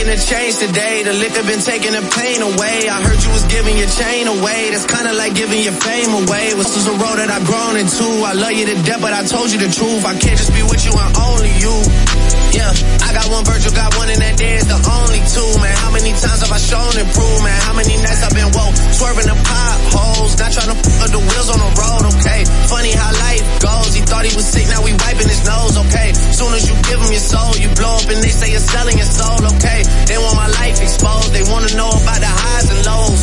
making a change today. The liquor been taking the pain away. I heard you was giving your chain away. That's kinda like giving your fame away. This is a road that I've grown into. I love you to death, but I told you the truth. I can't just be with you and only you. Yeah, I got one Virgil, got one in that day is the only two, man. How many times have I shown and proved, man? How many nights I've been woke, swerving the potholes, not trying to put the wheels on the road, okay? Funny how life goes. He thought he was sick, now we wiping his nose, okay? Soon as you give him your soul, you blow up and they say you're selling your soul, okay? They want my life exposed, they wanna know about the highs and lows.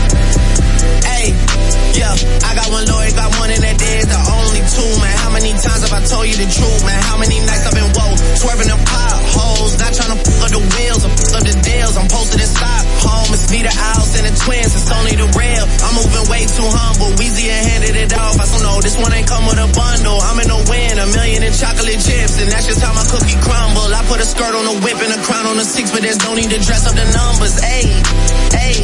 I got one lawyer, got one in that day the only two, man. How many times have I told you the truth, man? How many nights I've been woke, swerving the potholes, not trying to fuck up the wheels or fuck up the deals. I'm posted in Stockholm, it's me, the owls, and the twins, it's only the real. I'm moving way too humble, Weezy and handed it off. I don't know, this one ain't come with a bundle. I'm in the win, a million in chocolate chips, and that's just how my cookie crumble. I put a skirt on a whip and a crown on a six, but there's no need to dress up the numbers. Ayy, ayy,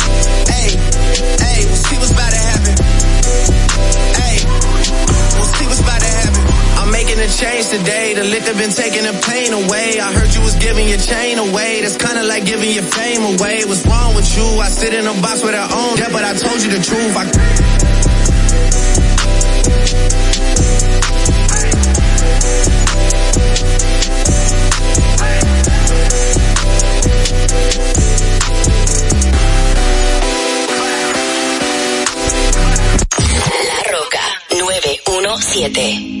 Change today. The liquor been taking the pain away. I heard you was giving your chain away. That's kinda like giving your fame away. What's wrong with you? I sit in a box with I own yeah, but I told you the truth. La Roca 917.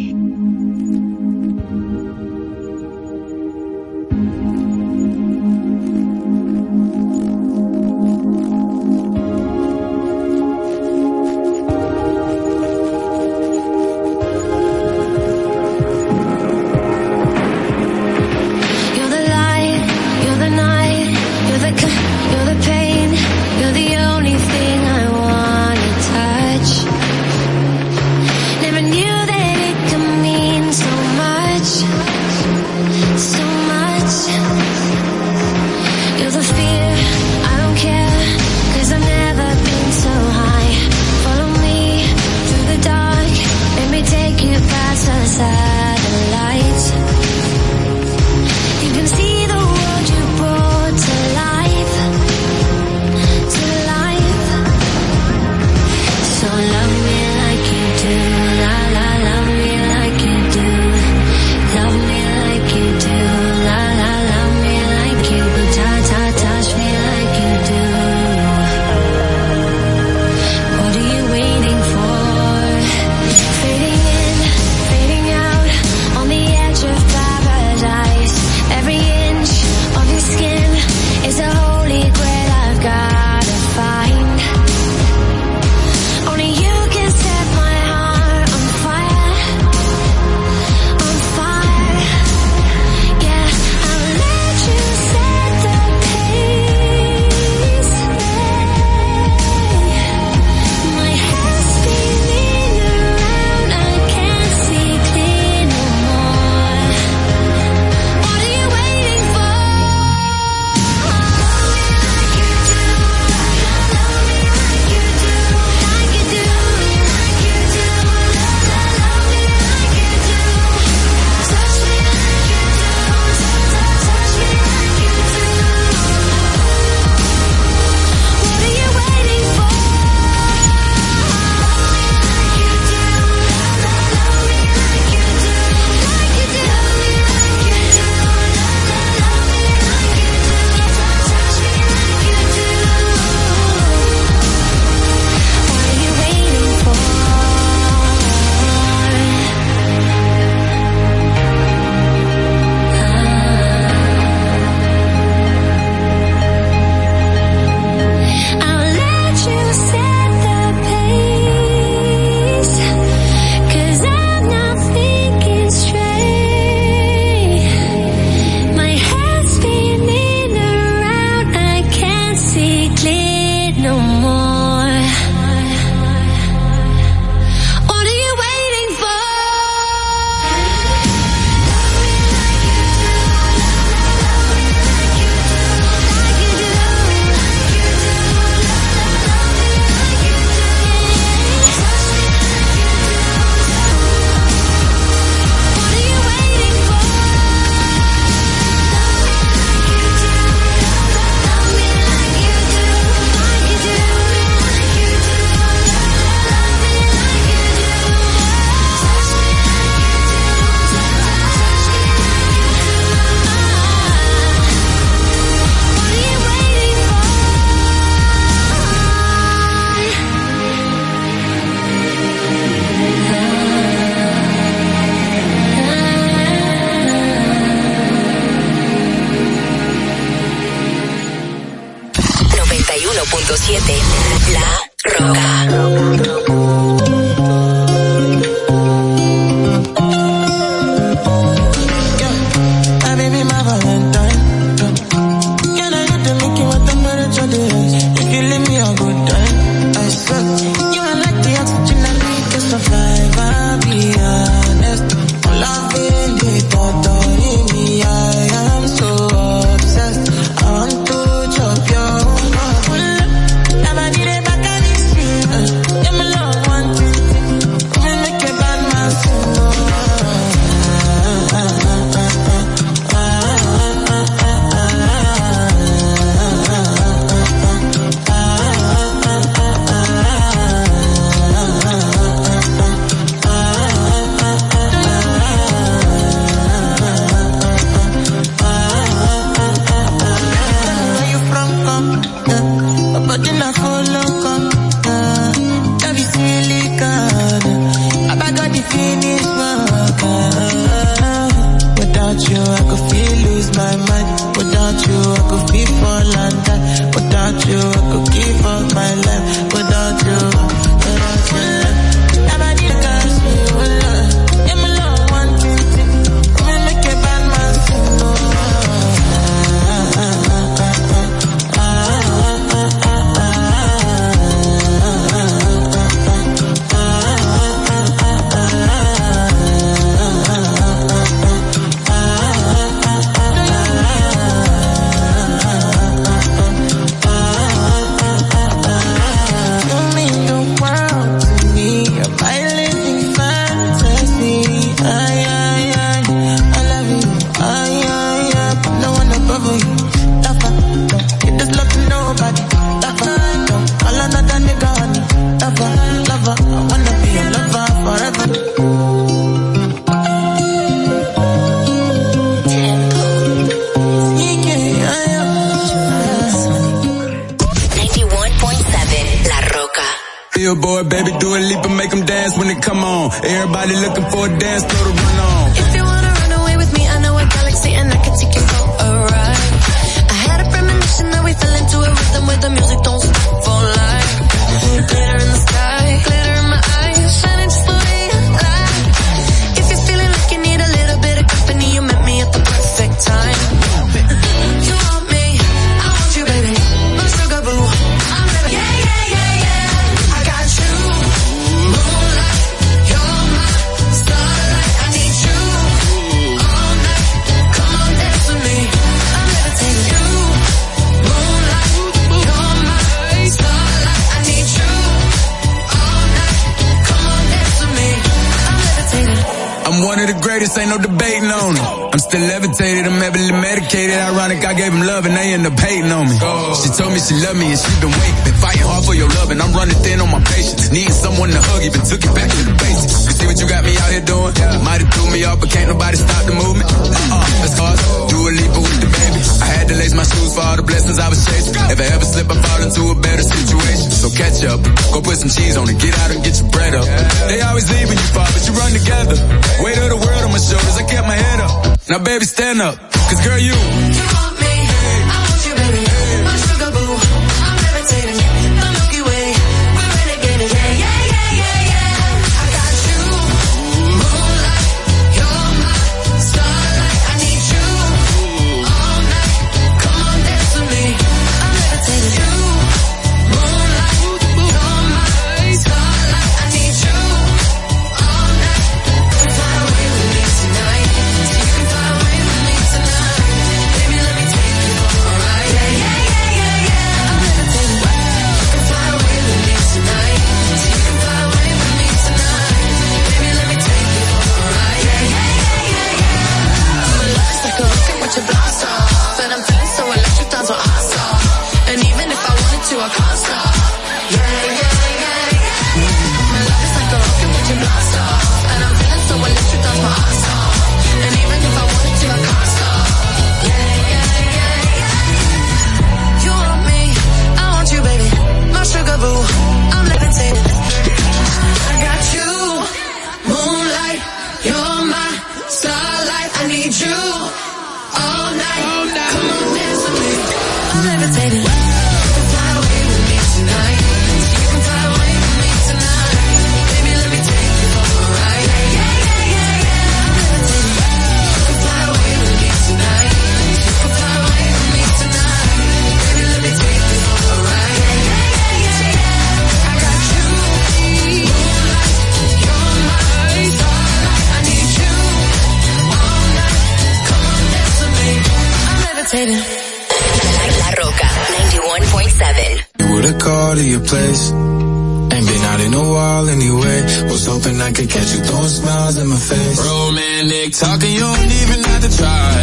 I could catch you throwing smiles in my face. Romantic talking, you don't even have to try.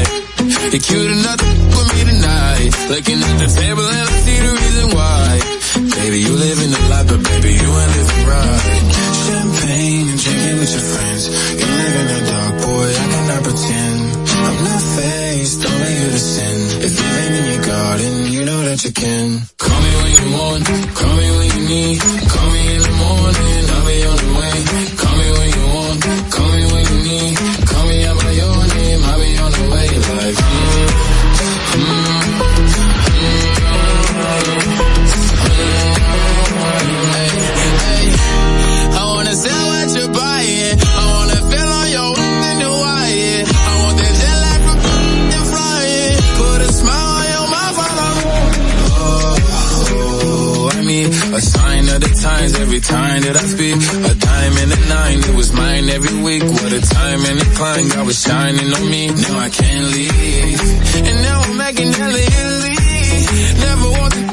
You're cute enough for me tonight. Looking at the table and I see the reason why. Baby, you live in the life, but baby, you ain't living right. Champagne and drinking with your friends. You live in the dark, boy, I cannot pretend. I'm not faced, only you to sin. If you live in your garden, you know that you can. every time that I speak. A diamond and a nine, it was mine every week. What a time and a climb, God was shining on me. Now I can't leave. And now I'm making hella Italy. Never want to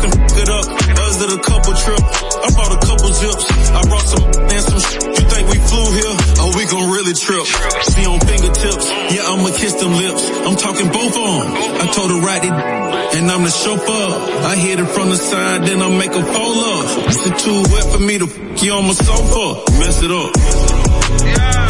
can f it up. Us did a couple trips. I bought a couple zips. I brought some and some sh- You think we flew here? Oh, we gon' really trip. See on fingertips. Yeah, I'ma kiss them lips. I'm talking both on. I told her right it and I'm the chauffeur. I hit it from the side, then I make a pull up. It's too wet for me to f- you on my sofa. Mess it up. Yeah.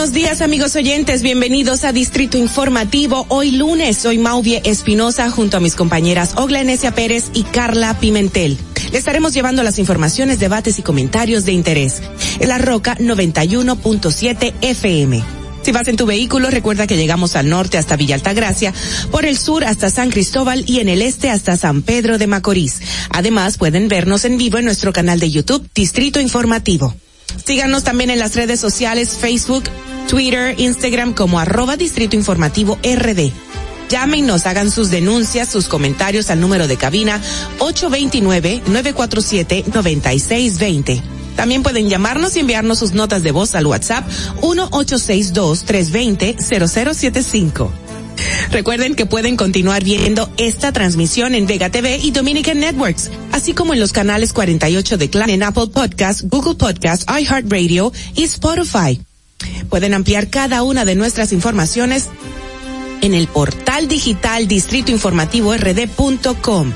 Buenos días amigos oyentes, bienvenidos a Distrito Informativo. Hoy lunes soy Mauvie Espinosa junto a mis compañeras Ogla Enesia Pérez y Carla Pimentel. Le estaremos llevando las informaciones, debates y comentarios de interés en la Roca 91.7 FM. Si vas en tu vehículo, recuerda que llegamos al norte hasta Villa Altagracia, por el sur hasta San Cristóbal y en el este hasta San Pedro de Macorís. Además, pueden vernos en vivo en nuestro canal de YouTube, Distrito Informativo. Síganos también en las redes sociales Facebook, Twitter, Instagram como arroba Distrito Informativo RD. Llámenos, hagan sus denuncias, sus comentarios al número de cabina 829-947-9620. También pueden llamarnos y enviarnos sus notas de voz al WhatsApp 1862-320-0075. Recuerden que pueden continuar viendo esta transmisión en Vega TV y Dominican Networks, así como en los canales 48 de Clan en Apple Podcast, Google Podcast, iHeartRadio y Spotify. Pueden ampliar cada una de nuestras informaciones en el portal digital distritoinformativord.com.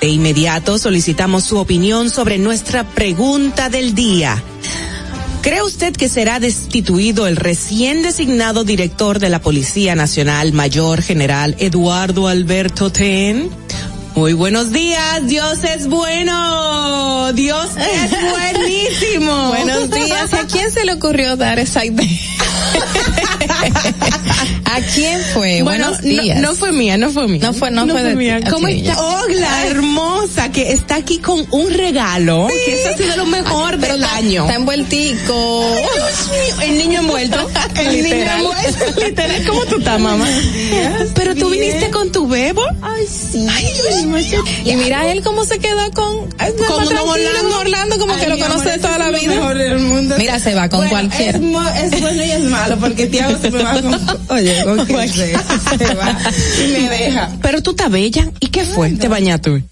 De inmediato solicitamos su opinión sobre nuestra pregunta del día. ¿Cree usted que será destituido el recién designado director de la Policía Nacional, Mayor General Eduardo Alberto Ten? Muy buenos días, Dios es bueno, Dios es buenísimo. Buenos días, ¿a quién se le ocurrió dar esa idea? ¿A quién fue? Bueno, Buenos días. No, no fue mía, no fue mía. No fue, no, fue, de mía. ti. ¿Cómo Ok, está? Ogla, hermosa, que está aquí con un regalo, que eso ha sido lo mejor del está- año. Está envueltico. Dios mío, el niño envuelto. El niño envuelto. Literal, ¿cómo tú estás, mamá? Pero tú viniste con tu bebo. Ay, sí. Ay, Dios mío. Y mira él cómo se quedó con ay, Como tranquilo, Orlando. Orlando como Ay, que lo conoce amor, de toda la vida. mejor del mundo. Mira, se va con Bueno, cualquiera. Es, bueno y es malo porque Tiago se me va con. Oye, con quien sea, se va y me deja. Pero tú estás bella. ¿Y qué fue? ¿Te bañaste?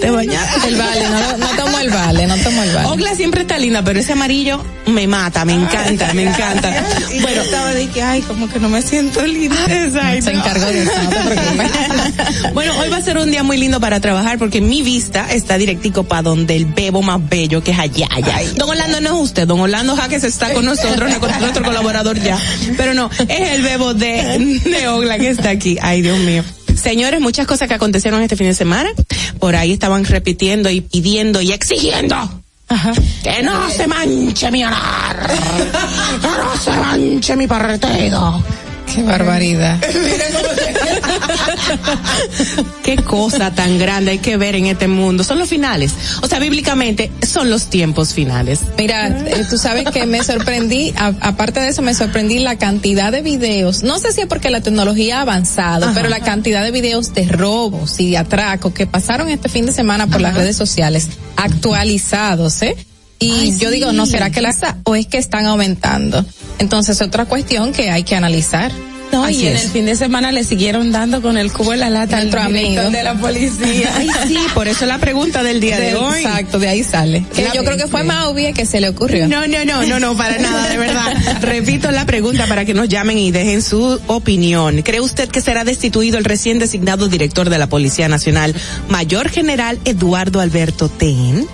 ¿Te bañaste? El vale, no, no tomo el vale, no tomo el vale. Ogla siempre está linda, pero ese amarillo me mata, me encanta, me encanta. Y bueno, estaba de que, ay, como que no me siento linda. Exacto. Se encargó de eso, no te preocupes. Bueno, hoy va a ser un día muy lindo para trabajar porque mi vista está directico para donde el bebo más bello que es allá, allá. Don Orlando no es usted, don Orlando Jaques está con nosotros, no es nuestro colaborador ya. Pero no, es el bebo de, de Ogla que está aquí. Ay, Dios mío. Señores, muchas cosas que acontecieron este fin de semana. Por ahí estaban repitiendo y pidiendo y exigiendo. Que no se manche mi honor. Que no se manche mi partido. Qué barbaridad. Qué cosa tan grande hay que ver en este mundo. Son los finales. O sea, bíblicamente son los tiempos finales. Mira, eh, tú sabes que me sorprendí, a- aparte de eso me sorprendí la cantidad de videos, no sé si es porque la tecnología ha avanzado, pero la cantidad de videos de robos y de atracos que pasaron este fin de semana por las redes sociales, actualizados, ¿eh? Y Ay, yo sí. digo, ¿no será que la o es que están aumentando? Entonces, otra cuestión que hay que analizar. No, Así y en es. el fin de semana le siguieron dando con el cubo de la lata al amigo. de la policía. Ay, sí, por eso la pregunta del día de, De- hoy. Exacto, de ahí sale. Que yo creo que fue más obvio que se le ocurrió. No, no, no, no, no, para nada, de verdad. Repito la pregunta para que nos llamen y dejen su opinión. ¿Cree usted que será destituido el recién designado director de la Policía Nacional, Mayor General Eduardo Alberto Ten?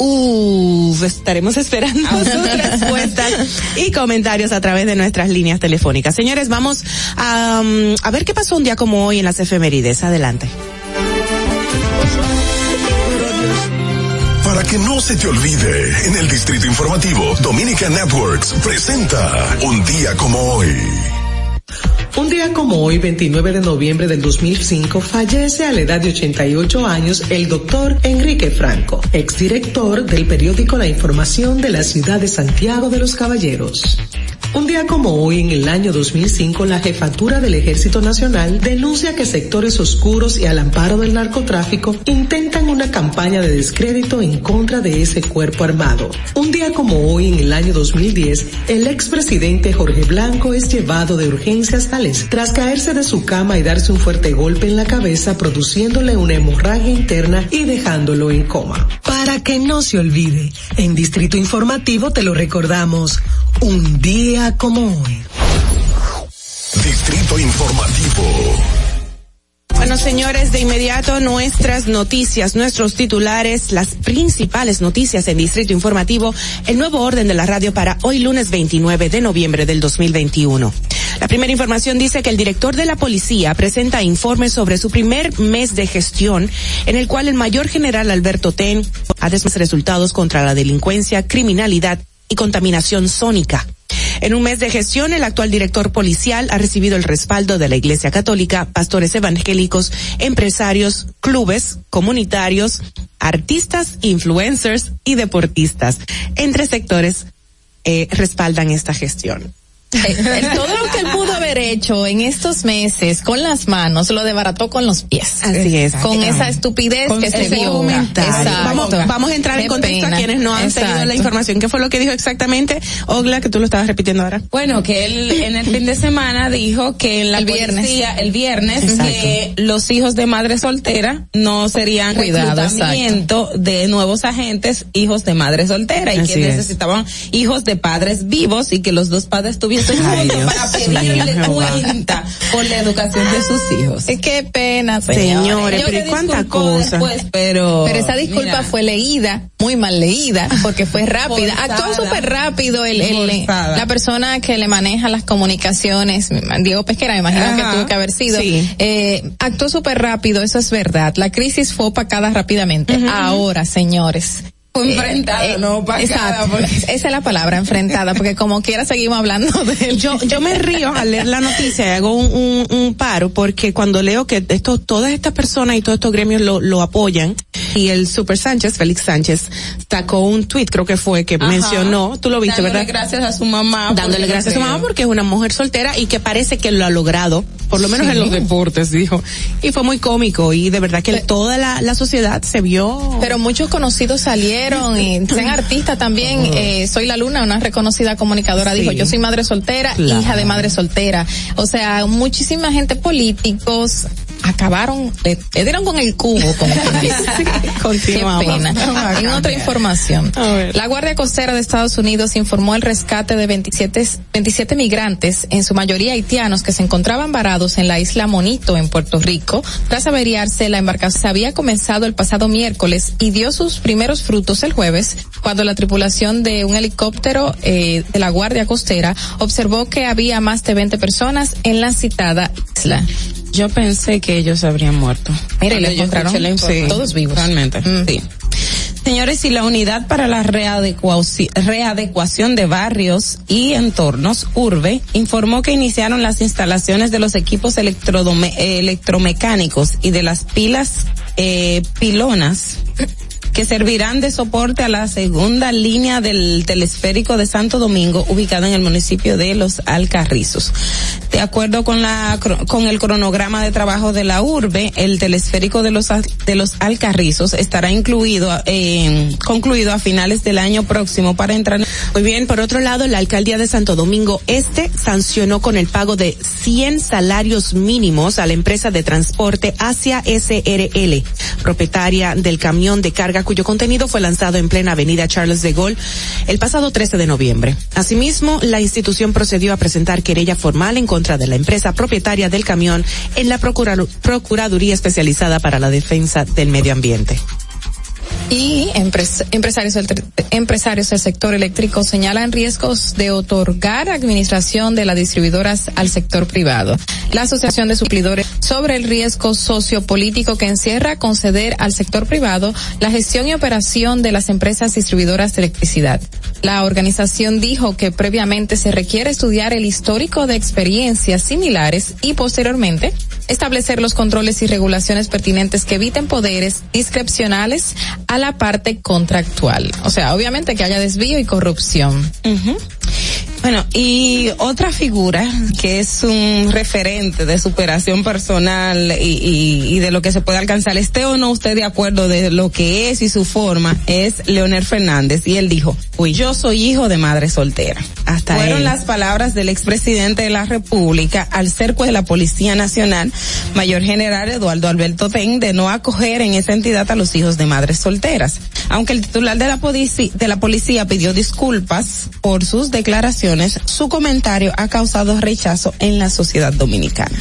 Uf, estaremos esperando sus respuestas y comentarios a través de nuestras líneas telefónicas. Señores, vamos a ver qué pasó un día como hoy en las efemérides. Adelante. Para que no se te olvide, en el Distrito Informativo, Dominica Networks presenta Un día como hoy. Un día como hoy, 29 de noviembre del 2005, fallece a la edad de 88 años el doctor Enrique Franco, exdirector del periódico La Información de la ciudad de Santiago de los Caballeros. Un día como hoy, en el año 2005, la jefatura del Ejército Nacional denuncia que sectores oscuros y al amparo del narcotráfico intentan una campaña de descrédito en contra de ese cuerpo armado. Un día como hoy, en el año 2010, el expresidente Jorge Blanco es llevado de urgencias al tras caerse de su cama y darse un fuerte golpe en la cabeza, produciéndole una hemorragia interna y dejándolo en coma. Para que no se olvide, en Distrito Informativo te lo recordamos, un día como hoy. Distrito Informativo. Bueno, señores, de inmediato nuestras noticias, nuestros titulares, las principales noticias en Distrito Informativo, el nuevo orden de la radio para hoy lunes 29 de noviembre del 2021. La primera información dice que el director de la policía presenta informes sobre su primer mes de gestión, en el cual el mayor general Alberto Ten ha después resultados contra la delincuencia, criminalidad y contaminación sónica. En un mes de gestión, el actual director policial ha recibido el respaldo de la Iglesia Católica, pastores evangélicos, empresarios, clubes, comunitarios, artistas, influencers y deportistas. Entre sectores eh, respaldan esta gestión. Todo lo que él pudo haber hecho en estos meses con las manos lo debarató con los pies. Así es. Con esa estupidez Con que se vio. Exacto. Vamos, vamos a entrar en Qué contexto pena. a quienes no han tenido la Exacto. información. ¿Qué fue lo que dijo exactamente? Ogla, que tú lo estabas repitiendo ahora. Bueno, que él en el fin de semana dijo que en la El viernes. policía, el viernes, Exacto. que los hijos de madre soltera no serían Cuidado, reclutamiento de nuevos agentes hijos de madre soltera y Así que es. necesitaban hijos de padres vivos y que los dos padres tuviesen Ay, para pedirle. Cuenta por la educación de sus hijos. Qué pena, Señores, pero ¿y cuánta cosa? después, pero Pero esa disculpa mira, fue leída, muy mal leída, porque fue rápida. Forzada. Actuó súper rápido el, el- la persona que le maneja las comunicaciones, Diego Pesquera, me imagino Ajá, que tuvo que haber sido. sí. Eh, actuó súper rápido, eso es verdad. La crisis fue opacada rápidamente. Ahora, señores. Fue enfrentada, eh, no opacada, Exacto. porque- Esa es la palabra, enfrentada, porque como quiera seguimos hablando de él. Yo, yo me río al leer la noticia y hago un, un, un paro porque cuando leo que esto, todas estas personas y todos estos gremios lo, lo apoyan y el Super Sánchez, Félix Sánchez, sacó un tweet, creo que fue, que Ajá. mencionó, tú lo viste, Dándole ¿verdad? gracias a su mamá. Dándole gracias a su mamá porque es una mujer soltera y que parece que lo ha logrado, por lo menos Sí. en los deportes, dijo. Y fue muy cómico y de verdad que toda la, la sociedad se vio. Pero muchos conocidos salieron y sean artistas también. Eh, soy la Luna, una reconocida comunicadora, Sí. dijo, yo soy madre soltera, Claro. hija de madre soltera. O sea, muchísima gente políticos acabaron, le, le dieron con el cubo, como quien Qué pena. En otra información, la Guardia Costera de Estados Unidos informó el rescate de 27, 27 migrantes, en su mayoría haitianos, que se encontraban varados en la isla Monito, en Puerto Rico. Tras averiarse, la embarcación había comenzado el pasado miércoles y dio sus primeros frutos el jueves, cuando la tripulación de un helicóptero eh, de la Guardia Costera observó que había más de 20 personas en la citada isla. Yo pensé que ellos habrían muerto. Mira, y le encontraron información. todos vivos. Realmente, Mm. sí. Señores, y la unidad para la readecuaci- readecuación de barrios y entornos, URBE, informó que iniciaron las instalaciones de los equipos electrodome- electromecánicos y de las pilas eh, pilonas que servirán de soporte a la segunda línea del telesférico de Santo Domingo, ubicada en el municipio de Los Alcarrizos. De acuerdo con la con el cronograma de trabajo de la urbe, el telesférico de los de los Alcarrizos estará incluido eh, concluido a finales del año próximo para entrar Muy bien, por otro lado, la alcaldía de Santo Domingo Este sancionó con el pago de 100 salarios mínimos a la empresa de transporte Asia SRL, propietaria del camión de carga cuyo contenido fue lanzado en plena avenida Charles de Gaulle el pasado 13 de noviembre. Asimismo, la institución procedió a presentar querella formal en contra de la empresa propietaria del camión en la Procura- Procuraduría Especializada para la Defensa del Medio Ambiente. Y empres- empresarios, empresarios del sector eléctrico señalan riesgos de otorgar administración de las distribuidoras al sector privado. La Asociación de Suplidores sobre el riesgo sociopolítico que encierra conceder al sector privado la gestión y operación de las empresas distribuidoras de electricidad. La organización dijo que previamente se requiere estudiar el histórico de experiencias similares y posteriormente establecer los controles y regulaciones pertinentes que eviten poderes discrecionales a la parte contractual. O sea, obviamente que haya desvío y corrupción. Bueno, y otra figura que es un referente de superación personal y, y, y, de lo que se puede alcanzar, esté o no usted de acuerdo de lo que es y su forma, es Leonel Fernández. Y él dijo, Uy. yo soy hijo de madre soltera. Hasta Fueron él. las palabras del expresidente de la República al cerco de la Policía Nacional, Mayor General Eduardo Alberto Ten, de no acoger en esa entidad a los hijos de madres solteras. Aunque el titular de la, policía, de la policía pidió disculpas por sus declaraciones, su comentario ha causado rechazo en la sociedad dominicana.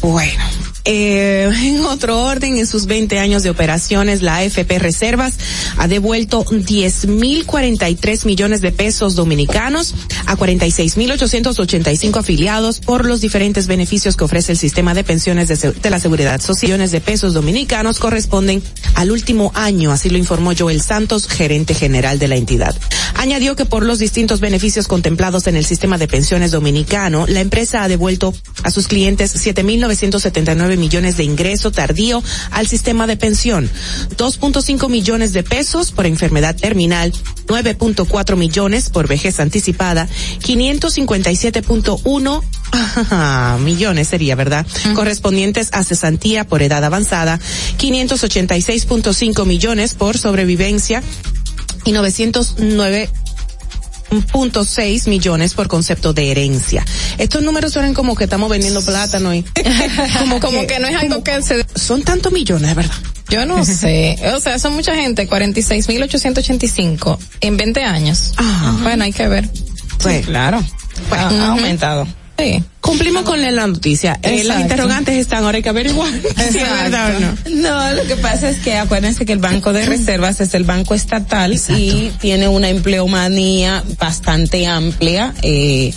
Bueno, eh, en otro orden, en sus 20 años de operaciones, la AFP Reservas ha devuelto 10.043 millones de pesos dominicanos a 46.885 afiliados por los diferentes beneficios que ofrece el sistema de pensiones de, de la seguridad social. Millones de pesos dominicanos corresponden al último año, así lo informó Joel Santos, gerente general de la entidad. Añadió que por los distintos beneficios contemplados en el sistema de pensiones dominicano, la empresa ha devuelto a sus clientes 7.979 millones de ingreso tardío al sistema de pensión, 2.5 millones de pesos por enfermedad terminal, 9.4 millones por vejez anticipada, 557.1 millones sería, ¿verdad? Uh -huh. Correspondientes a cesantía por edad avanzada, 586.5 millones por sobrevivencia y 909 punto seis millones por concepto de herencia. Estos números suenan como que estamos vendiendo plátano y como, como que, que, no es algo que se son tantos millones, de verdad. Yo no sé, o sea, son mucha gente, 46.885 en 20 años. Ajá. Bueno, hay que ver. Pues sí, claro. Pues, uh -huh. ha aumentado. Sí. Cumplimos con la noticia. Eh, las interrogantes están ahora hay que averiguar si es verdad o no. No, lo que pasa es que acuérdense que el Banco de Reservas es el banco estatal Exacto. y tiene una empleomanía bastante amplia eh,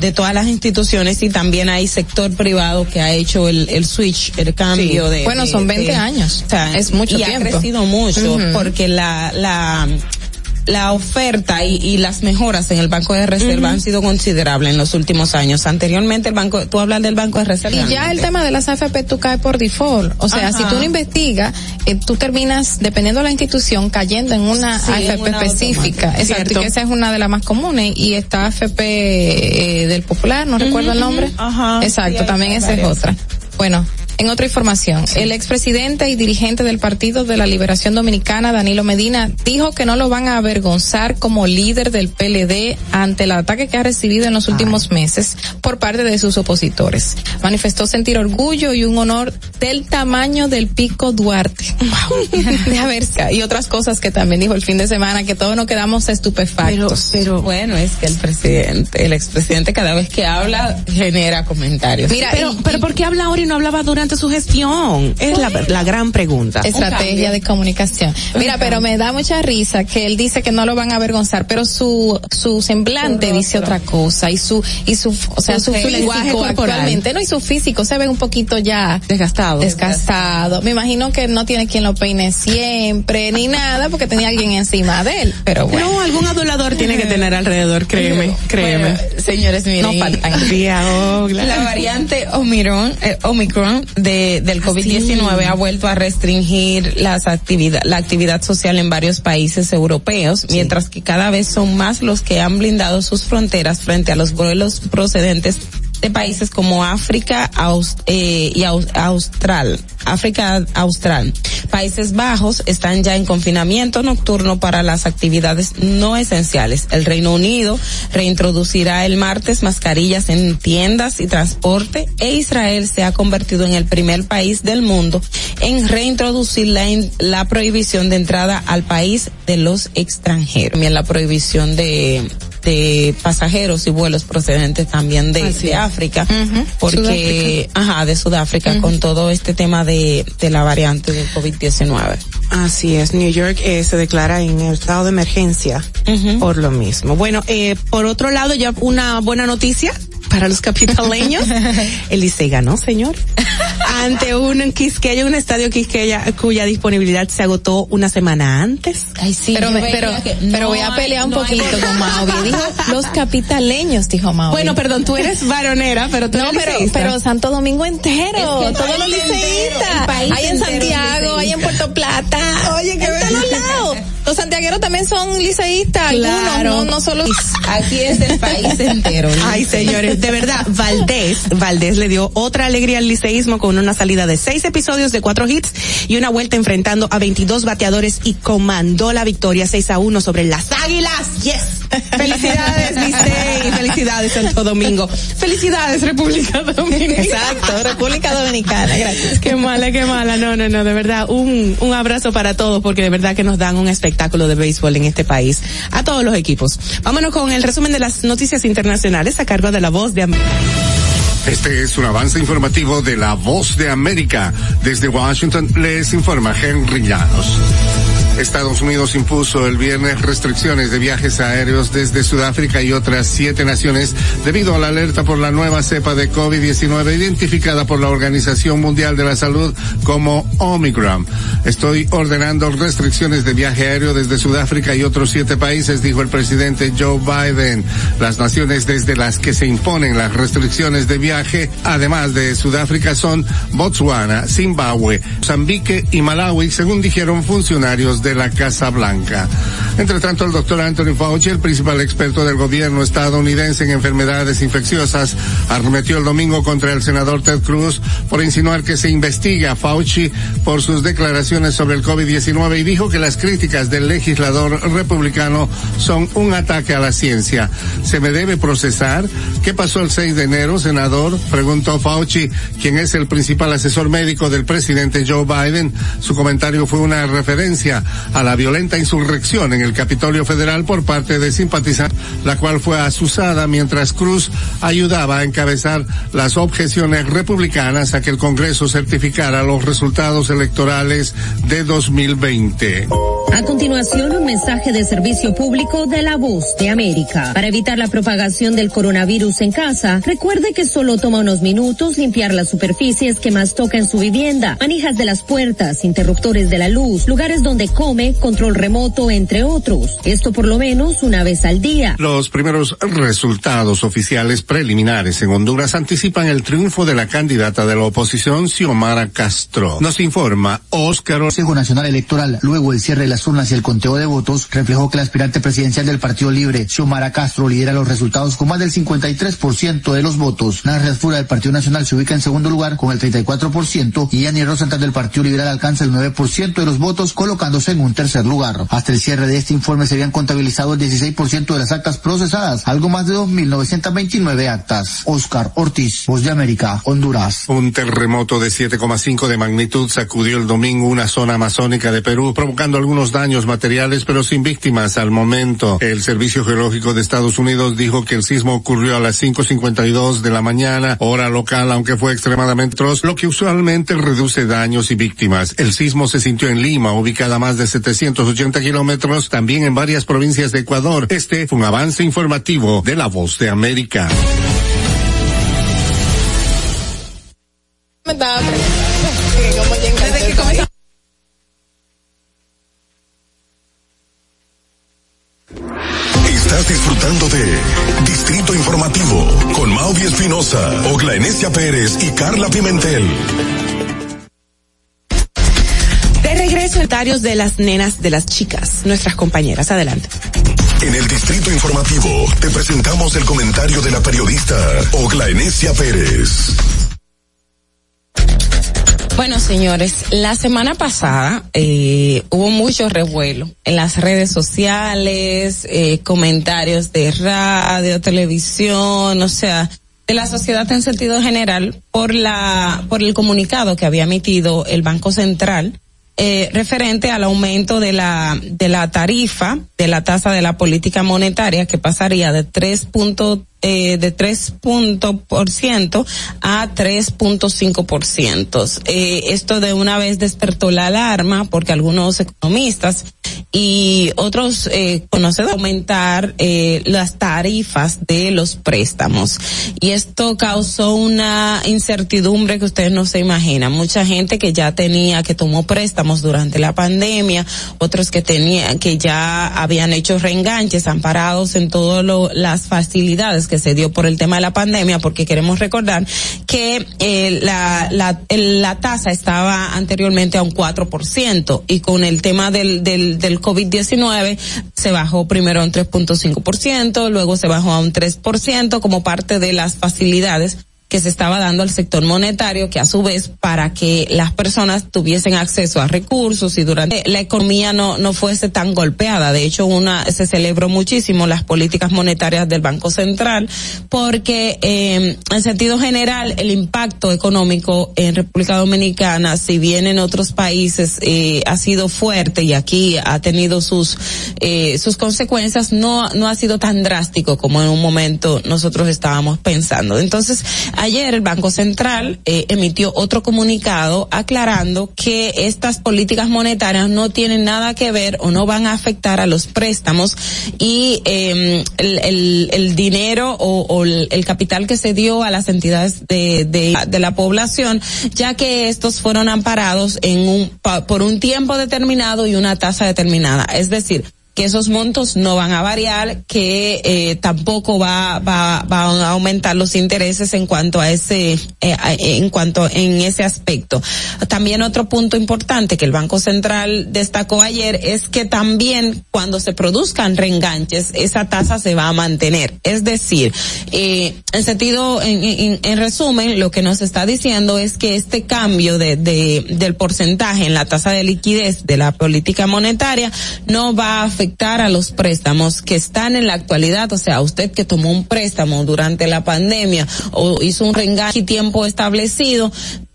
de todas las instituciones y también hay sector privado que ha hecho el, el switch, el cambio sí. de. Bueno, son 20 de, años. O sea, es mucho y tiempo. ha crecido mucho uh -huh. porque la, la la oferta y, y, las mejoras en el Banco de Reserva uh -huh. han sido considerables en los últimos años. Anteriormente el banco, tú hablas del Banco de Reserva. Y ya el tema de las AFP tú caes por default. O sea, Ajá. si tú no investigas, eh, tú terminas, dependiendo de la institución, cayendo en una sí, AFP una específica. Automática. Exacto. Y que esa es una de las más comunes. Y esta AFP eh, del Popular, no uh -huh, recuerdo el nombre. Ajá. Exacto, sí, también esa es otra. Bueno, en otra información, sí. el expresidente y dirigente del Partido de la Liberación Dominicana, Danilo Medina, dijo que no lo van a avergonzar como líder del PLD ante el ataque que ha recibido en los últimos Ay. meses por parte de sus opositores. Manifestó sentir orgullo y un honor del tamaño del pico Duarte. Wow. ver, y otras cosas que también dijo el fin de semana, que todos nos quedamos estupefactos. Pero, pero bueno, es que el presidente, el expresidente cada vez que habla genera comentarios. Mira, pero, y, pero ¿por qué habla ahora y no hablaba durante durante su gestión? Es la, la gran pregunta. Estrategia de comunicación. Mira, pero me da mucha risa que él dice que no lo van a avergonzar, pero su su semblante dice otra cosa y su y su o sea, su, su lenguaje actualmente, no y su físico se ve un poquito ya desgastado. Desgastado. Me imagino que no tiene quien lo peine siempre ni nada porque tenía alguien encima de él, pero bueno. No, algún adulador tiene que tener alrededor, créeme, créeme. Bueno, señores, miren. No faltan. la variante Omicron, eh, Omicron de, del COVID-19 sí. ha vuelto a restringir las actividad, la actividad social en varios países europeos, sí. mientras que cada vez son más los que han blindado sus fronteras frente a los vuelos procedentes de países como África eh, y Aust Austral, África Austral. Países Bajos están ya en confinamiento nocturno para las actividades no esenciales. El Reino Unido reintroducirá el martes mascarillas en tiendas y transporte e Israel se ha convertido en el primer país del mundo en reintroducir la, la prohibición de entrada al país de los extranjeros. También la prohibición de de pasajeros y vuelos procedentes también de, de África, uh -huh. porque, Sudáfrica. ajá, de Sudáfrica, uh -huh. con todo este tema de, de la variante del COVID-19. Así es, New York eh, se declara en el estado de emergencia uh -huh. por lo mismo. Bueno, eh, por otro lado, ya una buena noticia para los capitaleños, el Licey ganó, señor. Ante un Quisqueya, un estadio Quisqueya cuya disponibilidad se agotó una semana antes. Ay, sí, pero, pero, pero voy a pelear un poquito con Maui. Dijo los capitaleños, dijo Maui. Bueno, perdón, tú eres varonera, pero tú No, eres pero, liceísta. pero Santo Domingo entero, Es que el todos los liceístas. Hay en Santiago, hay en Puerto Plata. Oye, qué en todos lados. Los santiagueros también son liceístas, Claro. algunos, no, no solo. Aquí es el país entero. Ay, señores, de verdad, Valdés, Valdés le dio otra alegría al liceísmo con una salida de seis episodios de cuatro hits y una vuelta enfrentando a 22 bateadores y comandó la victoria 6 a 1 sobre las Águilas. Yes. Felicidades, Licey. Felicidades, Santo Domingo. Felicidades, República Dominicana. Exacto, República Dominicana, gracias. Qué mala, qué mala. No, no, no, de verdad, un, un abrazo para todos porque de verdad que nos dan un espectáculo de béisbol en este país. A todos los equipos. Vámonos con el resumen de las noticias internacionales a cargo de la voz de América. Este es un avance informativo de la voz de América. Desde Washington les informa Henry Llanos. Estados Unidos impuso el viernes restricciones de viajes aéreos desde Sudáfrica y otras siete naciones debido a la alerta por la nueva cepa de COVID-19 identificada por la Organización Mundial de la Salud como Omicron. Estoy ordenando restricciones de viaje aéreo desde Sudáfrica y otros siete países, dijo el presidente Joe Biden. Las naciones desde las que se imponen las restricciones de viaje, además de Sudáfrica, son Botswana, Zimbabue, Mozambique y Malawi, según dijeron funcionarios de la Casa Blanca. Entre tanto, el doctor Anthony Fauci, el principal experto del gobierno estadounidense en enfermedades infecciosas, arremetió el domingo contra el senador Ted Cruz por insinuar que se investiga a Fauci por sus declaraciones sobre el COVID-19 y dijo que las críticas del legislador republicano son un ataque a la ciencia. ¿Se me debe procesar? ¿Qué pasó el 6 de enero, senador? Preguntó Fauci, quien es el principal asesor médico del presidente Joe Biden. Su comentario fue una referencia a la violenta insurrección en el Capitolio Federal por parte de simpatizantes, la cual fue asusada mientras Cruz ayudaba a encabezar las objeciones republicanas a que el Congreso certificara los resultados electorales de 2020. A continuación, un mensaje de servicio público de la voz de América. Para evitar la propagación del coronavirus en casa, recuerde que solo toma unos minutos limpiar las superficies que más toca en su vivienda, manijas de las puertas, interruptores de la luz, lugares donde come, control remoto, entre otros. Esto por lo menos una vez al día. Los primeros resultados oficiales preliminares en Honduras anticipan el triunfo de la candidata de la oposición, Xiomara Castro. Nos informa Óscar. El Consejo Nacional Electoral, luego el cierre de las urnas y el conteo de votos, reflejó que el aspirante presidencial del Partido Libre, Xiomara Castro, lidera los resultados con más del 53% de los votos. Narres Fura del Partido Nacional se ubica en segundo lugar con el 34% y Yani Rosenthal del Partido Liberal alcanza el 9% de los votos, colocándose en un tercer lugar. Hasta el cierre de este informe se habían contabilizado el 16% de las actas procesadas, algo más de 2.929 actas. Oscar Ortiz, Voz de América, Honduras. Un terremoto de 7,5 de magnitud sacudió el domingo una zona amazónica de Perú, provocando algunos daños materiales, pero sin víctimas al momento. El Servicio Geológico de Estados Unidos dijo que el sismo ocurrió a las 5.52 de la mañana, hora local, aunque fue extremadamente atroz, lo que usualmente reduce daños y víctimas. El sismo se sintió en Lima, ubicada más de 780 kilómetros, también en varias provincias de Ecuador. Este fue un avance informativo de la voz de América. Estás disfrutando de Distrito Informativo con Mauvi Espinosa, Ogla Enesia Pérez y Carla Pimentel. Comentarios de las nenas, de las chicas, nuestras compañeras. Adelante. En el Distrito Informativo te presentamos el comentario de la periodista Ogla Enesia Pérez. Bueno, señores, la semana pasada eh, hubo mucho revuelo en las redes sociales, eh, comentarios de radio, televisión, o sea, de la sociedad en sentido general por la por el comunicado que había emitido el Banco Central eh, referente al aumento de la de la tarifa de la tasa de la política monetaria que pasaría de 3 punto, eh, de 3 punto por ciento a 3.5 por ciento. Eh, esto de una vez despertó la alarma porque algunos economistas y otros eh, conocedores aumentar eh, las tarifas de los préstamos. Y esto causó una incertidumbre que ustedes no se imaginan. Mucha gente que ya tenía, que tomó préstamos durante la pandemia, otros que tenían, que ya habían hecho reenganches, amparados en todas las facilidades que se dio por el tema de la pandemia, porque queremos recordar que eh, la, la, la tasa estaba anteriormente a un 4% y con el tema del, del, del COVID-19 se bajó primero a un 3.5%, luego se bajó a un 3% como parte de las facilidades que se estaba dando al sector monetario, que a su vez para que las personas tuviesen acceso a recursos y durante la economía no, no fuese tan golpeada. De hecho, una, se celebró muchísimo las políticas monetarias del Banco Central, porque eh, en sentido general el impacto económico en República Dominicana, si bien en otros países eh, ha sido fuerte y aquí ha tenido sus, eh, sus consecuencias, no, no ha sido tan drástico como en un momento nosotros estábamos pensando. Entonces, Ayer el Banco Central eh, emitió otro comunicado aclarando que estas políticas monetarias no tienen nada que ver o no van a afectar a los préstamos y eh, el, dinero o, el, capital que se dio a las entidades de, de, de, la población, ya que estos fueron amparados en un, por un tiempo determinado y una tasa determinada. Es decir, que esos montos no van a variar, que eh, tampoco va, va, van a aumentar los intereses en cuanto a ese, eh, en cuanto en ese aspecto. También otro punto importante que el Banco Central destacó ayer es que también cuando se produzcan reenganches, esa tasa se va a mantener. Es decir, eh, en sentido, en, en, en resumen, lo que nos está diciendo es que este cambio de, de, del porcentaje en la tasa de liquidez de la política monetaria no va a afectar afectar a los préstamos que están en la actualidad, o sea, usted que tomó un préstamo durante la pandemia o hizo un reenganche tiempo establecido,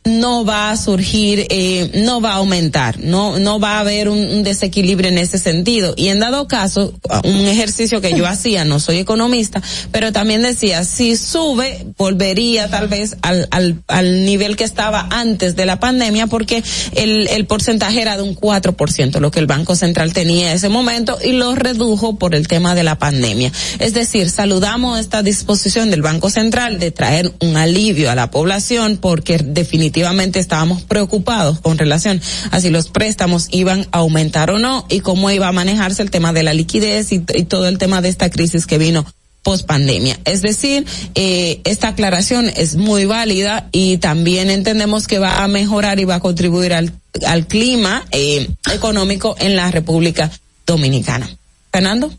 no va a surgir, eh, no va a aumentar, no, no va a haber un, un, desequilibrio en ese sentido. Y en dado caso, un ejercicio que yo hacía, no soy economista, pero también decía, si sube, volvería tal vez al, al, al nivel que estaba antes de la pandemia, porque el, el porcentaje era de un 4%, lo que el Banco Central tenía en ese momento, y lo redujo por el tema de la pandemia. Es decir, saludamos esta disposición del Banco Central de traer un alivio a la población, porque definitivamente definitivamente estábamos preocupados con relación a si los préstamos iban a aumentar o no y cómo iba a manejarse el tema de la liquidez y, y todo el tema de esta crisis que vino post pandemia. Es decir, eh, esta aclaración es muy válida y también entendemos que va a mejorar y va a contribuir al, al clima eh, económico en la República Dominicana. Fernando.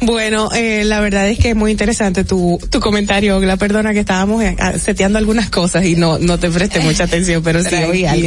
Bueno, eh, la verdad es que es muy interesante tu, tu comentario, La Perdona que estábamos eh, seteando algunas cosas y no, no te presté mucha atención, pero sí oí algo.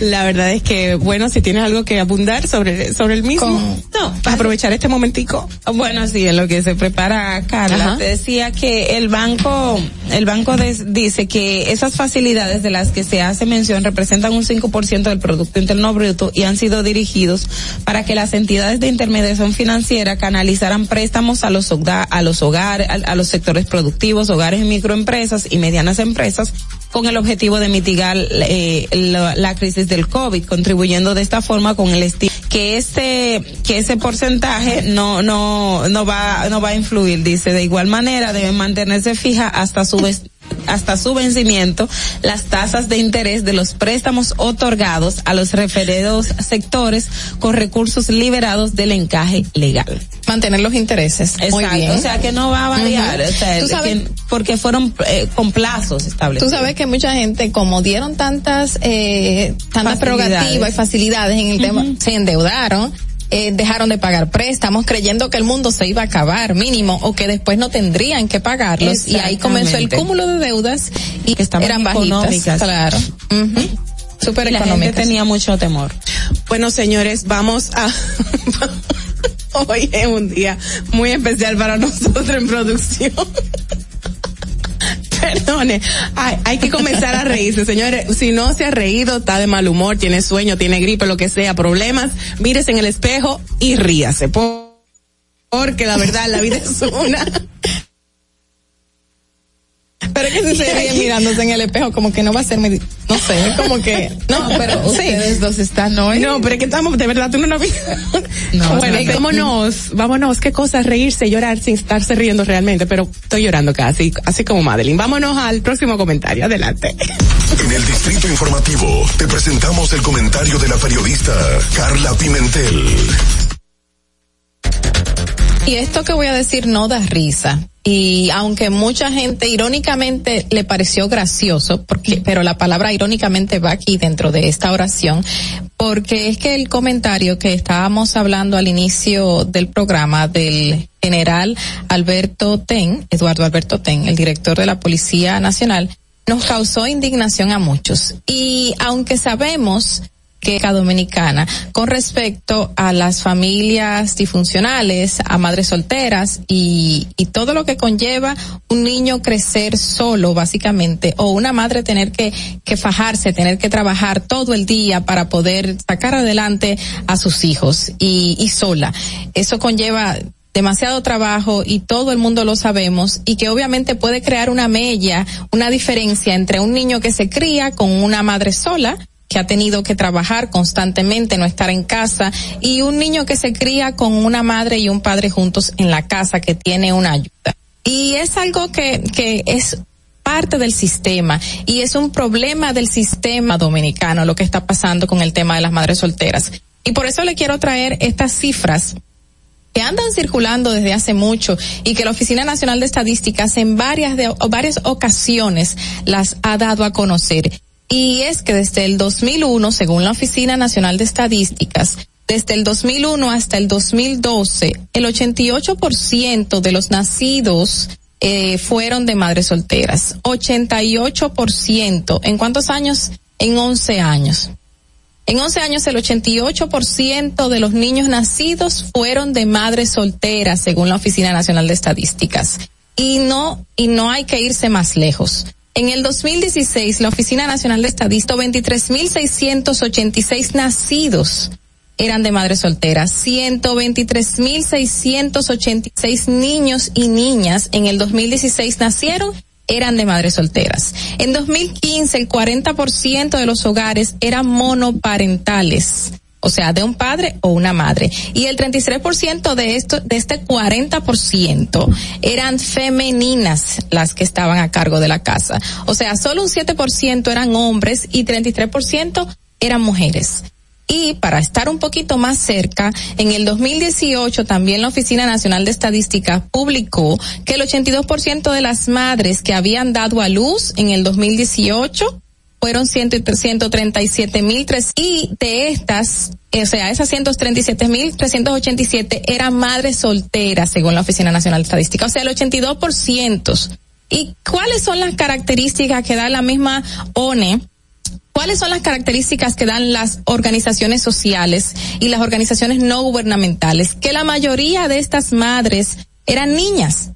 La verdad es que, bueno, si tienes algo que abundar sobre, sobre el mismo, Con... no, aprovechar este momentico. Bueno, sí, en lo que se prepara Carla, te decía que el banco, el banco de, dice que esas facilidades de las que se hace mención representan un 5% del Producto Interno Bruto y han sido dirigidos para que las entidades de intermediación financiera canalicen realizarán préstamos a los, a los hogares, a, los sectores productivos, hogares y microempresas y medianas empresas con el objetivo de mitigar eh, la, la, crisis del COVID, contribuyendo de esta forma con el estilo que ese que ese porcentaje no no no va no va a influir, dice. De igual manera debe mantenerse fija hasta su hasta su vencimiento las tasas de interés de los préstamos otorgados a los referidos sectores con recursos liberados del encaje legal. Mantener los intereses. Exacto. Muy bien. O sea que no va a variar, uh -huh. o sea, sabes, que, porque fueron eh, con plazos establecidos. Tú sabes que mucha gente, como dieron tantas, eh, tantas prerrogativas y facilidades en el uh -huh. tema, se endeudaron eh, dejaron de pagar préstamos creyendo que el mundo se iba a acabar mínimo o que después no tendrían que pagarlos. Y ahí comenzó el cúmulo de deudas y que eran bajitas. claro. Uh -huh. super la gente tenía mucho temor. Bueno señores vamos a hoy es un día muy especial para nosotros en producción perdone, hay, que comenzar a reírse, señores. Si no se ha reído, está de mal humor, tiene sueño, tiene gripe, lo que sea, problemas, mírese en el espejo y ríase. Porque la verdad, la vida es una. Pero es que si se ríe mirándose en el espejo, como que no va a ser, medi- no sé, como que, no, pero ustedes dos están hoy. No, pero es que estamos, de verdad, tú no nos viste. bueno, no. vámonos, vámonos, qué cosa reírse, llorar sin estarse riendo realmente, pero estoy llorando casi, así como Madeline. Vámonos al próximo comentario, adelante. En el Distrito Informativo te presentamos el comentario de la periodista Carla Pimentel. Y esto que voy a decir no da risa. Y aunque mucha gente irónicamente le pareció gracioso, porque, pero la palabra irónicamente va aquí dentro de esta oración, porque es que el comentario que estábamos hablando al inicio del programa del general Alberto Ten, Eduardo Alberto Ten, el director de la Policía Nacional, nos causó indignación a muchos. Y aunque sabemos dominicana con respecto a las familias disfuncionales, a madres solteras y, y todo lo que conlleva un niño crecer solo básicamente o una madre tener que, que fajarse, tener que trabajar todo el día para poder sacar adelante a sus hijos y, y sola. Eso conlleva demasiado trabajo y todo el mundo lo sabemos y que obviamente puede crear una mella, una diferencia entre un niño que se cría con una madre sola que ha tenido que trabajar constantemente, no estar en casa, y un niño que se cría con una madre y un padre juntos en la casa que tiene una ayuda. Y es algo que, que es parte del sistema y es un problema del sistema dominicano lo que está pasando con el tema de las madres solteras. Y por eso le quiero traer estas cifras que andan circulando desde hace mucho y que la Oficina Nacional de Estadísticas en varias de, varias ocasiones las ha dado a conocer. Y es que desde el 2001, según la Oficina Nacional de Estadísticas, desde el 2001 hasta el 2012, el 88% de los nacidos eh, fueron de madres solteras. 88%. ¿En cuántos años? En 11 años. En 11 años el 88% de los niños nacidos fueron de madres solteras, según la Oficina Nacional de Estadísticas. Y no, y no hay que irse más lejos. En el 2016, la Oficina Nacional de Estadística, 23.686 nacidos eran de madres solteras, 123.686 niños y niñas en el 2016 nacieron eran de madres solteras. En 2015 el 40% de los hogares eran monoparentales. O sea, de un padre o una madre. Y el 33% de esto, de este 40% eran femeninas las que estaban a cargo de la casa. O sea, solo un 7% eran hombres y 33% eran mujeres. Y para estar un poquito más cerca, en el 2018 también la Oficina Nacional de Estadística publicó que el 82% de las madres que habían dado a luz en el 2018 fueron 137 mil tres y de estas, o sea, esas 137 mil 387 eran madres solteras según la Oficina Nacional de Estadística, o sea, el 82%. ¿Y cuáles son las características que da la misma ONE? ¿Cuáles son las características que dan las organizaciones sociales y las organizaciones no gubernamentales? Que la mayoría de estas madres eran niñas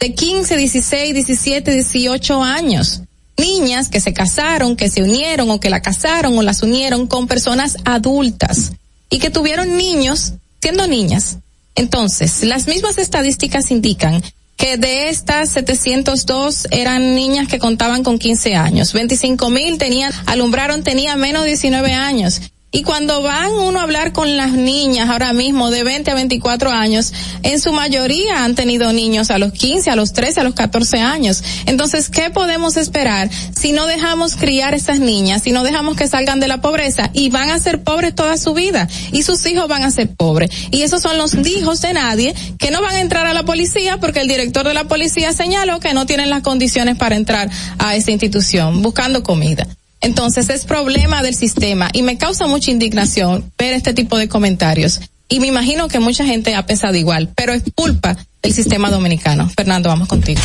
de 15, 16, 17, 18 años. Niñas que se casaron, que se unieron o que la casaron o las unieron con personas adultas y que tuvieron niños siendo niñas. Entonces, las mismas estadísticas indican que de estas 702 eran niñas que contaban con 15 años, 25 mil tenían, alumbraron, tenían menos de 19 años. Y cuando van uno a hablar con las niñas ahora mismo de 20 a 24 años, en su mayoría han tenido niños a los 15, a los 13, a los 14 años. Entonces, ¿qué podemos esperar si no dejamos criar esas niñas, si no dejamos que salgan de la pobreza y van a ser pobres toda su vida y sus hijos van a ser pobres? Y esos son los hijos de nadie que no van a entrar a la policía porque el director de la policía señaló que no tienen las condiciones para entrar a esa institución buscando comida. Entonces es problema del sistema y me causa mucha indignación ver este tipo de comentarios. Y me imagino que mucha gente ha pensado igual, pero es culpa del sistema dominicano. Fernando, vamos contigo.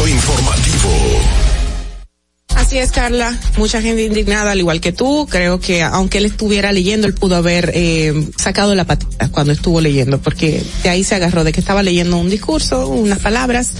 Así es, Carla. Mucha gente indignada, al igual que tú. Creo que aunque él estuviera leyendo, él pudo haber eh, sacado la patita cuando estuvo leyendo, porque de ahí se agarró de que estaba leyendo un discurso, unas palabras,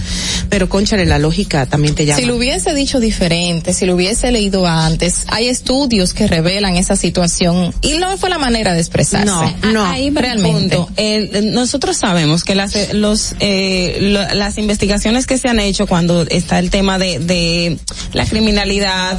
pero conchale, la lógica también te llama. Si lo hubiese dicho diferente, si lo hubiese leído antes, hay estudios que revelan esa situación y no fue la manera de expresarse. No, no. Ahí realmente. El, nosotros sabemos que las, los, eh, lo, las investigaciones que se han hecho cuando está el tema de, de la criminalidad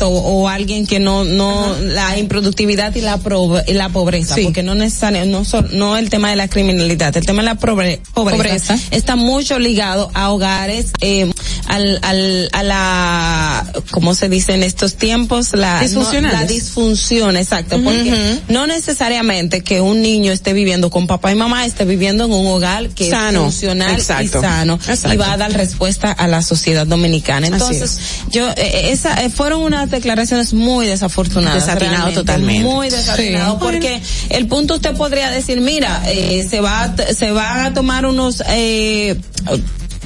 o, o, alguien que no, no, la improductividad y la, pro, y la pobreza, sí. porque no necesariamente, no, so, no el tema de la criminalidad, el tema de la pobre, pobreza, pobreza, está mucho ligado a hogares, eh, al, al, a la, ¿cómo se dice en estos tiempos? La, no, la disfunción, exacto, uh -huh. porque no necesariamente que un niño esté viviendo con papá y mamá, esté viviendo en un hogar que sano, es funcional exacto. y sano exacto. y va a dar respuesta a la sociedad dominicana. Entonces, yo, eh, esa, eh, fueron unas declaraciones muy desafortunadas. Desatinado totalmente. Muy desatinado, sí. porque el punto usted podría decir, mira, eh, se va, se va a tomar unos, eh,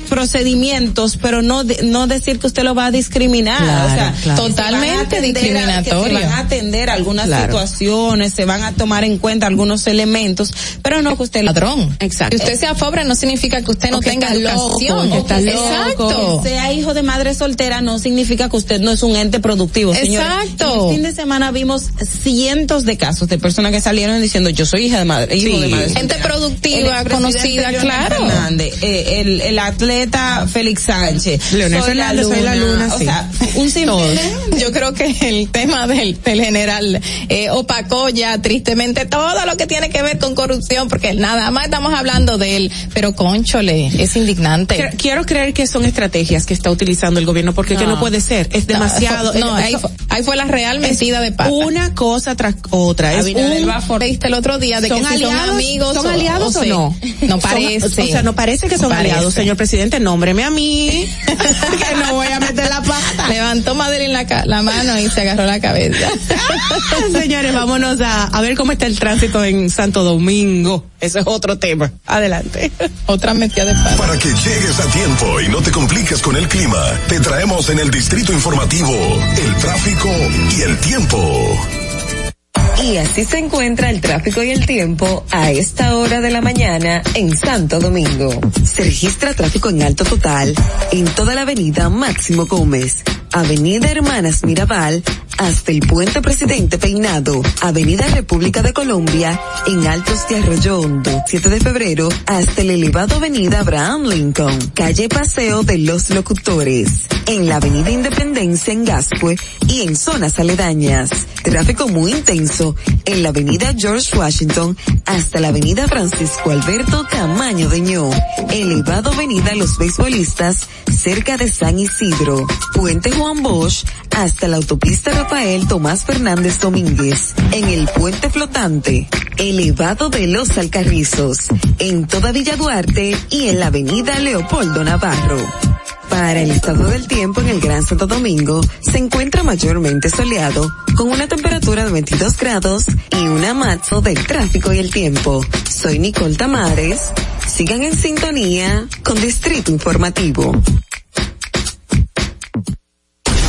procedimientos, pero no de, no decir que usted lo va a discriminar, claro, o sea, claro. totalmente discriminatorio. A, se van a atender algunas claro. situaciones, se van a tomar en cuenta algunos elementos, pero no que usted ladrón. Exacto. Que usted sea pobre no significa que usted no que tenga educación, loco, que Exacto. Que sea hijo de madre soltera no significa que usted no es un ente productivo, señor. Exacto. El fin de semana vimos cientos de casos de personas que salieron diciendo yo soy hija de madre, hijo sí. de madre. Gente productiva, conocida, claro. Fernández, eh, el, el atleta Félix Sánchez. Leonel soy Fernández, la luna, soy la luna, o sí. sea, un simple. Yo creo que el tema del, del general eh, opacó ya tristemente todo lo que tiene que ver con corrupción, porque nada más estamos hablando de él, pero conchole, es indignante. Quiero creer que son estrategias que está utilizando el gobierno, porque no, que no puede ser, es demasiado. No, no ahí, fue, ahí, fue, la real metida de pata. Una cosa tras otra. Es un, el otro día de son que si aliados, son amigos son aliados o, o, no. No parece. Son, o sea, no parece que son aliados, señor presidente, nómbreme a mí, que no voy a meter la pata. Levantó Madeline la, la mano y se agarró la cabeza. Señores, vámonos a, a ver cómo está el tránsito en Santo Domingo. Ese es otro tema. Adelante. Otra metida de pata. Para que llegues a tiempo y no te compliques con el clima, te traemos en el distrito informativo el tráfico y el tiempo. Y así se encuentra el tráfico y el tiempo a esta hora de la mañana en Santo Domingo. Se registra tráfico en alto total en toda la avenida Máximo Gómez, Avenida Hermanas Mirabal, hasta el Puente Presidente Peinado, Avenida República de Colombia, en Altos de Arroyo Hondo, 7 de febrero, hasta el elevado Avenida Abraham Lincoln, calle Paseo de los Locutores, en la Avenida Independencia en Gascue y en zonas aledañas. Tráfico muy intenso en la Avenida George Washington hasta la Avenida Francisco Alberto Camaño de Ño, elevado Avenida Los Beisbolistas cerca de San Isidro, Puente Juan Bosch hasta la autopista Rafael Tomás Fernández Domínguez, en el puente flotante, elevado de los Alcarrizos, en toda Villa Duarte y en la avenida Leopoldo Navarro. Para el estado del tiempo en el Gran Santo Domingo se encuentra mayormente soleado con una temperatura de 22 grados y una mazo del tráfico y el tiempo. Soy Nicole Tamares. Sigan en sintonía con Distrito Informativo.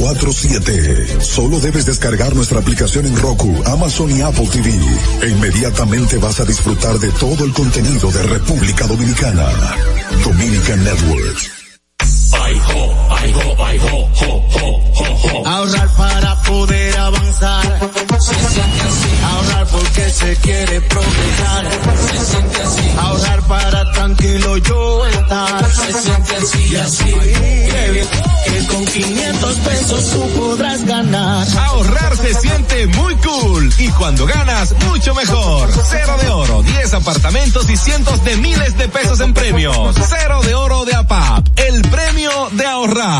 24/7. Solo debes descargar nuestra aplicación en Roku, Amazon y Apple TV. E inmediatamente vas a disfrutar de todo el contenido de República Dominicana. Dominican Network. Ahorrar para poder avanzar. Se siente así. Ahorrar porque se quiere progresar. Se siente así. Ahorrar para tranquilo yo estar. Se siente así y así. Qué bien. 500 pesos tú podrás ganar. Ahorrar se siente muy cool y cuando ganas, mucho mejor. Cero de oro, 10 apartamentos y cientos de miles de pesos en premios. Cero de oro de APAP, el premio de ahorrar.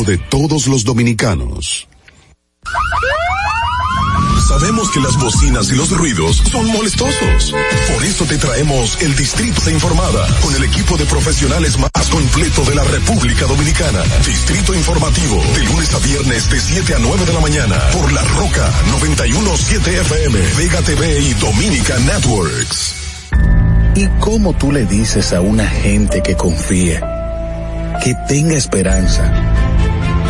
De todos los dominicanos. Sabemos que las bocinas y los ruidos son molestosos. Por eso te traemos el Distrito Informada con el equipo de profesionales más completo de la República Dominicana. Distrito Informativo, de lunes a viernes de 7 a 9 de la mañana por La Roca 917 FM, Vega TV y Dominica Networks. ¿Y cómo tú le dices a una gente que confíe, que tenga esperanza,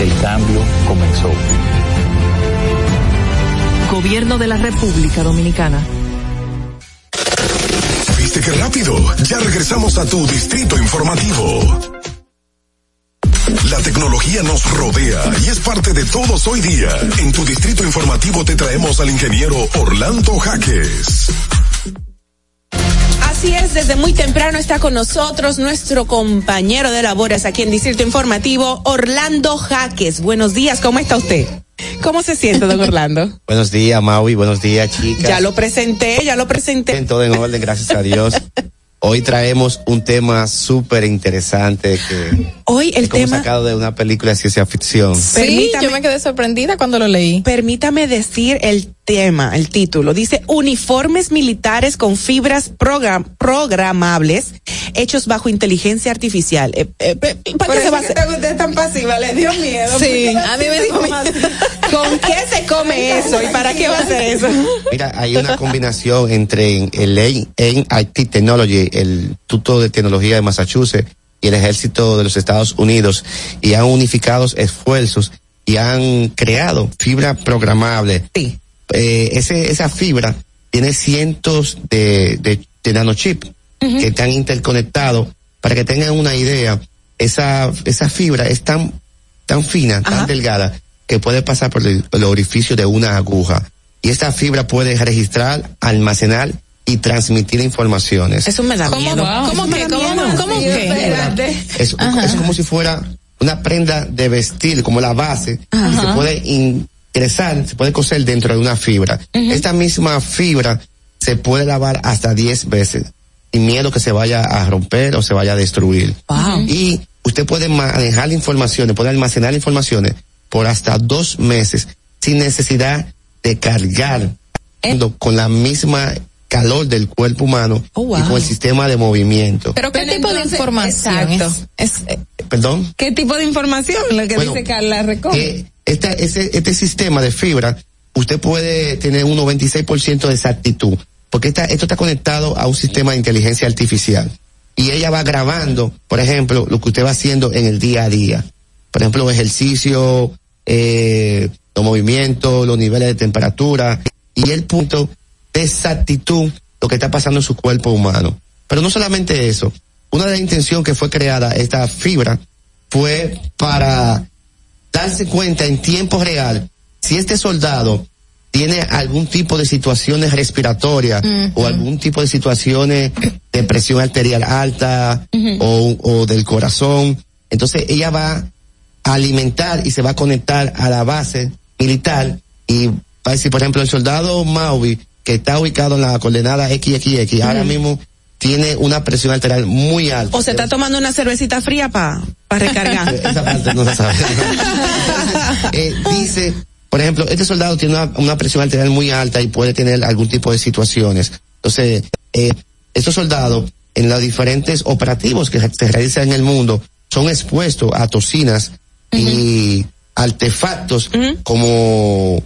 El cambio comenzó. Gobierno de la República Dominicana. ¿Viste qué rápido? Ya regresamos a tu Distrito Informativo. La tecnología nos rodea y es parte de todos hoy día. En tu Distrito Informativo te traemos al ingeniero Orlando Jaques. Así es, desde muy temprano está con nosotros nuestro compañero de labores aquí en Distrito Informativo, Orlando Jaques. Buenos días, ¿cómo está usted? ¿Cómo se siente, don Orlando? Buenos días, Maui. Buenos días, chicas. Ya lo presenté, ya lo presenté. En todo en orden, gracias a Dios. Hoy traemos un tema súper interesante que Hoy el es como tema sacado de una película de ciencia ficción. Sí, yo me quedé sorprendida cuando lo leí. Permítame decir el tema, el título. Dice uniformes militares con fibras program- programables hechos bajo inteligencia artificial. Eh, eh, ¿Para Por qué se va a hacer? usted es tan pasiva, le dio miedo. Sí, a mí me dio así. ¿Con qué se come eso y para qué va a hacer eso? Mira, hay una combinación entre el NIT Technology, el Instituto de Tecnología de Massachusetts y el Ejército de los Estados Unidos y han unificado esfuerzos y han creado fibra programable. Sí. Eh, ese, esa fibra tiene cientos de, de, de nanochips que están interconectados. Para que tengan una idea, esa, esa fibra es tan, tan fina, tan delgada, que puede pasar por el, el orificio de una aguja. Y esta fibra puede registrar, almacenar y transmitir informaciones. Eso me da ¿Cómo, miedo. ¿cómo que? ¿Cómo, miedo. cómo Sí, que? Es, es como si fuera una prenda de vestir, como la base, y se puede ingresar, se puede coser dentro de una fibra. Esta misma fibra se puede lavar hasta 10 veces, sin miedo que se vaya a romper o se vaya a destruir. Y usted puede manejar informaciones, puede almacenar informaciones por hasta dos meses, sin necesidad de cargar con la misma calor del cuerpo humano y con el sistema de movimiento. Pero ¿qué Pero tipo de información exacto. es? es- eh, Perdón. ¿Qué tipo de información? Lo que Bueno, dice Carla Recón. Eh, este sistema de fibra, usted puede tener un 96% de exactitud, porque esto está conectado a un sistema de inteligencia artificial. Y ella va grabando, por ejemplo, lo que usted va haciendo en el día a día. Por ejemplo, ejercicio, eh, los movimientos, los niveles de temperatura y el punto de exactitud, lo que está pasando en su cuerpo humano. Pero no solamente eso. Una de las intenciones que fue creada esta fibra fue para darse cuenta en tiempo real si este soldado tiene algún tipo de situaciones respiratorias o algún tipo de situaciones de presión arterial alta o, o del corazón. Entonces ella va a alimentar y se va a conectar a la base militar y va a decir, por ejemplo, el soldado Maui, que está ubicado en la coordenada XXX, ahora mismo tiene una presión arterial muy alta. O se está tomando una cervecita fría para recargar. Esa parte no se sabe. Eh, dice, por ejemplo, este soldado tiene una, una presión arterial muy alta y puede tener algún tipo de situaciones. Entonces, eh, estos soldados, en los diferentes operativos que se realizan en el mundo, son expuestos a toxinas y artefactos como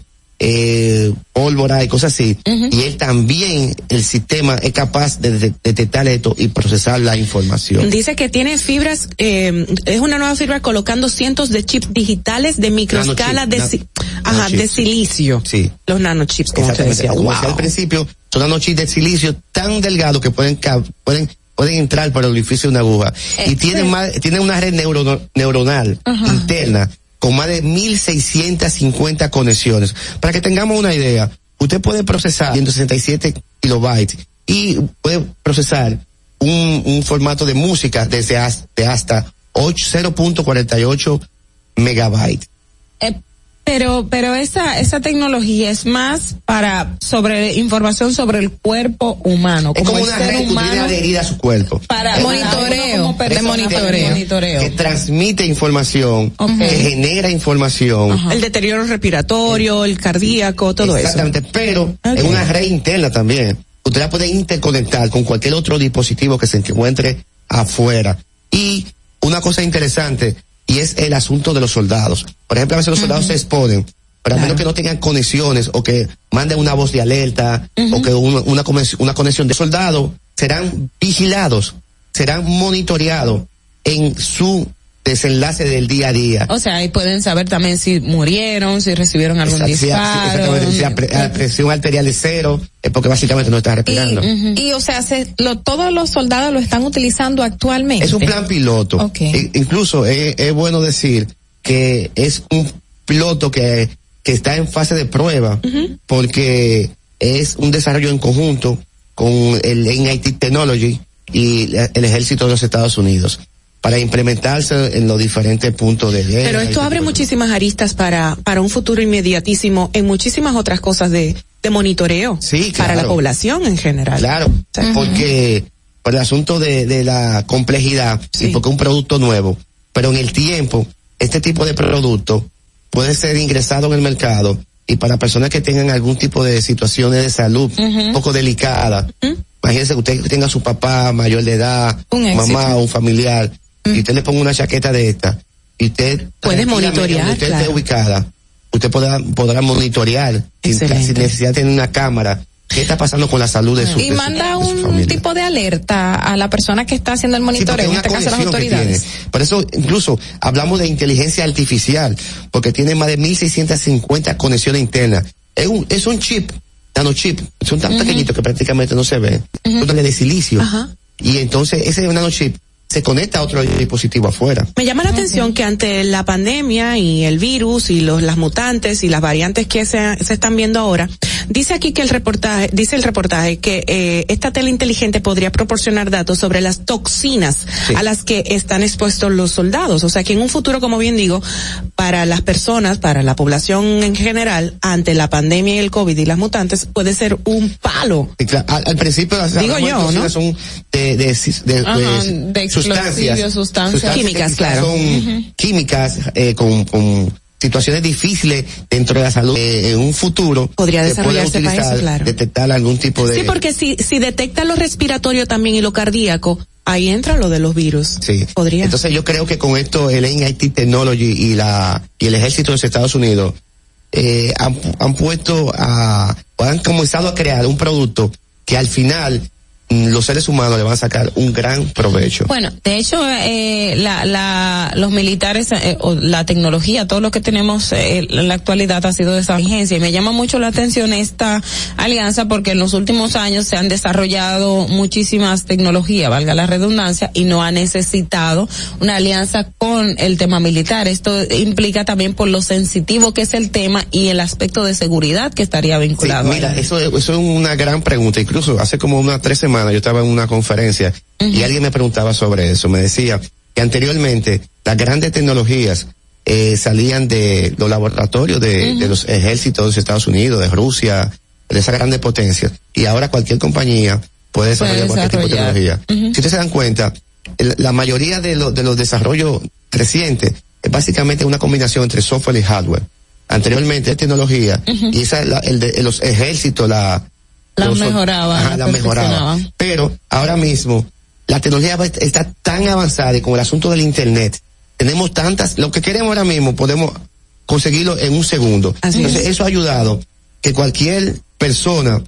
eh, pólvora y cosas así. Y él también, el sistema es capaz de de- detectar esto y procesar la información. Dice que tiene fibras, eh, es una nueva fibra colocando cientos de chips digitales de microescala de, Nanochip, si- ajá, de silicio. Sí. Los nanochips, como te Exactamente. decía. Como Wow. decía al principio, son nanochips de silicio tan delgados que pueden pueden pueden entrar por el orificio de una aguja y tienen más tienen una red neuro- neuronal interna con más de 1650 conexiones. Para que tengamos una idea, usted puede procesar 167 kilobytes y puede procesar un, un formato de música desde hasta, de hasta 8 0.48 megabytes. Eh, pero, pero esa, esa tecnología es más para sobre información sobre el cuerpo humano. Es como una ser red que humano, tiene adherida a su cuerpo. Para Es monitoreo, como de persona, monitoreo. monitoreo. que transmite información, que genera información. El deterioro respiratorio, el cardíaco, todo Exactamente, pero es una red interna también. Usted la puede interconectar con cualquier otro dispositivo que se encuentre afuera. Y una cosa interesante, y es el asunto de los soldados. Por ejemplo, a veces los soldados se exponen, pero a menos que no tengan conexiones o que manden una voz de alerta o que una, una, una conexión de soldados, serán vigilados, serán monitoreados en su desenlace del día a día. O sea, ahí pueden saber también si murieron, si recibieron algún Exacto, disparo. exactamente, si la pre- la presión arterial es cero, es porque básicamente no está respirando. Y, o sea, se, lo, todos los soldados lo están utilizando actualmente. Es un plan piloto. Incluso es, es bueno decir que es un piloto que, que está en fase de prueba porque es un desarrollo en conjunto con el NIT Technology y el ejército de los Estados Unidos para implementarse en los diferentes puntos de guerra. Pero esto abre muchísimas aristas para, para un futuro inmediatísimo en muchísimas otras cosas de, de monitoreo Sí, para la claro. población en general. Claro, porque por el asunto de, de la complejidad y porque es un producto nuevo, pero en el tiempo, este tipo de producto puede ser ingresado en el mercado y para personas que tengan algún tipo de situaciones de salud un poco delicadas, imagínense que usted tenga a su papá mayor de edad, Un mamá un familiar, y usted le ponga una chaqueta de esta, y usted Puedes monitorear, usted claro. esté ubicada, usted podrá, podrá monitorear sin, sin necesidad de tener una cámara qué está pasando con la salud de su y de su- manda de su un tipo de alerta a la persona que está haciendo el Sí, monitoreo, es en este caso las autoridades. Por eso incluso hablamos de inteligencia artificial, porque tiene más de 1650 conexiones internas. Es un, es un chip, nanochip, son tan pequeñitos que prácticamente no se ven. Son de silicio. Y entonces ese nanochip se conecta a otro dispositivo afuera. Me llama la atención que ante la pandemia y el virus y los, las mutantes y las variantes que se, se están viendo ahora, dice aquí que el reportaje, dice el reportaje que eh, esta tele inteligente podría proporcionar datos sobre las toxinas a las que están expuestos los soldados. O sea que en un futuro, como bien digo, para las personas, para la población en general, ante la pandemia y el COVID y las mutantes, puede ser un palo. Claro, al, al principio las Digo yo, ¿no? toxinas son de, de, de- Ajá, de- de sustancias, sustancias. Químicas, que claro. Son químicas eh, con, con situaciones difíciles dentro de la salud. Eh, en un futuro Podría puede desarrollarse para utilizar, eso, claro. detectar algún tipo de Sí, porque si, si detecta lo respiratorio también y lo cardíaco, ahí entra lo de los virus. Sí. Podría. Entonces yo creo que con esto el NIT Technology y la y el ejército de los Estados Unidos eh, han, han puesto a o han comenzado a crear un producto que al final los seres humanos le van a sacar un gran provecho. Bueno, de hecho, eh, la, la, los militares, eh, o la tecnología, todo lo que tenemos eh, en la actualidad ha sido de esa vigencia. Y me llama mucho la atención esta alianza porque en los últimos años se han desarrollado muchísimas tecnologías, valga la redundancia, y no ha necesitado una alianza con el tema militar. Esto implica también por lo sensitivo que es el tema y el aspecto de seguridad que estaría vinculado. mira, eso, eso es una gran pregunta. Incluso hace como unas tres semanas yo estaba en una conferencia y alguien me preguntaba sobre eso. Me decía que anteriormente las grandes tecnologías eh, salían de los laboratorios de, de los ejércitos de Estados Unidos, de Rusia, de esas grandes potencias. Y ahora cualquier compañía puede desarrollar cualquier tipo de tecnología. Si ustedes se dan cuenta, la mayoría de, los de los desarrollos recientes es básicamente una combinación entre software y hardware. Anteriormente es tecnología y esa la- el de los ejércitos la La los- ajá, la perfeccionaban. Pero ahora mismo la tecnología está tan avanzada y con el asunto del internet tenemos tantas lo que queremos ahora mismo podemos conseguirlo en un segundo. Así Entonces es. eso ha ayudado que cualquier persona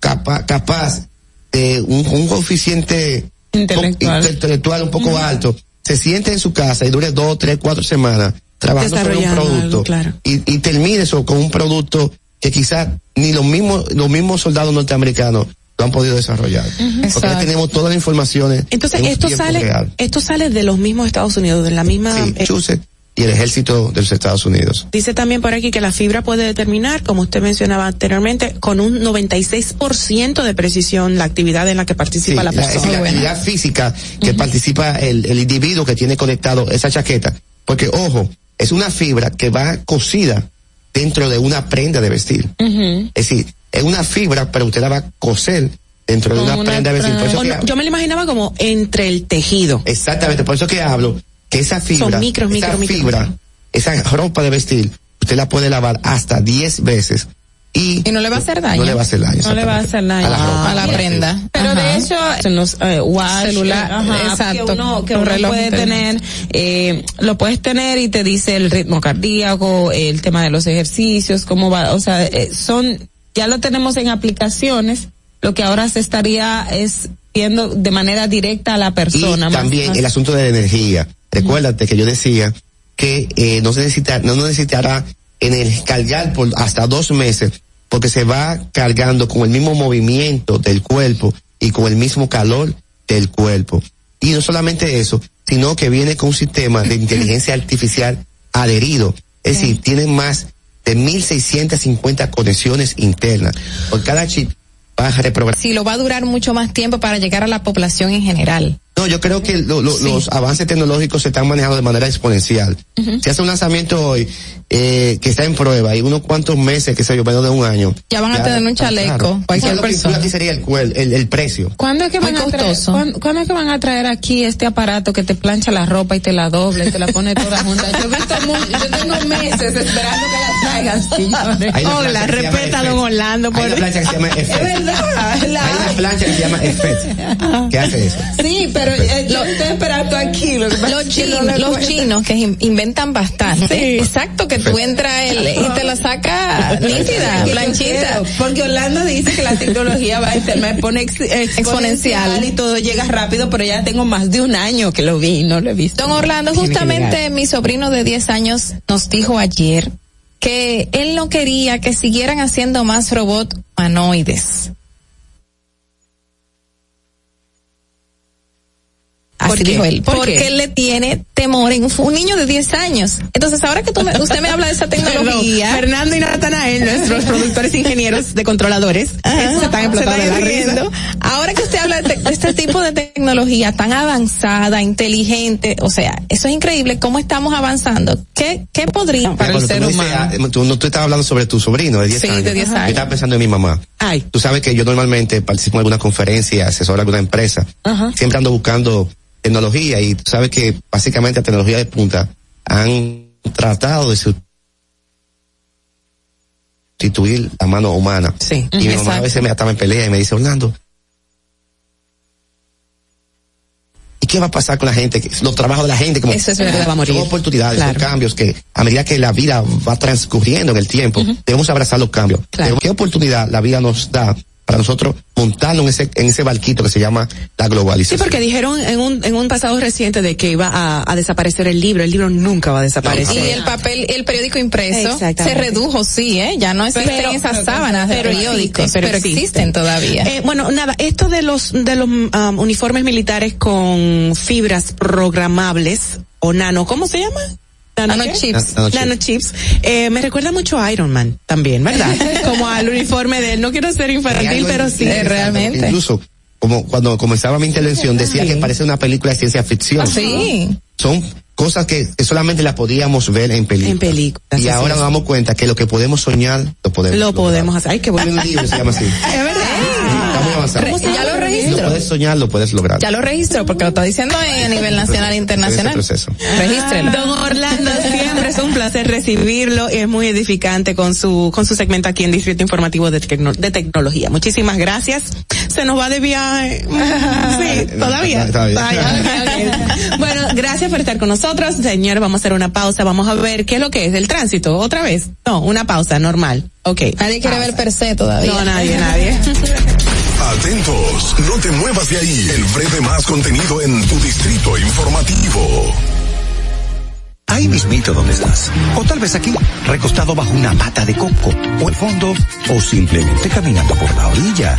capa- capaz de un, un coeficiente Intelectual. un poco alto se siente en su casa y dure dos, tres, cuatro semanas trabajando sobre un algo, producto claro. y, y termine eso con un producto que quizás ni los mismos los mismos soldados norteamericanos lo han podido desarrollar. Porque ya Exacto. tenemos todas las informaciones. Entonces, en esto sale, real. esto sale de los mismos Estados Unidos, de la misma, Sí, eh, y el ejército de los Estados Unidos. Dice también por aquí que la fibra puede determinar, como usted mencionaba anteriormente, con un 96% de precisión la actividad en la que participa Sí, la es persona. decir, la actividad física que participa el, el individuo que tiene conectado esa chaqueta. Porque, ojo, es una fibra que va cosida dentro de una prenda de vestir. Es decir, es una fibra, pero usted la va a coser dentro de una, una prenda de vestir. Por eso yo me lo imaginaba como entre el tejido. Exactamente, por eso que hablo que esa fibra, Son micros, esa micros. fibra, esa ropa de vestir, usted la puede lavar hasta 10 veces y, Y no le va a hacer daño. no le va a hacer daño. No le va a hacer daño A la ropa. a la prenda. Pero Ajá. de hecho, en los eh, watch, Celular, eh, ajá, exacto, que uno, que un uno puede tener, eh, lo puedes tener y te dice el ritmo cardíaco, el tema de los ejercicios, cómo va, o sea, eh, son, ya lo tenemos en aplicaciones, lo que ahora se estaría es viendo de manera directa a la persona. y más- también más- el asunto de la energía. Recuérdate que yo decía que eh, no se necesita, no necesitará en el cargar por hasta dos meses, porque se va cargando con el mismo movimiento del cuerpo y con el mismo calor del cuerpo. Y no solamente eso, sino que viene con un sistema de inteligencia artificial adherido. Es decir, tiene más de 1650 conexiones internas. Por cada chip va a reprogramar. Si lo va a durar mucho más tiempo para llegar a la población en general. No, yo creo que lo- lo- los avances tecnológicos se están manejando de manera exponencial. Se hace un lanzamiento hoy eh, que está en prueba y unos cuantos meses, que sé yo, menos de un año. Ya van a tener un chaleco, claro. cualquier ¿Sabes lo que persona. aquí sería el, cuel- el, el precio. ¿Cuándo es que Muy van a traer, costoso. ¿cuándo, cuándo es que van a traer aquí este aparato que te plancha la ropa y te la dobla y te la pone toda junta? Yo, he visto mu- yo tengo meses esperando que la traigan, señores. Hay Hola, respeta don Orlando Hay por una plancha que se llama Es verdad, Hay una plancha que se llama Effect. ¿Qué hace eso? Sí, pero eh, yo estoy esperando aquí. Lo que pasa Los es que no chinos, le los chinos que in- inventan bastante. Exacto, que tú entras el, y te la saca nítida, planchita. Porque Orlando dice que la tecnología va a ser, ex- exponencial Exponencial. y todo llega rápido, pero ya tengo más de un año que lo vi y no lo he visto. Don Orlando, justamente mi sobrino de 10 años nos dijo ayer que él no quería que siguieran haciendo más robots humanoides. Así dijo él. ¿Por porque qué? él le tiene temor en un, un niño de 10 años. Entonces, ahora que tú me- usted me habla de esa Perdón, tecnología. Fernando y Natanael, nuestros productores ingenieros de controladores, se están explotando de la riendo. risa. Ahora que usted habla de, te- de este tipo de tecnología tan avanzada, inteligente, o sea, eso es increíble cómo estamos avanzando. ¿Qué, qué podría para el ser me dices, humano? ah, tú, no, tú estabas hablando sobre tu sobrino de 10 Sí, de años. 10 Yo años. estaba pensando en mi mamá. Ay. Tú sabes que yo normalmente participo en alguna conferencia, asesoro a alguna empresa. Ajá. Siempre ando buscando tecnología y tú sabes que básicamente la tecnología de punta han tratado de sustituir la mano humana. Sí. Y mi mamá a veces me estaba en pelea y me dice, Orlando, ¿y qué va a pasar con la gente? Los trabajos de la gente, como Eso es verdad. Va a morir. son oportunidades, Claro. son cambios que a medida que la vida va transcurriendo en el tiempo, debemos abrazar los cambios. Claro. ¿Qué oportunidad la vida nos da para nosotros montarnos en ese, en ese barquito que se llama la Sí, globalización. porque dijeron en un, en un pasado reciente de que iba a, a desaparecer el libro. El libro nunca va a desaparecer. Y el papel, el periódico impreso se redujo, sí, ¿eh? Ya no existen Pero- esas sábanas de periódicos, pero, existen todavía. Eh, bueno, nada, esto de los de los um, uniformes militares con fibras programables o nano, ¿cómo se llama? Nanochips. Na- nanochips. Nanochips. Eh, me recuerda mucho a Iron Man también, ¿verdad? Como al uniforme de él. No quiero ser infantil, pero sí. porque Incluso, como cuando comenzaba mi intervención, decía que parece una película de ciencia ficción. Sí. Son cosas que, que solamente las podíamos ver en películas. En películas, Y ahora es. nos damos cuenta que lo que podemos soñar, lo podemos Lo lograr. podemos hacer. Ay, qué Hay un bueno. libro se llama así. Es verdad. Re- ya lo Lo registro. puedes soñar, lo puedes lograr. Ya lo registro porque lo está diciendo a nivel nacional e internacional. Proceso. Regístrelo. Don Orlando, siempre es un placer recibirlo y es muy edificante con su con su segmento aquí en Distrito Informativo de, Tecno- de Tecnología. Muchísimas gracias. Se nos va de viaje. Sí, todavía. Está bien. Todavía. Ok. Bueno, gracias por estar con nosotros. Señores, vamos a hacer una pausa. Vamos a ver qué es lo que es el tránsito. ¿Otra vez? No, una pausa normal. Ok. Nadie quiere ver per se todavía. No, nadie, nadie. Atentos, no te muevas de ahí. El breve más contenido en tu distrito informativo. Ahí mismito donde estás. O tal vez aquí, recostado bajo una mata de coco, o al fondo, o simplemente caminando por la orilla.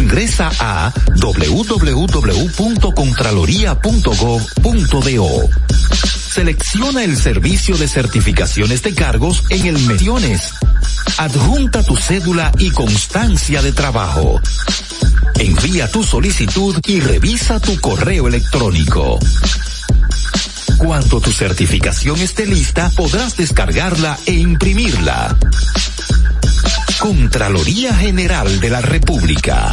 Ingresa a www.contraloría.gov.do. Selecciona el servicio de certificaciones de cargos en el Mediones. Adjunta tu cédula y constancia de trabajo. Envía tu solicitud y revisa tu correo electrónico. Cuando tu certificación esté lista, podrás descargarla e imprimirla. Contraloría General de la República.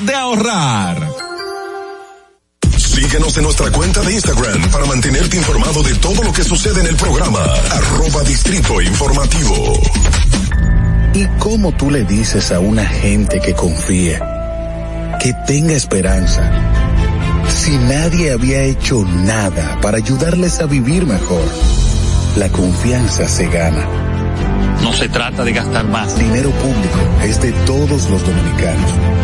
de ahorrar. Síguenos en nuestra cuenta de Instagram para mantenerte informado de todo lo que sucede en el programa. Arroba Distrito Informativo. ¿Y cómo tú le dices a una gente que confía, que tenga esperanza, si nadie había hecho nada para ayudarles a vivir mejor? La confianza se gana. No se trata de gastar más. Dinero público es de todos los dominicanos.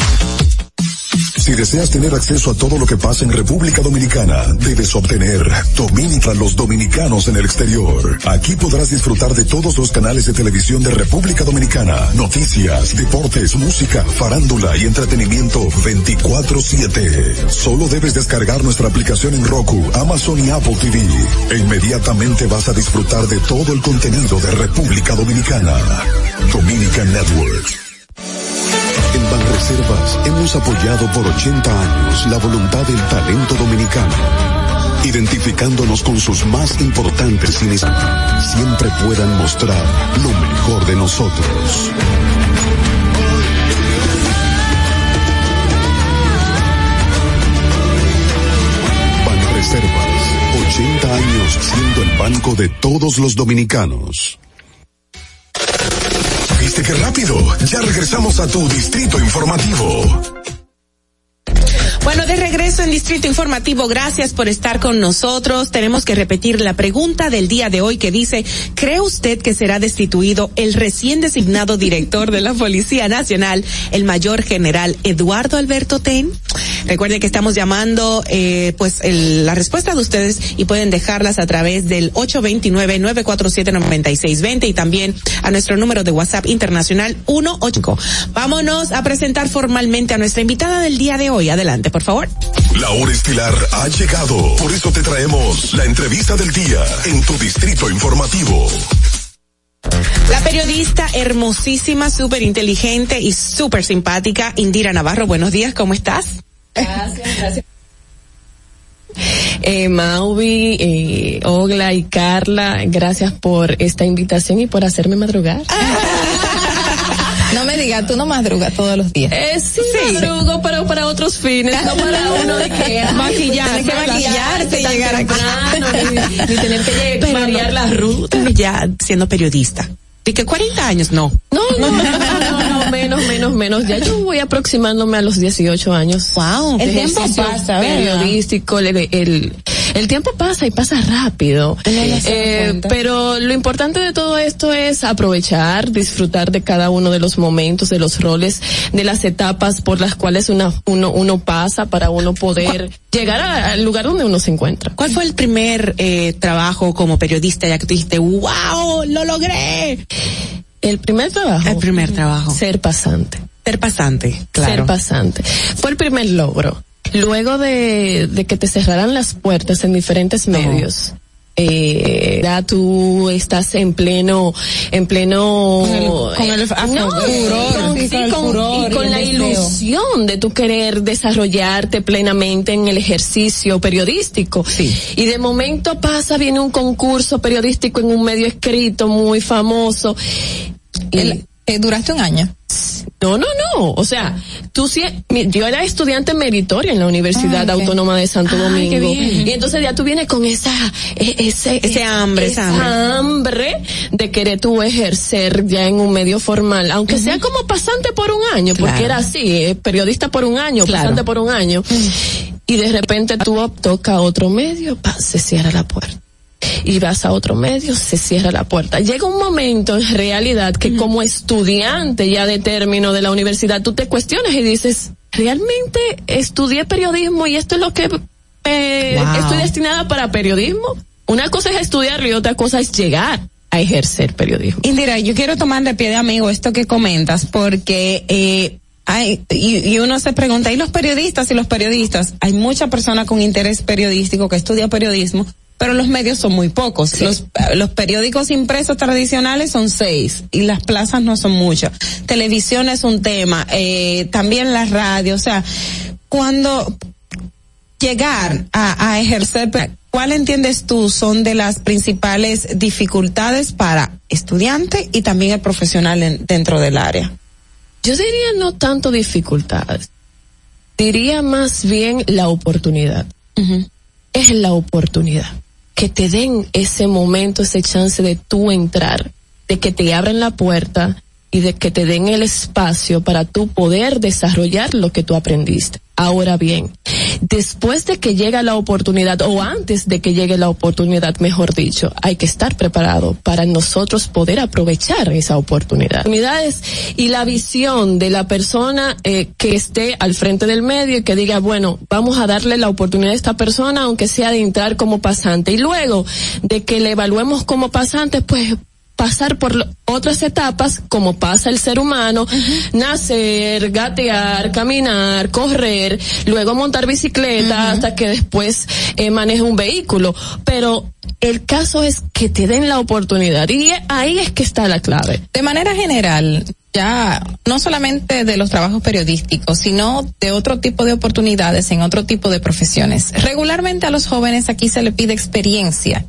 Si deseas tener acceso a todo lo que pasa en República Dominicana, debes obtener Dominica los dominicanos en el exterior. Aquí podrás disfrutar de todos los canales de televisión de República Dominicana, noticias, deportes, música, farándula y entretenimiento 24/7. Solo debes descargar nuestra aplicación en Roku, Amazon y Apple TV. E inmediatamente vas a disfrutar de todo el contenido de República Dominicana. Dominican Network. En Banreservas hemos apoyado por 80 años la voluntad del talento dominicano, identificándonos con sus más importantes iniciativas. Siempre puedan mostrar lo mejor de nosotros. Banreservas, 80 años siendo el banco de todos los dominicanos. ¿Viste qué rápido? Ya regresamos a tu distrito informativo. Bueno, de regreso en Distrito Informativo, gracias por estar con nosotros. Tenemos que repetir la pregunta del día de hoy que dice, ¿cree usted que será destituido el recién designado director de la Policía Nacional, el mayor general Eduardo Alberto Ten? Recuerde que estamos llamando, eh, pues, el- la respuesta de ustedes y pueden dejarlas a través del 829-947-9620 y también a nuestro número de WhatsApp internacional 185. Vámonos a presentar formalmente a nuestra invitada del día de hoy. Adelante, por favor. La hora estilar ha llegado. Por eso te traemos la entrevista del día en tu distrito informativo. La periodista hermosísima, súper inteligente y súper simpática, Indira Navarro. Buenos días, ¿cómo estás? Gracias, gracias. Eh, Mauvi, eh, Ogla y Carla, gracias por esta invitación y por hacerme madrugar. No me digas, tú no madrugas todos los días. Eh, sí, madrugo, pero para otros fines, no para uno de que Maquillarse, tienes que maquillarte, tan llegar temprano, ni, ni tener que Pero variar no. la ruta. Ya siendo periodista. ¿Y que 40 años? No. No, no, no, no, no, menos, menos, menos. Ya yo voy aproximándome a los 18 años. Wow. El tiempo pasa, ¿verdad? periodístico, el, el, el tiempo pasa y pasa rápido. Eh, pero lo importante de todo esto es aprovechar, disfrutar de cada uno de los momentos, de los roles, de las etapas por las cuales una, uno, uno pasa para uno poder llegar a- al lugar donde uno se encuentra. ¿Cuál fue el primer eh, trabajo como periodista ya que tú dijiste, wow, lo logré? El primer trabajo. El primer trabajo. Ser pasante. Ser pasante, claro. Ser pasante. Fue el primer logro. Luego de, de que te cerraran las puertas en diferentes medios. Eh, ya tú estás en pleno, en pleno, Con el- con sí, sí, la ilusión de tu querer desarrollarte plenamente en el ejercicio periodístico. Y de momento pasa, viene un concurso periodístico en un medio escrito muy famoso. Eh, duraste un año. No, no, no. O sea, tú sí, yo era estudiante meritoria en la Universidad Ah. Autónoma de Santo Ay, Domingo. Y entonces ya tú vienes con esa, e- ese, Ese hambre, esa hambre de querer tú ejercer ya en un medio formal, aunque sea como pasante por un año, porque era así, eh, periodista por un año, Claro. pasante por un año. Y de repente tú toca otro medio, pa, se cierra la puerta y vas a otro medio, se cierra la puerta. Llega un momento en realidad que como estudiante ya de término de la universidad, tú te cuestionas y dices, ¿realmente estudié periodismo y esto es lo que eh, Wow. estoy destinada para periodismo? Una cosa es estudiarlo y otra cosa es llegar a ejercer periodismo. Indira, yo quiero tomar de pie de amigo esto que comentas porque eh, hay, y, y uno se pregunta, ¿y los periodistas y los periodistas? Hay mucha persona con interés periodístico que estudia periodismo, pero los medios son muy pocos. Los, los periódicos impresos tradicionales son seis y las plazas no son muchas. Televisión es un tema, eh, también la radio, o sea, cuando llegar a, a ejercer, ¿cuál entiendes tú son de las principales dificultades para estudiante y también el profesional en- dentro del área? Yo diría no tanto dificultades, diría más bien la oportunidad. Es la oportunidad. Que te den ese momento, ese chance de tú entrar, de que te abren la puerta y de que te den el espacio para tú poder desarrollar lo que tú aprendiste. Ahora bien, después de que llega la oportunidad o antes de que llegue la oportunidad, mejor dicho, hay que estar preparado para nosotros poder aprovechar esa oportunidad. Oportunidades y la visión de la persona eh, que esté al frente del medio y que diga, bueno, vamos a darle la oportunidad a esta persona, aunque sea de entrar como pasante. Y luego de que le evaluemos como pasante, pues pasar por otras etapas como pasa el ser humano, nacer, gatear, caminar, correr, luego montar bicicleta hasta que después eh, maneje un vehículo. Pero el caso es que te den la oportunidad y ahí es que está la clave. De manera general, ya no solamente de los trabajos periodísticos, sino de otro tipo de oportunidades en otro tipo de profesiones. Regularmente a los jóvenes aquí se le pide experiencia.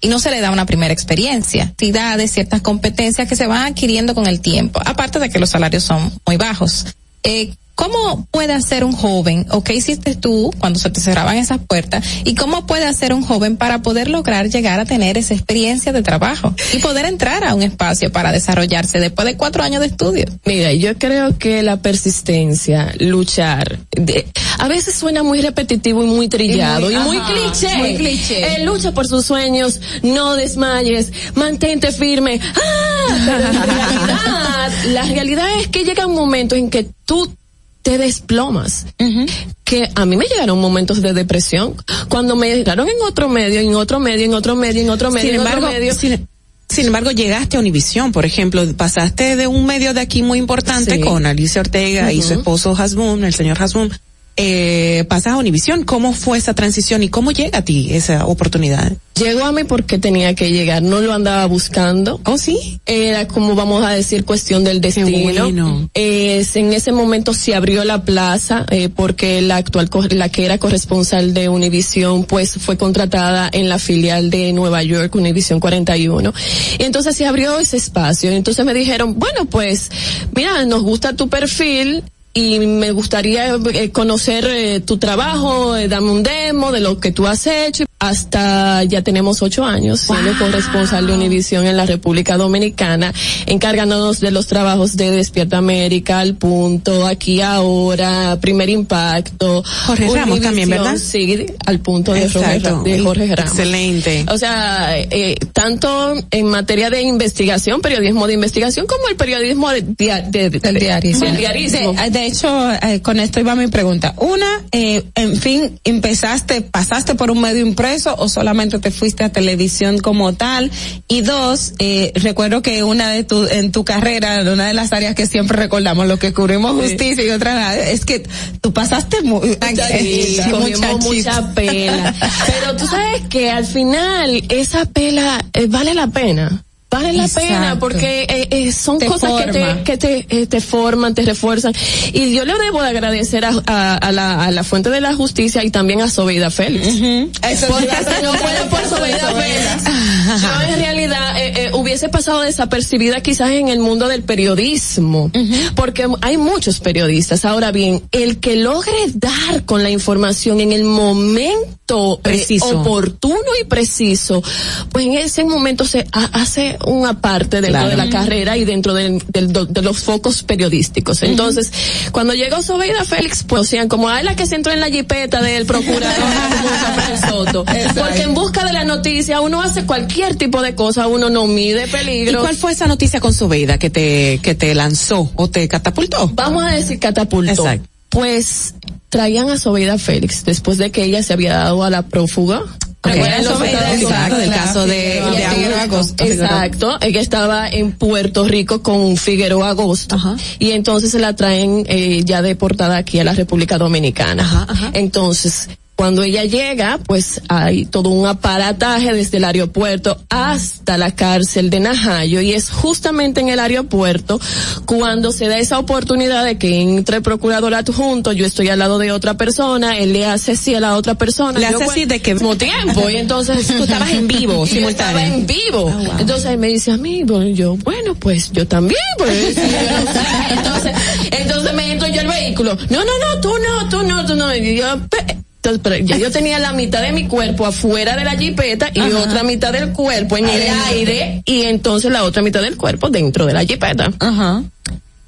Y no se le da una primera experiencia, actividades, ciertas competencias que se van adquiriendo con el tiempo, aparte de que los salarios son muy bajos. Eh, ¿cómo puede hacer un joven, o qué hiciste tú cuando se te cerraban esas puertas, y cómo puede hacer un joven para poder lograr llegar a tener esa experiencia de trabajo y poder entrar a un espacio para desarrollarse después de cuatro años de estudio? Mira, yo creo que la persistencia, luchar, de- a veces suena muy repetitivo y muy trillado y muy- ajá, cliché. muy cliché. Eh, lucha por sus sueños, no desmayes, mantente firme. Ah, pero en realidad, la realidad es que llega un momento en que tú te desplomas. Que a mí me llegaron momentos de depresión cuando me llegaron en otro medio, en otro medio, en otro medio, en otro medio, Sin en otro embargo, medio. sin, sin embargo, llegaste a Univisión, por ejemplo, pasaste de un medio de aquí muy importante Sí. con Alicia Ortega y su esposo Hasbun, el señor Hasbun, eh, pasas a Univisión. ¿Cómo fue esa transición y cómo llega a ti esa oportunidad? Llegó a mí porque tenía que llegar, no lo andaba buscando. ¿Oh, sí? Era como vamos a decir cuestión del destino. bueno. Es- en ese momento se abrió la plaza eh, porque la actual, la que era corresponsal de Univision, pues fue contratada en la filial de Nueva York, Univision 41. Y entonces se abrió ese espacio. Entonces me dijeron, bueno, pues, mira, nos gusta tu perfil, y me gustaría eh, conocer eh, tu trabajo, eh, dame un demo de lo que tú has hecho. Hasta ya tenemos ocho años siendo corresponsal de Univision en la República Dominicana, encargándonos de los trabajos de Despierta América, Al Punto, Aquí Ahora, Primer Impacto. Jorge Ramos también, Univisión, ¿verdad? Sí, Al Punto de Jorge, Exacto. De Jorge Ramos. Excelente. O sea, eh, tanto en materia de investigación, periodismo de investigación, como el periodismo de, de- de- del diarismo. del diarismo. De, de hecho, eh, con esto iba mi pregunta. Una, eh, en fin, empezaste, pasaste por un medio impreso o solamente te fuiste a televisión como tal. Y dos, eh, recuerdo que una de tu, en tu carrera, una de las áreas que siempre recordamos, lo que cubrimos Sí. justicia y otra, es que tú pasaste muy, Sí, mucha pela. Pero tú sabes que al final esa pela eh, vale la pena. Vale la pena porque eh, eh, son Te cosas que te, que te, eh, te forman, te refuerzan. Y yo le debo de agradecer a, a, a la, a la fuente de la justicia y también a Sobeida Félix. Eso Porque si no fuera por Sobeida Félix, yo en realidad eh, eh, hubiese pasado desapercibida quizás en el mundo del periodismo. Porque hay muchos periodistas. Ahora bien, el que logre dar con la información en el momento Preciso. oportuno y preciso, pues en ese momento se ha- hace una parte dentro Claro. de la carrera y dentro de los focos periodísticos. Entonces, cuando llegó Sobeida Félix, pues decían como, ah, la que se entró en la jipeta del procurador Soto. Porque en busca de la noticia uno hace cualquier tipo de cosa, uno no mide ¿Y peligro. cuál fue esa noticia con Sobeida que te, que te lanzó o te catapultó? Vamos a decir catapultó. Exacto. Pues traían a Sobeida Félix después de que ella se había dado a la prófuga. Los exacto, del caso de- Figueroa de Figueroa Agosto. Exacto, ella estaba en Puerto Rico con Figueroa Agosto Ajá. y entonces se la traen eh, ya deportada aquí a la República Dominicana. Ajá, ajá. Entonces, cuando ella llega, pues hay todo un aparataje desde el aeropuerto hasta la cárcel de Najayo y es justamente en el aeropuerto cuando se da esa oportunidad de que entre el procurador adjunto, yo estoy al lado de otra persona, él le hace así a la otra persona. Le hace así de que- mismo tiempo y entonces Tú estabas en vivo, simultáneo. estaba en vivo. Entonces él me dice a mí, bueno, yo, bueno, pues yo también, pues. entonces, entonces me entro yo al vehículo. No, no, no, tú no, tú no, tú no. Y yo, entonces, pero ya yo tenía la mitad de mi cuerpo afuera de la jipeta y otra mitad del cuerpo en el aire y entonces la otra mitad del cuerpo dentro de la jipeta. Ajá.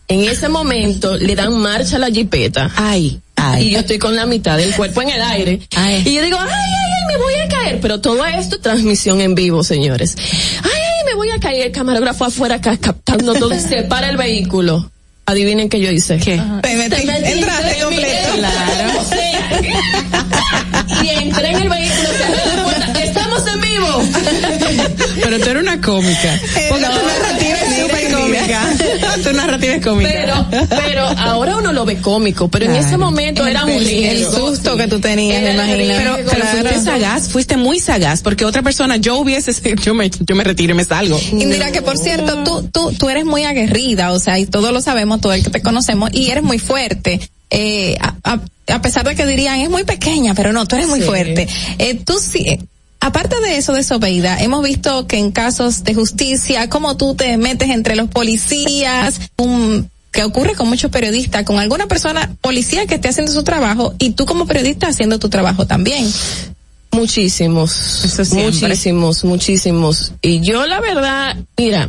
En ese momento le dan marcha a la jipeta. Ay, ay. Y yo estoy con la mitad del cuerpo en el aire. Ay. Y yo digo, ay, ay, ay, me voy a caer. Pero todo esto, transmisión en vivo, señores. Ay, ay, me voy a caer. El camarógrafo afuera acá captando todo. Se para el vehículo. Adivinen qué yo hice. ¿Qué? Te metí- entraste completo. dedo. Y entré en el vehículo, cerré la. Estamos en vivo. Pero tú eres una cómica. Porque tu narrativa es súper cómica. tu narrativa es cómica. Pero, pero ahora uno lo ve cómico, pero en ese momento era un El- el riesgo. susto que tú tenías, me imagino. riesgo, Pero, pero claro. fuiste sagaz, fuiste muy sagaz, porque otra persona, yo hubiese, yo me, yo me retiro y me salgo. Indira, que por cierto, tú, tú, tú eres muy aguerrida, o sea, y todos lo sabemos, todo el que te conocemos, y eres muy fuerte. Eh, a, a- a pesar de que dirían, es muy pequeña, pero no, tú eres muy Sí. fuerte. Eh, tú sí, eh, aparte de eso de Sobeida, hemos visto que en casos de justicia, como tú te metes entre los policías, un que ocurre con muchos periodistas, con alguna persona policía que esté haciendo su trabajo y tú como periodista haciendo tu trabajo también. Muchísimos, muchísimos, muchísimos. Y yo la verdad, mira,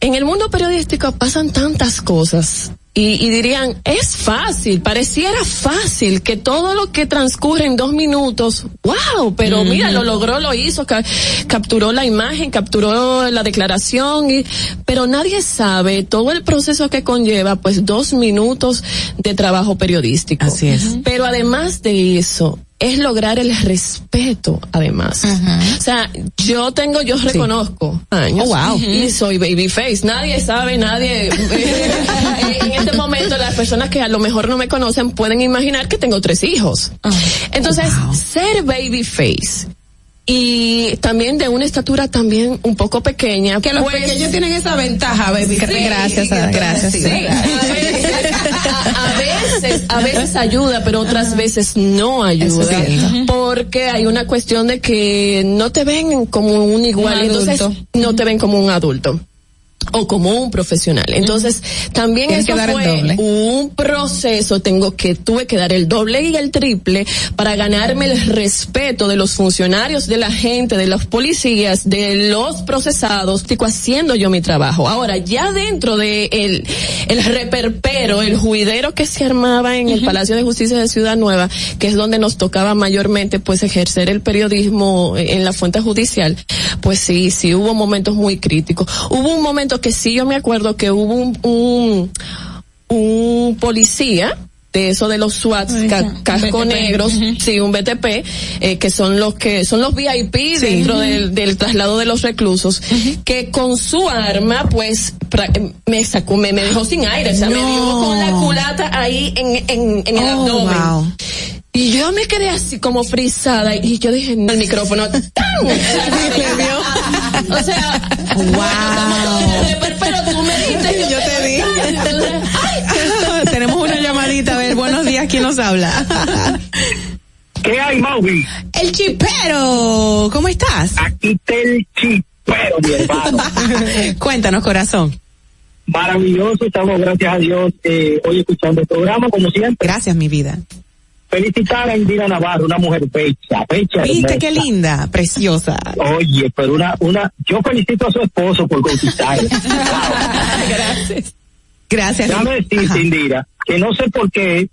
en el mundo periodístico pasan tantas cosas. Y, y dirían, es fácil, pareciera fácil que todo lo que transcurre en dos minutos, wow, pero mira, lo logró, lo hizo, ca- capturó la imagen, capturó la declaración, y, pero nadie sabe todo el proceso que conlleva, pues, dos minutos de trabajo periodístico. Así es. Pero además de eso, es lograr el respeto, además. O sea, yo tengo, yo reconozco años. Oh, wow. Y soy babyface. Nadie sabe, nadie. en este momento, las personas que a lo mejor no me conocen pueden imaginar que tengo tres hijos. Entonces, ser babyface. Y también de una estatura también un poco pequeña. Que los pues- pequeños tienen esa ventaja, baby. Sí, gracias, a- gracias. sí. A, a veces, a veces ayuda, pero otras veces no ayuda. Porque hay una cuestión de que no te ven como un igual, Un entonces no te ven como un adulto o como un profesional. Entonces, también Tienes eso fue un proceso, tengo que, tuve que dar el doble y el triple para ganarme el respeto de los funcionarios, de la gente, de los policías, de los procesados, estoy haciendo yo mi trabajo. Ahora, ya dentro de el, el reperpero, el juidero que se armaba en el Palacio de Justicia de Ciudad Nueva, que es donde nos tocaba mayormente pues ejercer el periodismo en la fuente judicial, pues sí, sí hubo momentos muy críticos. Hubo un momento que sí yo me acuerdo que hubo un, un, un policía de eso de los SWAT, ca- casco negros, sí, un BTP, eh, que son los que, son los VIP dentro del, del traslado de los reclusos, que con su arma, pues, pra- eh, me sacó, me, me dejó sin aire, o sea, me dio con la culata ahí en, en, en el Oh, abdomen. wow. Y yo me quedé así como frisada y yo dije, no, el micrófono, ¡tan! o sea, wow. Pero tú me diste, Yo te di. Entonces, Tenemos una llamadita, a ver, buenos días, ¿quién nos habla? ¿Qué hay, Mauvi? El chipero, ¿cómo estás? Aquí está el chipero, mi hermano. Cuéntanos, corazón. Maravilloso, estamos, gracias a Dios, eh, hoy escuchando el programa, como siempre. Gracias, mi vida. Felicitar a Indira Navarro, una mujer pecha, pecha. ¿Viste hermosa. qué linda? Preciosa. Oye, pero una, una, yo felicito a su esposo por conquistarla. Gracias. Gracias. Déjame decirte, Indira, que no sé por qué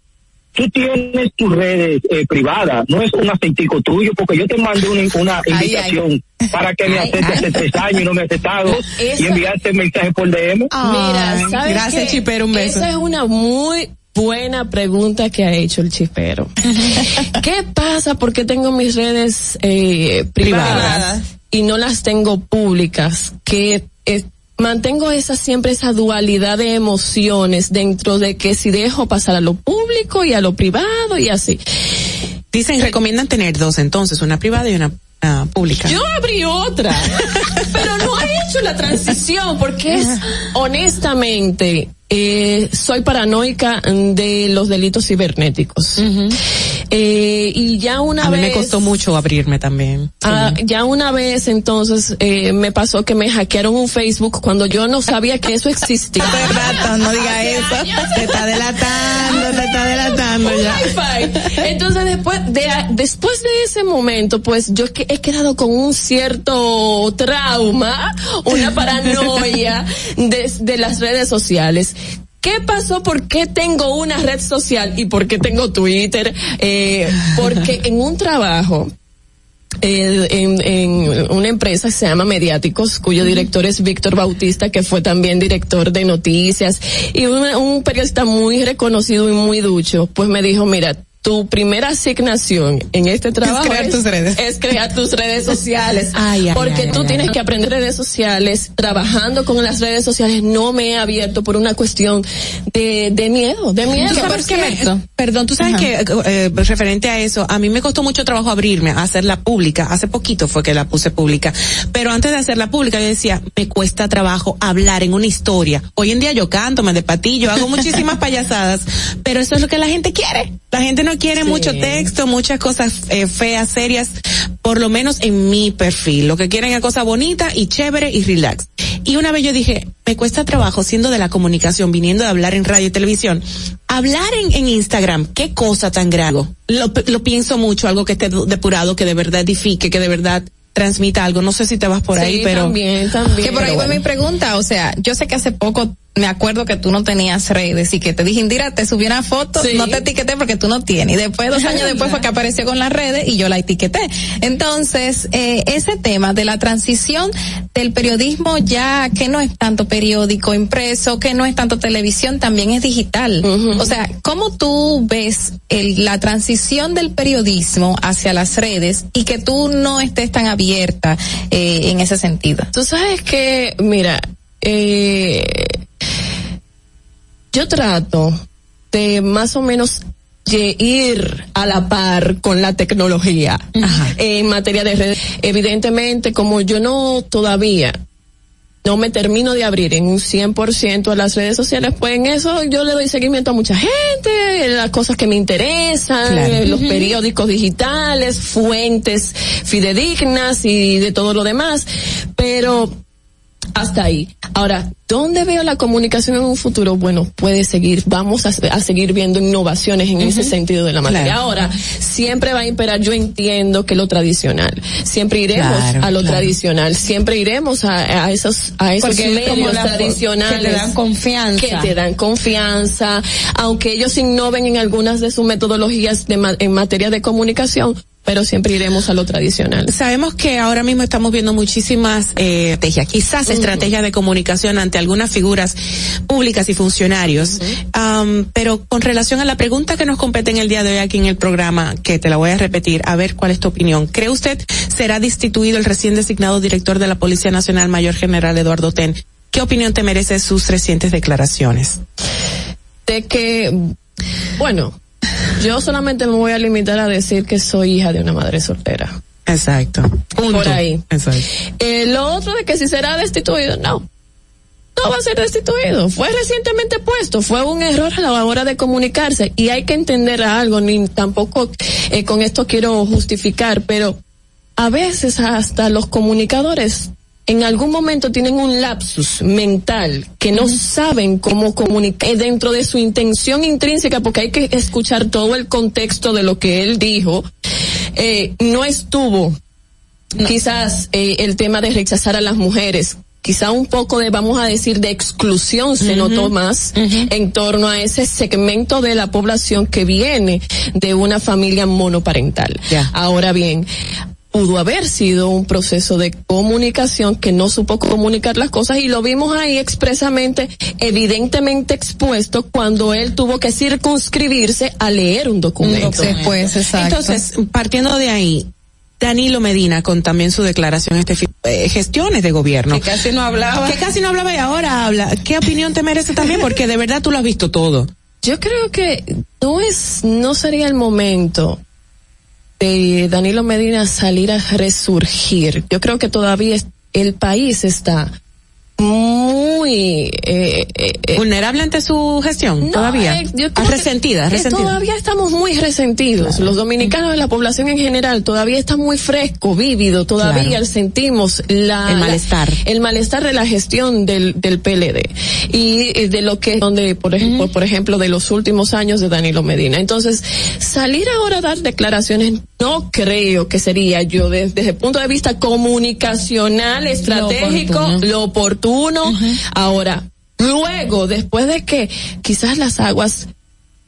tú tienes tus redes eh, privadas, no es un aceitico tuyo, porque yo te mandé una, una Ay, invitación para que me aceptes hace tres años y no me has aceptado y enviaste mensaje por DM. Mira, ¿sabes gracias? Chipero, un beso. Esa es una muy buena pregunta que ha hecho el chipero. ¿Qué pasa? ¿Por qué tengo mis redes eh, privadas, Privadas. y no las tengo públicas? Que eh, mantengo esa siempre esa dualidad de emociones dentro de que si dejo pasar a lo público y a lo privado y así. Dicen, recomiendan tener dos entonces, una privada y una ah, pública. Yo abrí otra, pero no he hecho la transición porque es, honestamente, eh, soy paranoica de los delitos cibernéticos. Eh, y ya una a mí vez... me costó mucho abrirme también. Ah, ya una vez entonces eh, me pasó que me hackearon un Facebook cuando yo no sabía que eso existía. rato, no diga eso. Te está delatando, te está delatando ya. Entonces después de después de ese momento, pues yo he quedado con un cierto trauma, una paranoia de, de las redes sociales. ¿Qué pasó? ¿Por qué tengo una red social y por qué tengo Twitter? Eh, porque en un trabajo eh, en, en una empresa que se llama Mediáticos, cuyo director es Víctor Bautista, que fue también director de noticias, y un, un periodista muy reconocido y muy ducho, pues me dijo, mira, tu primera asignación en este trabajo crear tus redes. es crear tus redes sociales. Ay, ay, porque ay, tú tienes que aprender redes sociales, trabajando con las redes sociales, no me he abierto por una cuestión de, de miedo, de miedo. ¿Tú sabes qué me- perdón, tú sabes que eh, referente a eso, a mí me costó mucho trabajo abrirme, a hacerla pública. Hace poquito fue que la puse pública. Pero antes de hacerla pública yo decía, me cuesta trabajo hablar en una historia. Hoy en día yo canto, me despatillo, hago muchísimas payasadas, pero eso es lo que la gente quiere. La gente no quiere mucho texto, muchas cosas eh, feas, serias, por lo menos en mi perfil. Lo que quieren es cosa bonita y chévere y relax. Y una vez yo dije, me cuesta trabajo siendo de la comunicación, viniendo de hablar en radio y televisión, hablar en, en Instagram, qué cosa tan grave. Lo, lo pienso mucho, algo que esté depurado, que de verdad edifique, que de verdad transmita algo. No sé si te vas por Sí, ahí, pero también, también. Que por ahí va bueno. mi pregunta, o sea, yo sé que hace poco me acuerdo que tú no tenías redes y que te dije, Indira, te subí una foto, no te etiqueté porque tú no tienes. Y después, dos años después fue que apareció con las redes y yo la etiqueté. Entonces, eh, ese tema de la transición del periodismo ya que no es tanto periódico impreso, que no es tanto televisión, también es digital. O sea, ¿cómo tú ves el- la transición del periodismo hacia las redes y que tú no estés tan abierta eh, en ese sentido? Tú sabes que, mira, eh, yo trato de más o menos de ir a la par con la tecnología en materia de redes. Evidentemente, como yo no todavía no me termino de abrir en un 100% a las redes sociales, pues en eso yo le doy seguimiento a mucha gente, las cosas que me interesan, Claro. los periódicos digitales, fuentes fidedignas y de todo lo demás, pero hasta ahí. Ahora, ¿dónde veo la comunicación en un futuro? Bueno, puede seguir, vamos a, a seguir viendo innovaciones en ese sentido de la materia. Claro. Ahora, siempre va a imperar, yo entiendo que lo tradicional, siempre iremos Claro, a lo claro. tradicional, siempre iremos a, a esos, a esos Porque medios la- tradicionales que te dan confianza. que te dan confianza, aunque ellos innoven en algunas de sus metodologías de ma- en materia de comunicación, pero siempre iremos a lo tradicional. Sabemos que ahora mismo estamos viendo muchísimas eh, estrategias, quizás estrategias de comunicación ante algunas figuras públicas y funcionarios. Pero con relación a la pregunta que nos compete en el día de hoy aquí en el programa, que te la voy a repetir, a ver cuál es tu opinión. ¿Cree usted será destituido el recién designado director de la Policía Nacional, Mayor General Eduardo Ten? ¿Qué opinión te merece sus recientes declaraciones? de que, bueno, yo solamente me voy a limitar a decir que soy hija de una madre soltera. Exacto. Punto. Por ahí. Exacto. Eh, lo otro de que si será destituido, no. No va a ser destituido. Fue recientemente puesto. Fue un error a la hora de comunicarse. Y hay que entender algo, ni tampoco eh, con esto quiero justificar, pero a veces hasta los comunicadores en algún momento tienen un lapsus mental que no saben cómo comunicar dentro de su intención intrínseca porque hay que escuchar todo el contexto de lo que él dijo. Eh, no estuvo quizás eh, el tema de rechazar a las mujeres. Quizá un poco de, vamos a decir, de exclusión se notó más en torno a ese segmento de la población que viene de una familia monoparental. Ahora bien, pudo haber sido un proceso de comunicación que no supo comunicar las cosas y lo vimos ahí expresamente, evidentemente expuesto cuando él tuvo que circunscribirse a leer un documento. Después, exacto. Entonces, partiendo de ahí, Danilo Medina con también su declaración este fin, eh, gestiones de gobierno. Que casi no hablaba. Que casi no hablaba y ahora habla. ¿Qué opinión te merece también? Porque de verdad tú lo has visto todo. Yo creo que no es, no sería el momento de Danilo Medina salir a resurgir. Yo creo que todavía el país está muy eh, eh, eh, Vulnerable ante su gestión, no, todavía. eh, yo Ah, resentida, resentida. Todavía estamos muy resentidos. Los dominicanos, la población en general, todavía está muy fresco, vívido. Todavía Claro. sentimos la, El la- malestar. el malestar de la gestión del, del PLD y de lo que, donde, por ejemplo, por ejemplo, de los últimos años de Danilo Medina. Entonces, salir ahora a dar declaraciones no creo que sería yo de- desde el punto de vista comunicacional, estratégico, oportuno. lo oportuno. Ahora, luego, después de que quizás las aguas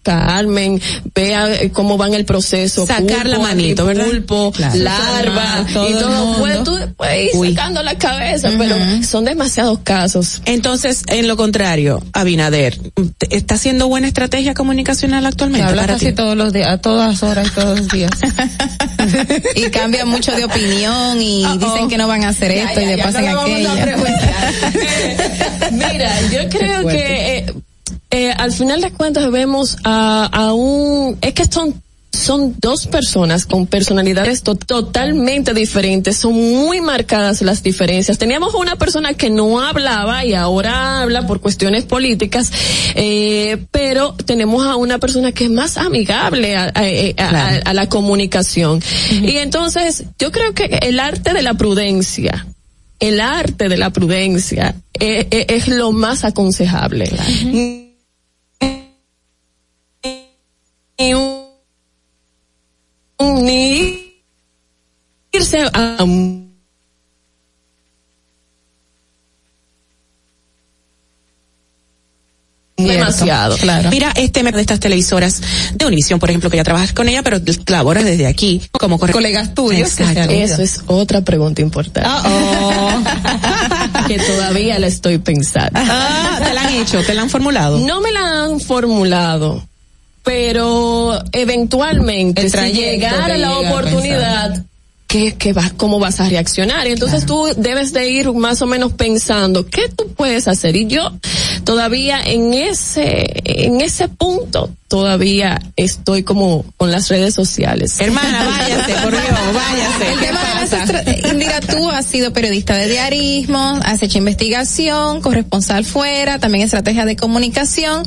calmen, vea eh, cómo van el proceso, Sacar la manito, ¿verdad? pulpo, Claro. larva Todo y el todo, mundo. pues tú puedes ir Uy. sacando la cabeza, pero son demasiados casos. Entonces, en lo contrario, Abinader, ¿te- ¿está haciendo buena estrategia comunicacional actualmente? habla para casi ti? todos los días, a todas horas y todos los días. y cambian mucho de opinión y dicen que no van a hacer Ya, esto ya, y ya, después no aquello. preguntar. Mira, yo creo que eh, eh, al final de cuentas vemos a, a un, es que son son dos personas con personalidades to- totalmente diferentes, son muy marcadas las diferencias. Teníamos una persona que no hablaba y ahora habla por cuestiones políticas, eh, pero tenemos a una persona que es más amigable a, a- a- a- a la comunicación. Y entonces, yo creo que el arte de la prudencia, el arte de la prudencia eh, eh, es lo más aconsejable. Demasiado. Claro. Mira, este de estas televisoras de Univisión, por ejemplo, que ya trabajas con ella, pero laboras desde aquí como corre- Colegas tuyos. Eso es otra pregunta importante. que todavía la estoy pensando. Ah, te la han hecho, te la han formulado. No me la han formulado, pero eventualmente, si llegara la oportunidad, ¿qué, qué vas, ¿cómo vas a reaccionar? Y entonces tú debes de ir más o menos pensando, ¿qué tú puedes hacer? Y yo todavía en ese, en ese punto, todavía estoy como con las redes sociales. Hermana, váyase, por Dios, váyase. El ¿Qué tema de las Indira, tú has sido periodista de diarismo, has hecho investigación, corresponsal fuera, también estrategia de comunicación.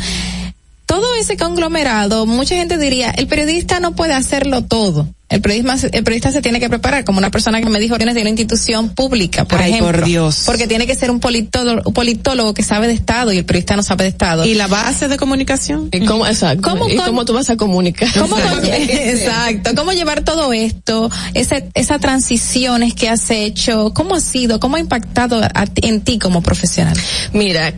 Todo ese conglomerado, mucha gente diría, el periodista no puede hacerlo todo. El periodista, el periodista se tiene que preparar, como una persona que me dijo, tienes de una institución pública, por Ay, ejemplo. por Dios. Porque tiene que ser un politólogo, un politólogo que sabe de Estado y el periodista no sabe de Estado. ¿Y la base de comunicación? ¿Y cómo, exacto, ¿Cómo ¿y con- cómo tú vas a comunicar? ¿Cómo Exacto. ¿Cómo llevar todo esto? Ese, esas transiciones que has hecho, ¿cómo ha sido? ¿Cómo ha impactado a ti- en ti como profesional? Mira,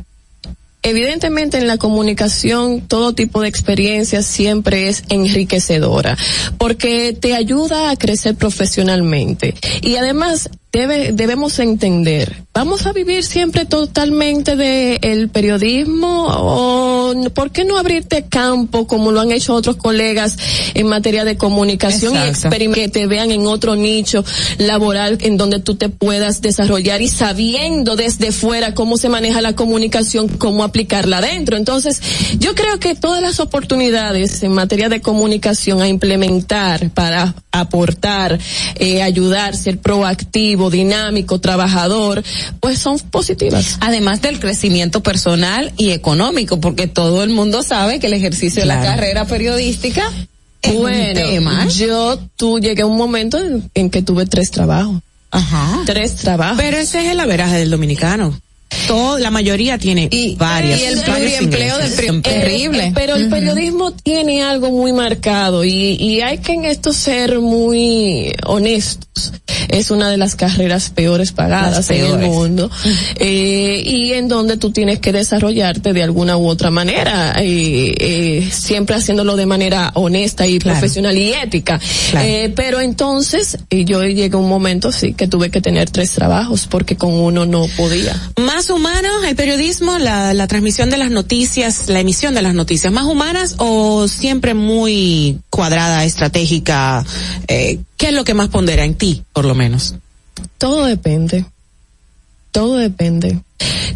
evidentemente en la comunicación todo tipo de experiencia siempre es enriquecedora porque te ayuda a crecer profesionalmente. Y además debe, debemos entender, vamos a vivir siempre totalmente de el periodismo o por qué no abrirte campo como lo han hecho otros colegas en materia de comunicación y Exacto. experimentar que te vean en otro nicho laboral en donde tú te puedas desarrollar y sabiendo desde fuera cómo se maneja la comunicación, cómo aplicarla adentro. Entonces, yo creo que todas las oportunidades en materia de comunicación a implementar para aportar, eh, ayudar, ser proactivo, dinámico, trabajador, pues son positivas. Además del crecimiento personal y económico, porque todo el mundo sabe que el ejercicio de la carrera periodística es un Bueno, tema. yo tú llegué a un momento en, en que tuve tres trabajos. Ajá. Tres trabajos. Pero ese es el averaje del dominicano. Todo, la mayoría tiene varias. y el pluriempleo del pri- terrible. Eh, pero el periodismo tiene algo muy marcado y, y hay que en esto ser muy honestos. Es una de las carreras peores pagadas Las en el peores. mundo eh, y en donde tú tienes que desarrollarte de alguna u otra manera, eh, eh, siempre haciéndolo de manera honesta y Claro. profesional y ética. Claro. Eh, pero entonces eh, yo llegué a un momento sí que tuve que tener tres trabajos porque con uno no podía. Más humano el periodismo, la, la transmisión de las noticias, la emisión de las noticias, más humanas o siempre muy cuadrada, estratégica. Eh, ¿Qué es lo que más pondera en ti, por lo menos? Todo depende. Todo depende.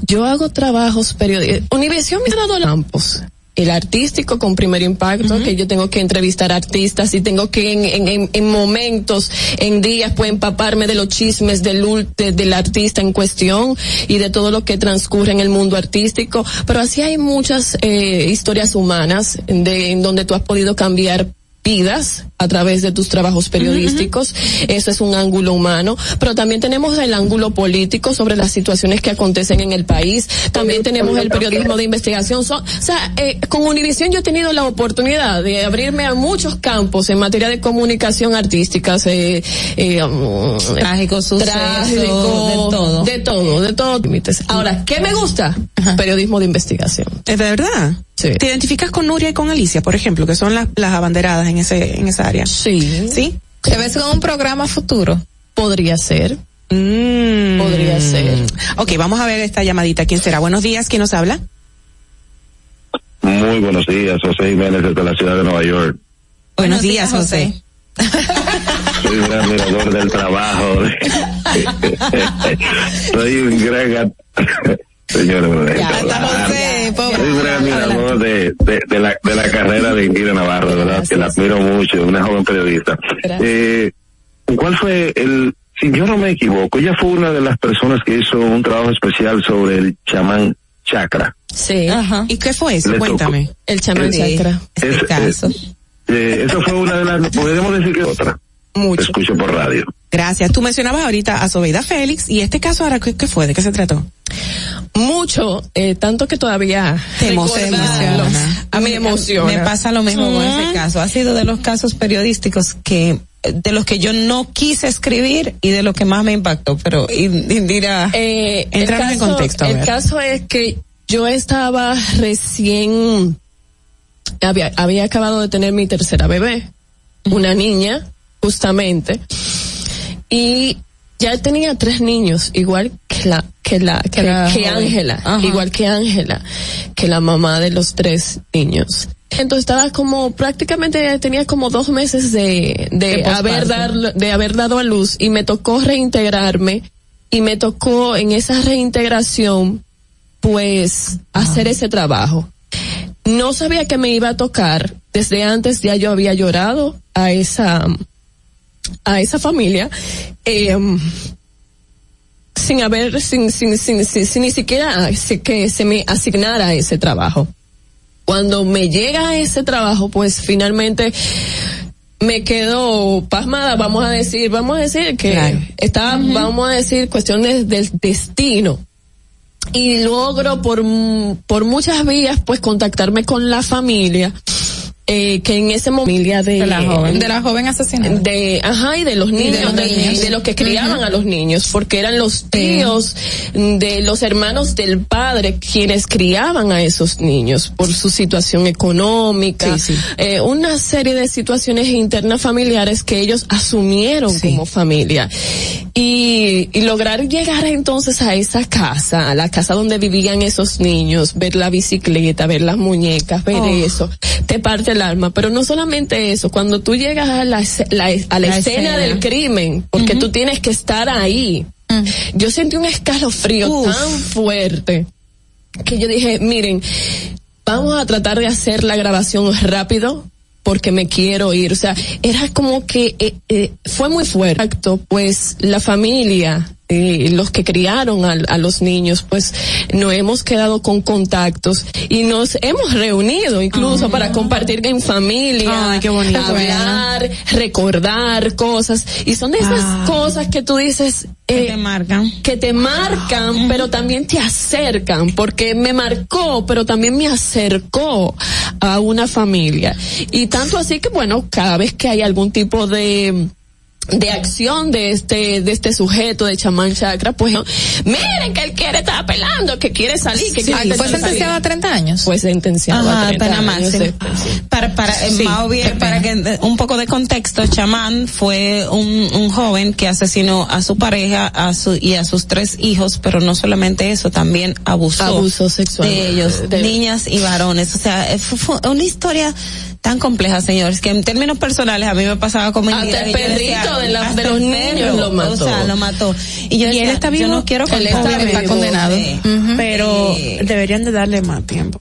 Yo hago trabajos periódicos. Univision me ha dado campos. El artístico con primer impacto, que yo tengo que entrevistar artistas y tengo que en, en, en, en momentos, en días, pues empaparme de los chismes del, de- del artista en cuestión y de todo lo que transcurre en el mundo artístico. Pero así hay muchas eh, historias humanas de, en donde tú has podido cambiar vidas a través de tus trabajos periodísticos. Eso es un ángulo humano. Pero también tenemos el ángulo político sobre las situaciones que acontecen en el país. También tenemos el periodismo de investigación. So- o sea, eh, con Univisión yo he tenido la oportunidad de abrirme a muchos campos en materia de comunicación artística. Eh, eh, um, Trágico suceso, trágico, de todo. De todo, de todo. límites. Ahora, ¿qué me gusta? Periodismo de investigación. ¿Es de verdad? Sí. ¿Te identificas con Nuria y con Alicia, por ejemplo, que son las, las abanderadas en ese, en esa área? Sí. ¿Sí? ¿Te ves con un programa futuro? Podría ser. Mm. Podría ser. Ok, vamos a ver esta llamadita. ¿Quién será? Buenos días, ¿quién nos habla? Muy buenos días, José Jiménez desde la ciudad de Nueva York. Buenos, días, José. Soy un admirador del trabajo. Soy un gran... Señores, admirador de, de, de la, de la carrera de Indira Navarro, de verdad, que la admiro mucho, una joven periodista. Eh, ¿Cuál fue el, si yo no me equivoco, ella fue una de las personas que hizo un trabajo especial sobre el chamán chakra. Sí. ¿Y qué fue eso? Le tocó. Cuéntame. El chamán chakra. Es- caso. Eh, eso fue una de las, podríamos decir que otra. Mucho. Escucho por radio. Gracias. Tú mencionabas ahorita a Sobeida Félix y este caso ahora, ¿qué, qué fue? ¿De qué se trató? Mucho, eh, tanto que todavía Te emociona. A mí me emociona. Me pasa lo mismo con ese caso. Ha sido de los casos periodísticos que de los que yo no quise escribir y de lo que más me impactó, pero Indira, eh, en contexto. El caso es que yo estaba recién, había, había acabado de tener mi tercera bebé, una niña, justamente, y ya tenía tres niños, igual que la, que la, que, la. Ángela, igual que Ángela, que la mamá de los tres niños. Entonces estaba como prácticamente tenía como dos meses de, de, haber dar, de haber dado a luz y me tocó reintegrarme y me tocó en esa reintegración pues hacer ese trabajo. No sabía que me iba a tocar. Desde antes ya yo había llorado a esa a esa familia eh, sin haber sin sin sin, sin, sin ni siquiera que se me asignara ese trabajo. Cuando me llega ese trabajo, pues finalmente me quedo pasmada, vamos a decir, vamos a decir que Claro. está, vamos a decir, cuestiones del destino. Y logro por, por muchas vías, pues contactarme con la familia, eh, que en ese momento, familia de, De la joven. De la joven asesinada. de, ajá, y de los de niños, los de, niños. de los que criaban a los niños, porque eran los tíos de los hermanos del padre quienes criaban a esos niños por su situación económica, Sí, sí. eh, una serie de situaciones internas familiares que ellos asumieron como familia. Y, y lograr llegar entonces a esa casa, a la casa donde vivían esos niños, ver la bicicleta, ver las muñecas, ver Oh. eso, te parte el alma. Pero no solamente eso, cuando tú llegas a la, esce- la- a la, La escena, escena. del crimen, porque tú tienes que estar ahí. Yo sentí un escalofrío Uf. tan fuerte que yo dije, miren, vamos a tratar de hacer la grabación rápido porque me quiero ir. O sea, era como que eh, eh, fue muy fuerte. Pues la familia, eh, los que criaron a, a los niños, pues nos hemos quedado con contactos y nos hemos reunido incluso para compartir en familia, Ay, qué bonito. hablar, recordar cosas. Y son de esas Ah. cosas que tú dices, Que eh, te marcan. que te marcan, pero también te acercan, porque me marcó, pero también me acercó a una familia. Y tanto así que bueno, cada vez que hay algún tipo de de acción de este de este sujeto de chamán chakra pues ¿no? miren que él quiere estar apelando que quiere salir que Sí, quiere fue salir. sentenciado a 30 años. fue sentenciado Ajá, a 30 pena años de. Para, para, eh, Sí, más bien, qué para que eh, un poco de contexto, Chamán fue un, un joven que asesinó a su pareja a su, y a sus tres hijos, pero no solamente eso, también abusó, Abuso sexual. de ellos, De- niñas y varones. O sea, eh, fue una historia tan compleja, señores, que en términos personales a mí me pasaba como Hasta el yo decía, perrito de la- hasta de los niños lo mató. O sea, lo mató. Y yo ¿Y él decía, está yo vivo? no quiero Él está vivo. Está condenado. Sí. Pero Eh, deberían de darle más tiempo.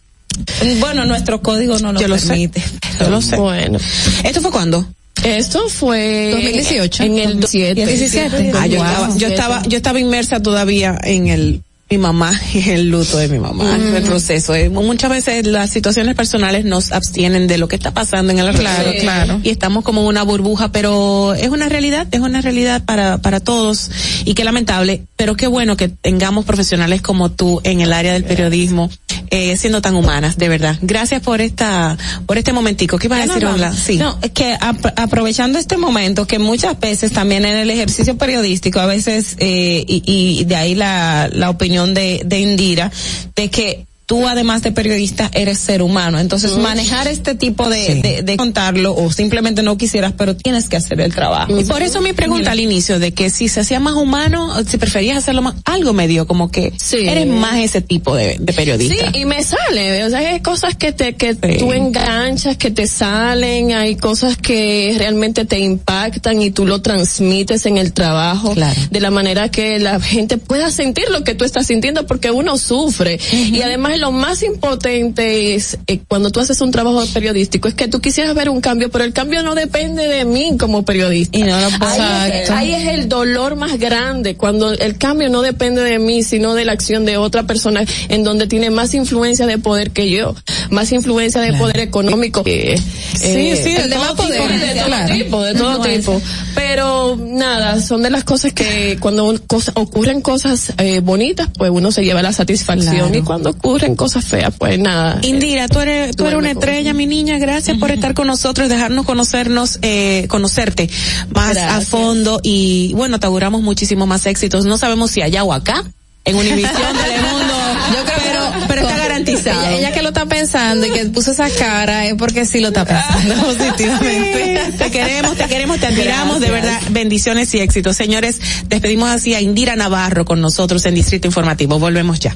Bueno, nuestro código no lo Yo lo sé. permite. Yo lo sé. bueno ¿Esto fue cuándo? esto fue 2018. en el 17 17. Ah, yo Wow. estaba, yo estaba, yo estaba inmersa todavía en el mi mamá y el luto de mi mamá, Mm. el proceso. Eh, Muchas veces las situaciones personales nos abstienen de lo que está pasando en el Claro, claro. Y estamos como una burbuja, pero es una realidad, es una realidad para, para todos. Y qué lamentable, pero qué bueno que tengamos profesionales como tú en el área del periodismo, eh, siendo tan humanas, de verdad. Gracias por esta, por este momentico. ¿Qué ibas a decir, vamos. Sí. No, es que ap- aprovechando este momento, que muchas veces también en el ejercicio periodístico, a veces, eh, y, y de ahí la, la opinión de, Indira, de que tú además de periodista eres ser humano. Entonces manejar este tipo de, Sí. de, de contarlo o simplemente no quisieras, pero tienes que hacer el trabajo. Y por eso mi pregunta al inicio de que si se hacía más humano, si preferías hacerlo más, algo me dio como que Sí. eres más ese tipo de, de periodista. Sí, y me sale, o sea, hay cosas que te que Sí. tú enganchas, que te salen, hay cosas que realmente te impactan y tú lo transmites en el trabajo Claro. de la manera que la gente pueda sentir lo que tú estás sintiendo porque uno sufre y además lo más importante es eh, cuando tú haces un trabajo periodístico es que tú quisieras ver un cambio, pero el cambio no depende de mí como periodista. Y no lo ahí, es, ahí es el dolor más grande cuando el cambio no depende de mí, sino de la acción de otra persona en donde tiene más influencia de poder que yo, más influencia de poder económico que sí, eh, sí, de, todo poder, tipo, de todo tipo, de todo tipo. Pero nada, son de las cosas que cuando ocurren cosas eh, bonitas, pues uno se lleva la satisfacción y cuando ocurren cosas feas, pues nada. Indira, tú eres, tú eres una estrella, mi niña, gracias por estar con nosotros, dejarnos conocernos, eh, conocerte más a fondo y bueno, te auguramos muchísimo más éxitos. No sabemos si allá o acá, en Univisión, Telemundo, Yo creo pero, pero está garantizado. Ella, que lo está pensando y que puso esa cara es porque sí lo está pensando positivamente. te queremos, te queremos, te admiramos, de verdad, bendiciones y éxitos. Señores, despedimos así a Indira Navarro con nosotros en Distrito Informativo. Volvemos ya.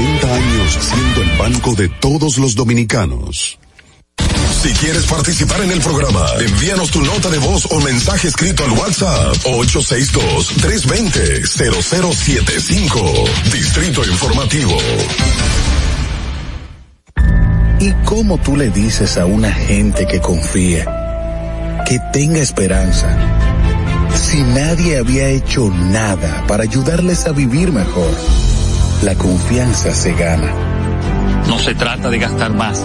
Banreservas, 80 años siendo el banco de todos los dominicanos. Si quieres participar en el programa, envíanos tu nota de voz o mensaje escrito al WhatsApp 862-320-0075. Distrito Informativo. ¿Y cómo tú le dices a una gente que confíe, que tenga esperanza, si nadie había hecho nada para ayudarles a vivir mejor? La confianza se gana. No se trata de gastar más,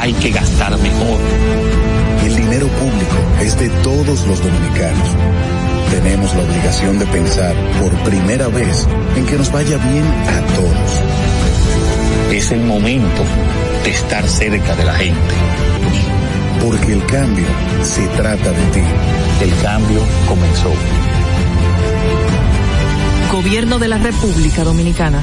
hay que gastar mejor. El dinero público es de todos los dominicanos. Tenemos la obligación de pensar por primera vez en que nos vaya bien a todos. Es el momento de estar cerca de la gente. Porque el cambio se trata de ti. El cambio comenzó. Gobierno de la República Dominicana.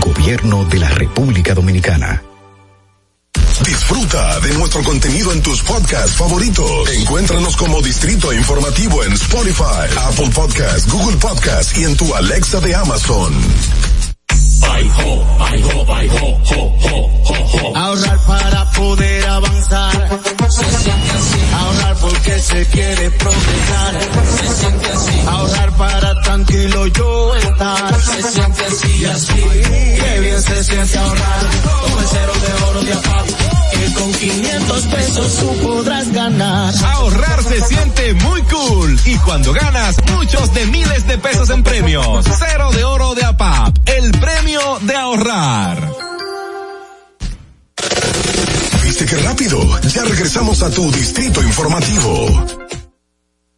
Gobierno de la República Dominicana. Disfruta de nuestro contenido en tus podcasts favoritos. Encuéntranos como Distrito Informativo en Spotify, Apple Podcasts, Google Podcasts y en tu Alexa de Amazon. Ahorrar para poder avanzar. Se siente así. Ahorrar porque se quiere progresar. Se siente así. Ahorrar para tranquilo yo estar. Se siente así y así. Qué bien se siente ahorrar. Cero de oro de APAP. Que con 500 pesos tú podrás ganar. Ahorrar se siente muy cool. Y cuando ganas, muchos de miles de pesos en premios. Cero de oro de APAP. El premio de ahorrar. ¿Viste qué rápido? Ya regresamos a tu Distrito Informativo.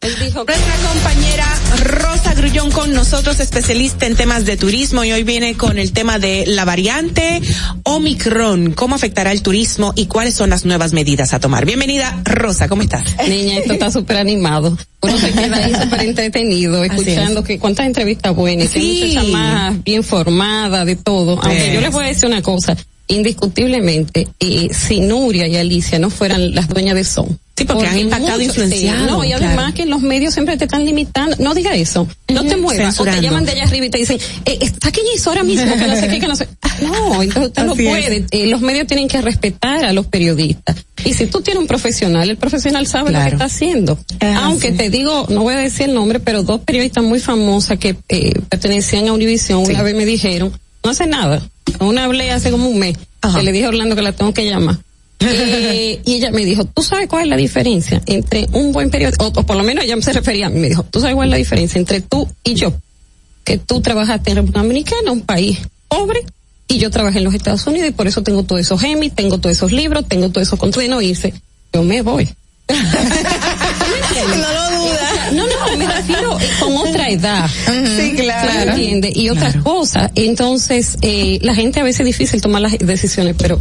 Nuestra compañera Rosa Grullón con nosotros, especialista en temas de turismo y hoy viene con el tema de la variante Omicron, cómo afectará el turismo y cuáles son las nuevas medidas a tomar. Bienvenida Rosa, ¿cómo estás? Niña, esto está súper animado. Uno se queda ahí súper entretenido, escuchando que cuántas entrevistas buenas, que muchacha más bien formada de todo. Aunque yo les voy a decir una cosa, indiscutiblemente, y si Nuria y Alicia no fueran las dueñas de Son, Sí, porque han impactado, influenciado. no, y además que los medios siempre te están limitando. No diga eso. No te muevas. O te llaman de allá arriba y te dicen, eh, está que hizo ahora mismo, que no sé qué, que no sé. No, entonces usted no puede. Eh, los medios tienen que respetar a los periodistas. Y si tú tienes un profesional, el profesional sabe lo que está haciendo. Aunque te digo, no voy a decir el nombre, pero dos periodistas muy famosas que eh, pertenecían a Univision una vez me dijeron, no hace nada. Una hablé hace como un mes. Que le dije a Orlando que la tengo que llamar. Eh, y ella me dijo, ¿tú sabes cuál es la diferencia entre un buen periodista, o, por lo menos ella se refería a mí, me dijo, ¿tú sabes cuál es la diferencia entre tú y yo? Que tú trabajaste en República Dominicana, un país pobre, y yo trabajé en los Estados Unidos y por eso tengo todos esos Emmy, tengo todos esos libros, tengo todos esos contratos no irse. Yo me voy. no me refiero con otra edad. Sí, claro. entiende? Y otras cosas. Entonces, eh, la gente a veces es difícil tomar las decisiones, pero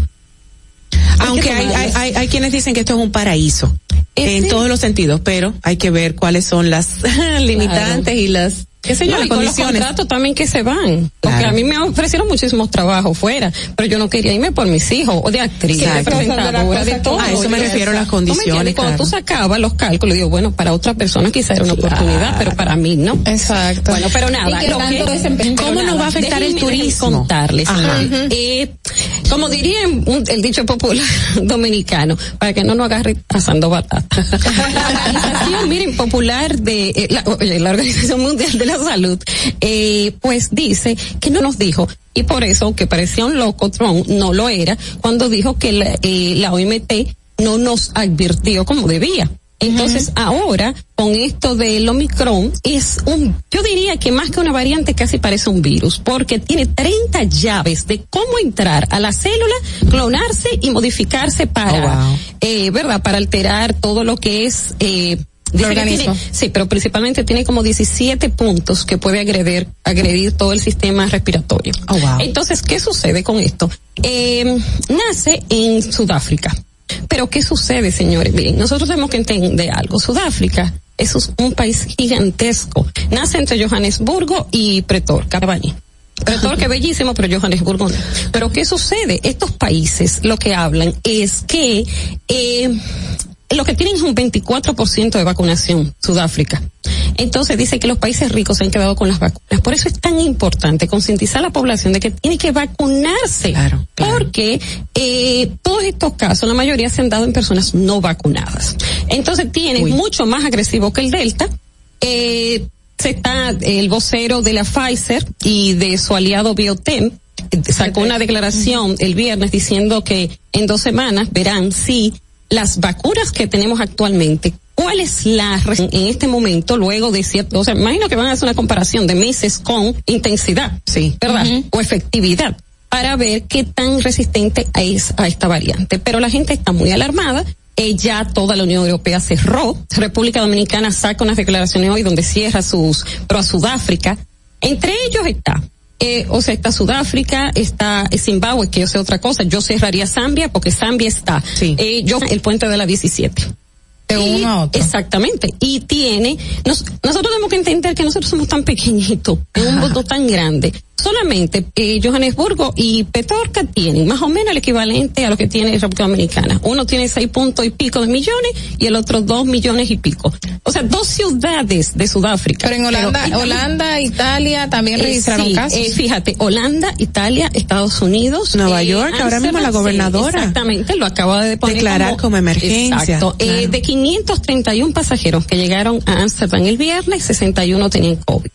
aunque hay, hay, hay, hay, quienes dicen que esto es un paraíso en todos los sentidos, pero hay que ver cuáles son las limitantes y las qué sé yo, no, y con los contratos también que se van. Porque a mí me ofrecieron muchísimos trabajos fuera, pero yo no quería irme por mis hijos, o de actriz, de presentadora, de todo. A eso me refiero a las condiciones. Cuando tú sacabas los cálculos, digo, bueno, para otra persona quizá era una oportunidad, pero para mí no. Exacto. Bueno, pero nada. ¿Cómo nos va a afectar el turismo? Contarles. Eh, como diría el dicho popular dominicano, para que no nos agarre asando batata. la organización, miren, popular de eh, la, la Organización Mundial de la Salud, eh, pues dice que no nos dijo, y por eso, que parecía un loco, Trump no lo era, cuando dijo que la, eh, la OMT no nos advirtió como debía. Entonces ahora con esto del Omicron es un, yo diría que más que una variante casi parece un virus porque tiene 30 llaves de cómo entrar a la célula, clonarse y modificarse para, oh, eh, verdad, para alterar todo lo que es eh, el organismo. Tiene, sí, pero principalmente tiene como 17 puntos que puede agredir, agredir todo el sistema respiratorio. Oh, wow. Entonces, ¿qué sucede con esto? Eh, nace en Sudáfrica. Pero ¿qué sucede, señores? Miren, nosotros tenemos que entender algo. Sudáfrica es un país gigantesco. Nace entre Johannesburgo y Pretor, Bani. Pretor que bellísimo, pero Johannesburgo no. Pero ¿qué sucede? Estos países lo que hablan es que eh, lo que tienen es un 24% de vacunación, Sudáfrica. Entonces dice que los países ricos se han quedado con las vacunas. Por eso es tan importante concientizar a la población de que tiene que vacunarse. Claro, claro. Porque eh, todos estos casos, la mayoría se han dado en personas no vacunadas. Entonces tiene mucho más agresivo que el Delta. Eh, se está el vocero de la Pfizer y de su aliado Biotem sacó una declaración el viernes diciendo que en dos semanas verán si las vacunas que tenemos actualmente, ¿cuál es la en este momento luego de cierto, o sea, imagino que van a hacer una comparación de meses con intensidad, sí, ¿verdad? Uh -huh. O efectividad para ver qué tan resistente es a esta variante. Pero la gente está muy alarmada. Eh, ya toda la Unión Europea cerró. República Dominicana saca unas declaraciones hoy donde cierra sus, pero a Sudáfrica. Entre ellos está eh, o sea, está Sudáfrica, está Zimbabue, que yo sé otra cosa, yo cerraría Zambia porque Zambia está, sí. eh, yo el puente de la 17. De uno a otro. Exactamente. Y tiene, nos, nosotros tenemos que entender que nosotros somos tan pequeñitos, en un voto tan grande. Solamente eh, Johannesburgo y Petorca tienen más o menos el equivalente a lo que tiene República Dominicana. Uno tiene seis puntos y pico de millones y el otro dos millones y pico. O sea, dos ciudades de Sudáfrica. Pero en Holanda, Pero, Holanda, Italia también registraron eh, sí, casos. Eh, fíjate, Holanda, Italia, Estados Unidos, Nueva York, ahora mismo la gobernadora. Sí, exactamente, lo acaba de poner declarar como, como emergencia. Exacto. Claro. Eh, de 531 pasajeros que llegaron a Amsterdam el viernes, 61 tenían COVID.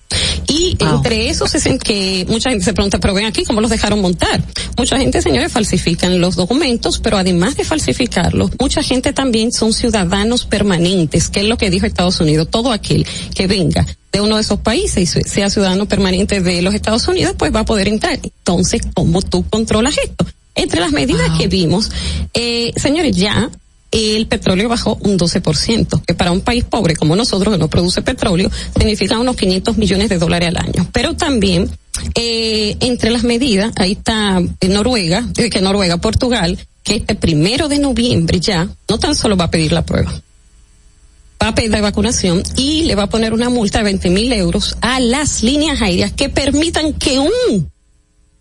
Y wow. entre esos que mucha gente se pregunta, pero ven aquí, ¿cómo los dejaron montar? Mucha gente, señores, falsifican los documentos, pero además de falsificarlos, mucha gente también son ciudadanos permanentes, que es lo que dijo Estados Unidos. Todo aquel que venga de uno de esos países y sea ciudadano permanente de los Estados Unidos, pues va a poder entrar. Entonces, ¿cómo tú controlas esto? Entre las medidas wow. que vimos, eh, señores, ya el petróleo bajó un 12%, que para un país pobre como nosotros, que no produce petróleo, significa unos 500 millones de dólares al año. Pero también, eh, entre las medidas, ahí está Noruega, eh, que Noruega, Portugal, que este primero de noviembre ya, no tan solo va a pedir la prueba, va a pedir la vacunación y le va a poner una multa de 20 mil euros a las líneas aéreas que permitan que un,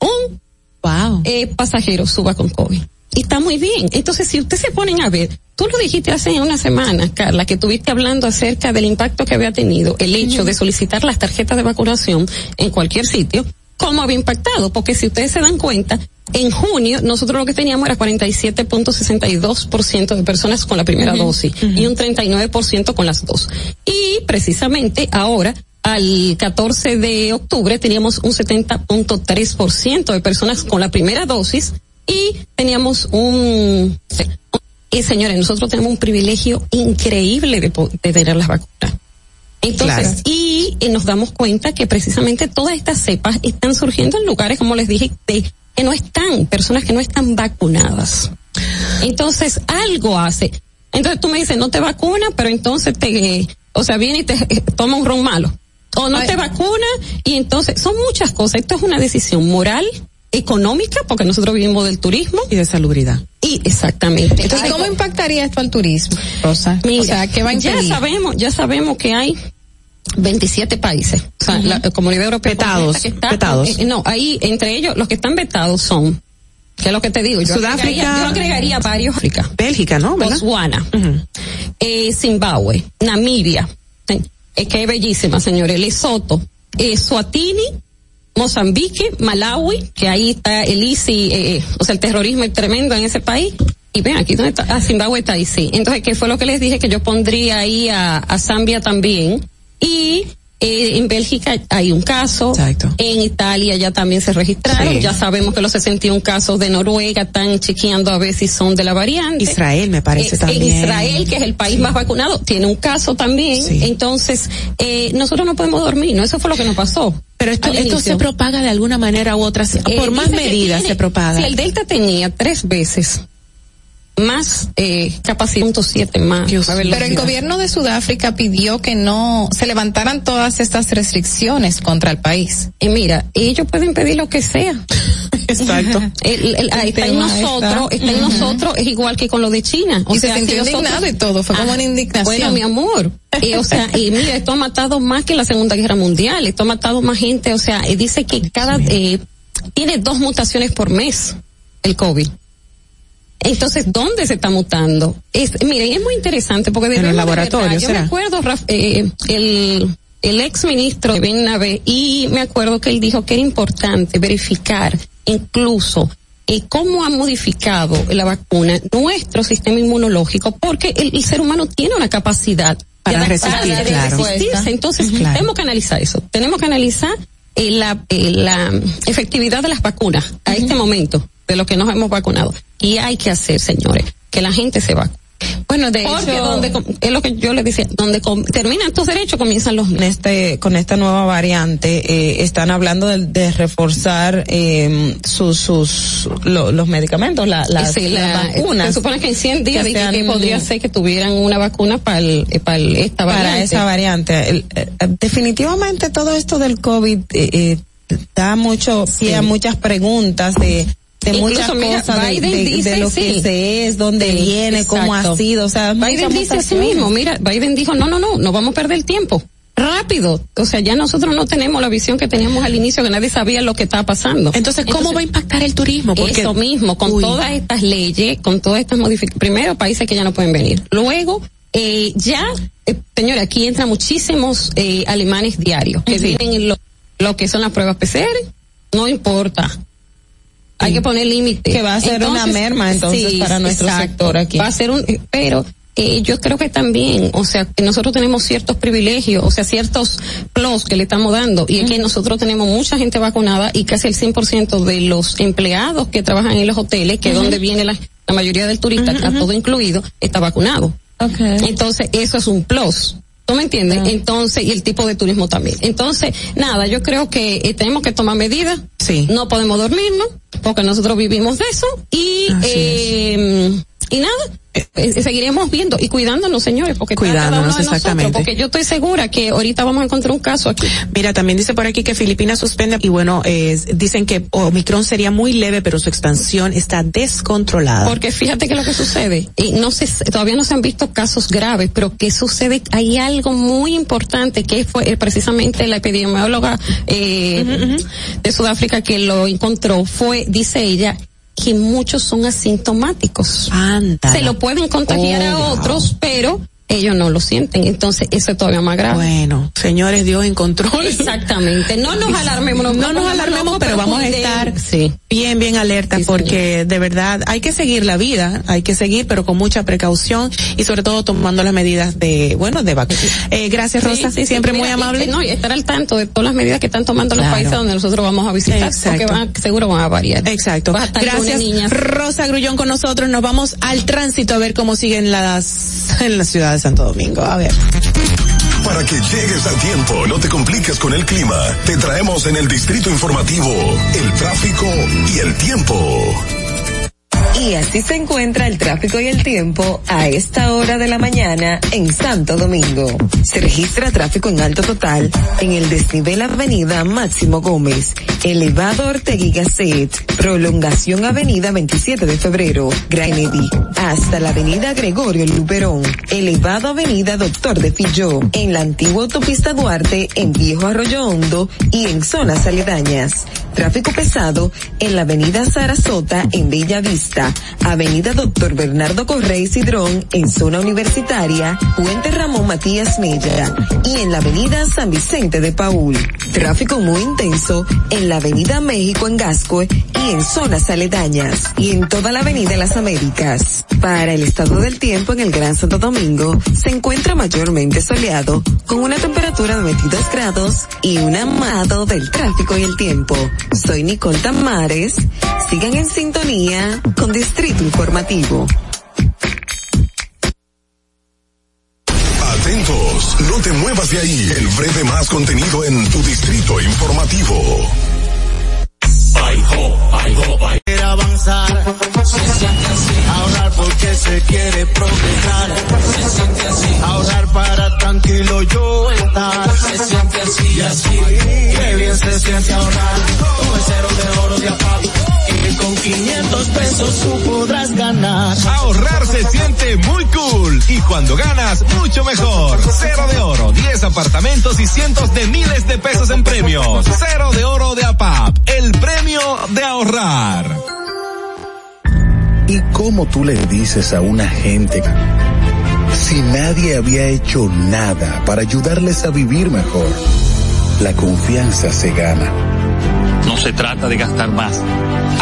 un wow. eh, pasajero suba con COVID y está muy bien. Entonces, si ustedes se ponen a ver, tú lo dijiste hace una semana, Carla, que estuviste hablando acerca del impacto que había tenido el hecho uh -huh. de solicitar las tarjetas de vacunación en cualquier sitio, cómo había impactado, porque si ustedes se dan cuenta, en junio nosotros lo que teníamos era 47.62% de personas con la primera uh -huh. dosis uh -huh. y un 39% con las dos. Y precisamente ahora al 14 de octubre teníamos un 70.3% de personas con la primera dosis y teníamos un y señores nosotros tenemos un privilegio increíble de, de tener las vacunas entonces claro. y, y, nos damos cuenta que precisamente todas estas cepas están surgiendo en lugares como les dije de que no están, personas que no están vacunadas. Entonces, algo hace. Entonces tú me dices, no te vacuna, pero entonces te, o sea, viene y te toma un ron malo. O no te vacuna y entonces son muchas cosas. Esto es una decisión moral, económica, porque nosotros vivimos del turismo. Y de salubridad. Y exactamente. Entonces, ¿cómo impactaría esto al turismo, Rosa? o sea, ¿qué va a Ya sabemos, ya sabemos que hay 27 países, o sea, la comunidad europea vetados, vetados. Eh, no, ahí entre ellos los que están vetados son que es lo que te digo, yo Sudáfrica, agregaría, yo agregaría varios África. Bélgica, ¿no? Botswana, eh, Zimbabue, Namibia, es que es bellísima, señores, Lesoto, eh, Suatini, Mozambique, Malawi, que ahí está el ISI, eh, o sea, el terrorismo es tremendo en ese país. Y ven, aquí donde está, ah, Zimbabue está ahí, sí. Entonces, ¿qué fue lo que les dije? Que yo pondría ahí a Zambia también. Y eh, en Bélgica hay un caso. Exacto. En Italia ya también se registraron. Sí. Ya sabemos que los 61 casos de Noruega están chequeando a ver si son de la variante. Israel me parece Eh, también. Israel, que es el país más vacunado, tiene un caso también. Entonces, eh, nosotros no podemos dormir, ¿no? Eso fue lo que nos pasó. Pero esto, esto se propaga de alguna manera u otra, Eh, por más dice que medidas tiene- se propaga. Si el Delta tenía tres veces más eh, capacidad, siete más. Pero el gobierno de Sudáfrica pidió que no se levantaran todas estas restricciones contra el país. Y mira, ellos pueden pedir lo que sea. Exacto. El- el- ahí está en nosotros, está. está en nosotros, es igual que con lo de China. Y se sea, sintió si nosotros- indignado y todo, fue como Ah, una indignación. Bueno, mi amor. Y, o sea, y mira, esto ha matado más que la Segunda Guerra Mundial, esto ha matado más gente, o sea, y dice que cada, eh, tiene dos mutaciones por mes, el COVID. Entonces, ¿dónde se está mutando? Es, miren, es muy interesante porque En de laboratorios, verdad, Yo ¿será? me acuerdo, Raf- eh, el, el ex ministro de Benavé, y me acuerdo que él dijo que era importante verificar incluso eh, cómo ha modificado la vacuna nuestro sistema inmunológico, porque el, el ser humano tiene una capacidad Para resistir, de claro. resistirse. Entonces, tenemos que analizar eso. Tenemos que analizar eh, la, eh, la efectividad de las vacunas a este momento, de lo que nos hemos vacunado. Y hay que hacer, señores, que la gente se vacune. Bueno, de Porque hecho, donde, es lo que yo les decía, donde com- terminan tus derechos, comienzan los míos. este con esta nueva variante eh, están hablando de, de reforzar eh, sus sus lo- los medicamentos la, las, Sí, las la- vacunas Se supone que en 100 días que dije que sean- podría ser que tuvieran una vacuna para el, eh, para el- esta para variante. esa variante El- eh, definitivamente todo esto del covid eh, eh, da mucho pie a muchas preguntas de de Incluso, muchas mira, cosas Biden de- de dice, lo sí. que se es dónde Sí, viene cómo ha sido o sea Biden dice así mutaciones. mismo, mira, Biden dijo, no, no, no, no vamos a perder tiempo. Rápido. O sea, ya nosotros no tenemos la visión que teníamos al inicio, que nadie sabía lo que estaba pasando. Entonces, ¿cómo va a impactar el turismo? Porque Eso mismo, con Uy. todas estas leyes, con todas estas modificaciones. Primero, países que ya no pueden venir. Luego, eh, ya, eh, señores, aquí entran muchísimos eh, alemanes diarios que vienen lo, lo que son las pruebas PCR. No importa. Hay que poner límite. Que va a ser una merma, entonces, para nuestro sector aquí. Va a ser un, pero eh, yo creo que también, o sea, que nosotros tenemos ciertos privilegios, o sea, ciertos plus que le estamos dando, y es que nosotros tenemos mucha gente vacunada y casi el 100% de los empleados que trabajan en los hoteles, que es donde viene la, la mayoría del turista, está todo incluido, está vacunado. Entonces, eso es un plus. ¿Tú me entiendes? Entonces, y el tipo de turismo también. Entonces, nada, yo creo que eh, tenemos que tomar medidas. Sí. No podemos dormirnos, porque nosotros vivimos de eso. Y, Así eh, y nada, eh, seguiremos viendo y cuidándonos, señores, porque Cuidándonos, nosotros, exactamente. porque yo estoy segura que ahorita vamos a encontrar un caso aquí. Mira, también dice por aquí que Filipinas suspende y bueno, eh, dicen que Omicron sería muy leve, pero su expansión está descontrolada. Porque fíjate que lo que sucede, y no se, todavía no se han visto casos graves, pero ¿qué sucede? Hay algo muy importante que fue eh, precisamente la epidemióloga eh, de Sudáfrica que lo encontró, fue, dice ella, que muchos son asintomáticos. Se lo pueden contagiar a Oh, otros, pero ellos no lo sienten. Entonces, eso es todavía más grave. Bueno, señores, Dios en control. Exactamente. No nos alarmemos. No nos alarmemos, pero vamos a estar Sí. bien, bien alerta porque de verdad hay que seguir la vida, hay que seguir, pero con mucha precaución y sobre todo tomando las medidas de, bueno, de vacunas. Eh, gracias, Rosa. Sí, siempre muy amable. No, y estar al tanto de todas las medidas que están tomando los países donde nosotros vamos a visitar, Exacto. porque van, seguro van a variar. Exacto. A Gracias, niña. Rosa Grullón con nosotros. Nos vamos al tránsito a ver cómo siguen las en la ciudad Santo Domingo. A ver. Para que llegues a tiempo, no te compliques con el clima. Te traemos en el distrito informativo el tráfico y el tiempo. Y así se encuentra el tráfico y el tiempo a esta hora de la mañana en Santo Domingo. Se registra tráfico en alto total en el desnivel Avenida Máximo Gómez, elevado Ortega y Gasset, prolongación Avenida 27 de Febrero, Granedy, hasta la Avenida Gregorio Luperón, elevado Avenida Doctor de Filló, en la antigua autopista Duarte, en Viejo Arroyo Hondo y en zonas aledañas. Tráfico pesado en la Avenida Sarasota en Bella Vista, Avenida Doctor Bernardo Correy Cidrón en zona universitaria, Puente Ramón Matías Mella y en la Avenida San Vicente de Paul. Tráfico muy intenso en la Avenida México en Gascue y en zonas aledañas y en toda la Avenida Las Américas. Para el estado del tiempo en el Gran Santo Domingo se encuentra mayormente soleado con una temperatura de 22 grados y un amado del tráfico y el tiempo. Soy Nicole Tamares. Sigan en sintonía con Distrito Informativo. Atentos, no te muevas de ahí. El breve más contenido en tu Distrito Informativo. Ay, ay. Quiere avanzar, se siente así. Ahorrar porque se quiere progresar, se siente así. Ahorrar para tranquilo yo estar, se siente así y así. Qué bien se siente ahorrar, el cero de oro de apago. Y con 500 pesos tú podrás ganar. Ahorrar se siente muy cool y cuando ganas mucho mejor. Cero de oro, 10 apartamentos y cientos de miles de pesos en premios. Cero de oro de APAP, el premio de ahorrar. ¿Y cómo tú le dices a una gente si nadie había hecho nada para ayudarles a vivir mejor? La confianza se gana. No se trata de gastar más,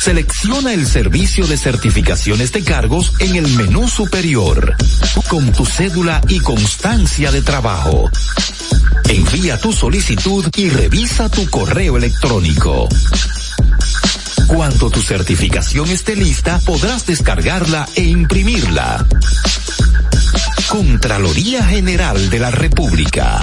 Selecciona el servicio de certificaciones de cargos en el menú superior, con tu cédula y constancia de trabajo. Envía tu solicitud y revisa tu correo electrónico. Cuando tu certificación esté lista, podrás descargarla e imprimirla. Contraloría General de la República.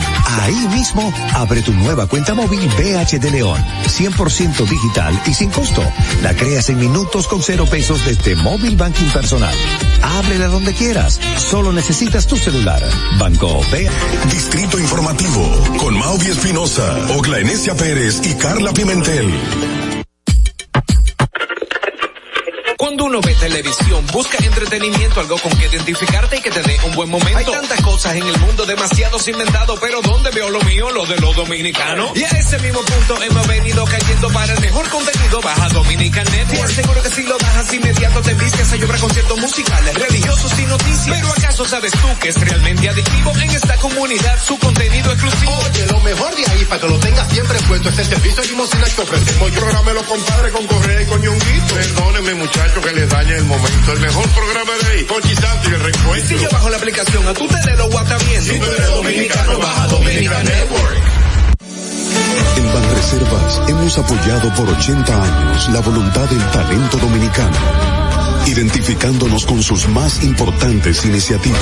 Ahí mismo, abre tu nueva cuenta móvil BH de León. 100% digital y sin costo. La creas en minutos con cero pesos desde Móvil Banking Personal. Ábrela donde quieras. Solo necesitas tu celular. Banco BH. Distrito Informativo con Maudi Espinosa, Ogla Enesia Pérez y Carla Pimentel. Cuando uno ve televisión, busca entretenimiento, algo con que identificarte y que te dé un buen momento. Hay tantas cosas en el mundo, demasiados inventados, pero ¿dónde veo lo mío? Lo de los dominicanos. Y a ese mismo punto hemos venido cayendo para el mejor contenido. Baja Dominican Network. Te aseguro que si lo bajas inmediato te vistes a llorar conciertos musicales, religiosos y noticias. Pero ¿acaso sabes tú que es realmente adictivo en esta comunidad su contenido exclusivo? Oye, lo mejor de ahí, para que lo tengas siempre puesto, es el servicio de limosina que ofrecemos. Yo los compadres con correa y con ñonguito. Perdónenme, muchachos, que les dañe el momento. El mejor programa de ahí, Pochi Santo y el reencuentro. Si yo bajo la aplicación, a tú te de los guatavientos. Si tú eres dominicano, baja Dominica Network. En Banreservas hemos apoyado por 80 años la voluntad del talento dominicano, identificándonos con sus más importantes iniciativas,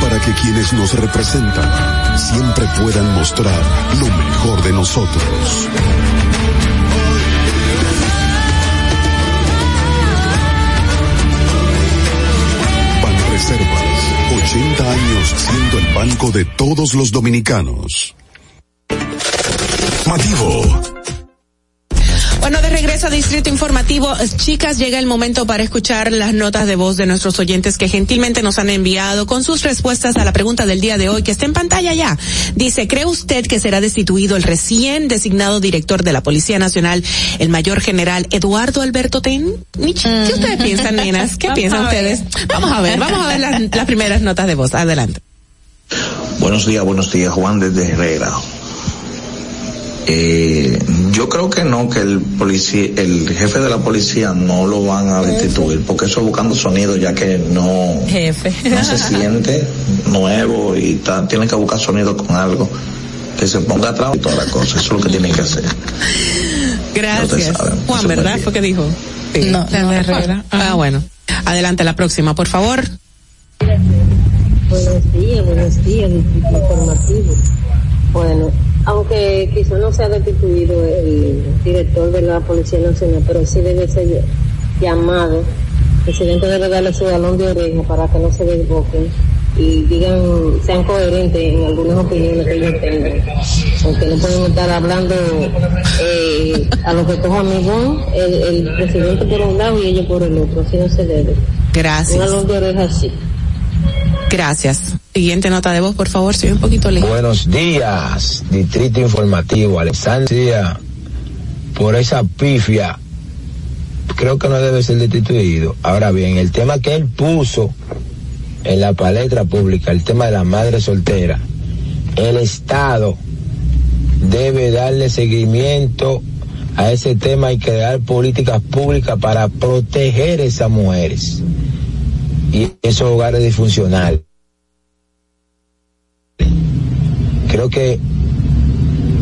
para que quienes nos representan siempre puedan mostrar lo mejor de nosotros. 80 años siendo el banco de todos los dominicanos. Mativo bueno, de regreso a Distrito Informativo, chicas, llega el momento para escuchar las notas de voz de nuestros oyentes que gentilmente nos han enviado con sus respuestas a la pregunta del día de hoy, que está en pantalla ya. Dice, ¿cree usted que será destituido el recién designado director de la Policía Nacional, el mayor general Eduardo Alberto Ten? ¿Qué ustedes piensan, nenas? ¿Qué piensan ustedes? Vamos a ver, vamos a ver las, las primeras notas de voz. Adelante. Buenos días, buenos días, Juan desde Herrera. Eh, yo creo que no, que el policía, el jefe de la policía no lo van a destituir, porque eso buscando sonido ya que no, jefe. no se siente nuevo y ta, tiene que buscar sonido con algo que se ponga atrás y toda la cosa, eso es lo que tienen que hacer. Gracias. Juan, Eso ¿verdad? fue Fue que dijo. Sí. No, no, Herrera. Ah, bueno. Adelante, la próxima, por favor. Buenos días, buenos días, distrito informativo. Bueno, aunque quizá no sea destituido el director de la Policía Nacional, pero sí debe ser llamado. El presidente debe darle su balón de oreja para que no se desboquen y digan, sean coherentes en algunas opiniones que ellos tengan. Porque no pueden estar hablando eh, a los que coja amigón, el, el presidente por un lado y ellos por el otro, así no se debe. Gracias. Un balón de oreja así. Gracias. Siguiente nota de voz, por favor, soy un poquito lejos. Buenos días, Distrito Informativo, Alexandria, por esa pifia, creo que no debe ser destituido. Ahora bien, el tema que él puso en la palestra pública, el tema de la madre soltera, el Estado debe darle seguimiento a ese tema y crear políticas públicas para proteger esas mujeres y esos hogares disfuncionales. Creo que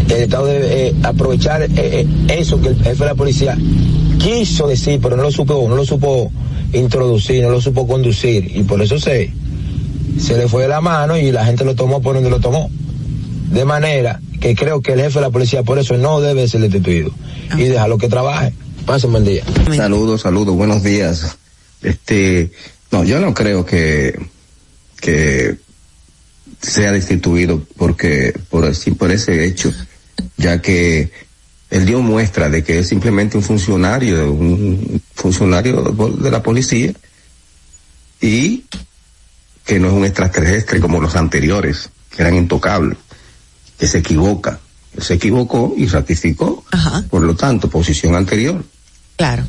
el Estado debe eh, aprovechar eh, eh, eso que el jefe de la policía quiso decir, pero no lo supo, no lo supo introducir, no lo supo conducir, y por eso se, se le fue de la mano y la gente lo tomó por donde lo tomó. De manera que creo que el jefe de la policía por eso no debe ser destituido y dejarlo que trabaje. Pase un buen día. Saludos, saludos, buenos días. Este, no, yo no creo que, que sea destituido porque, por por ese hecho, ya que él dio muestra de que es simplemente un funcionario, un funcionario de la policía y que no es un extraterrestre como los anteriores, que eran intocables, que se equivoca. Él se equivocó y ratificó, por lo tanto, posición anterior. Claro.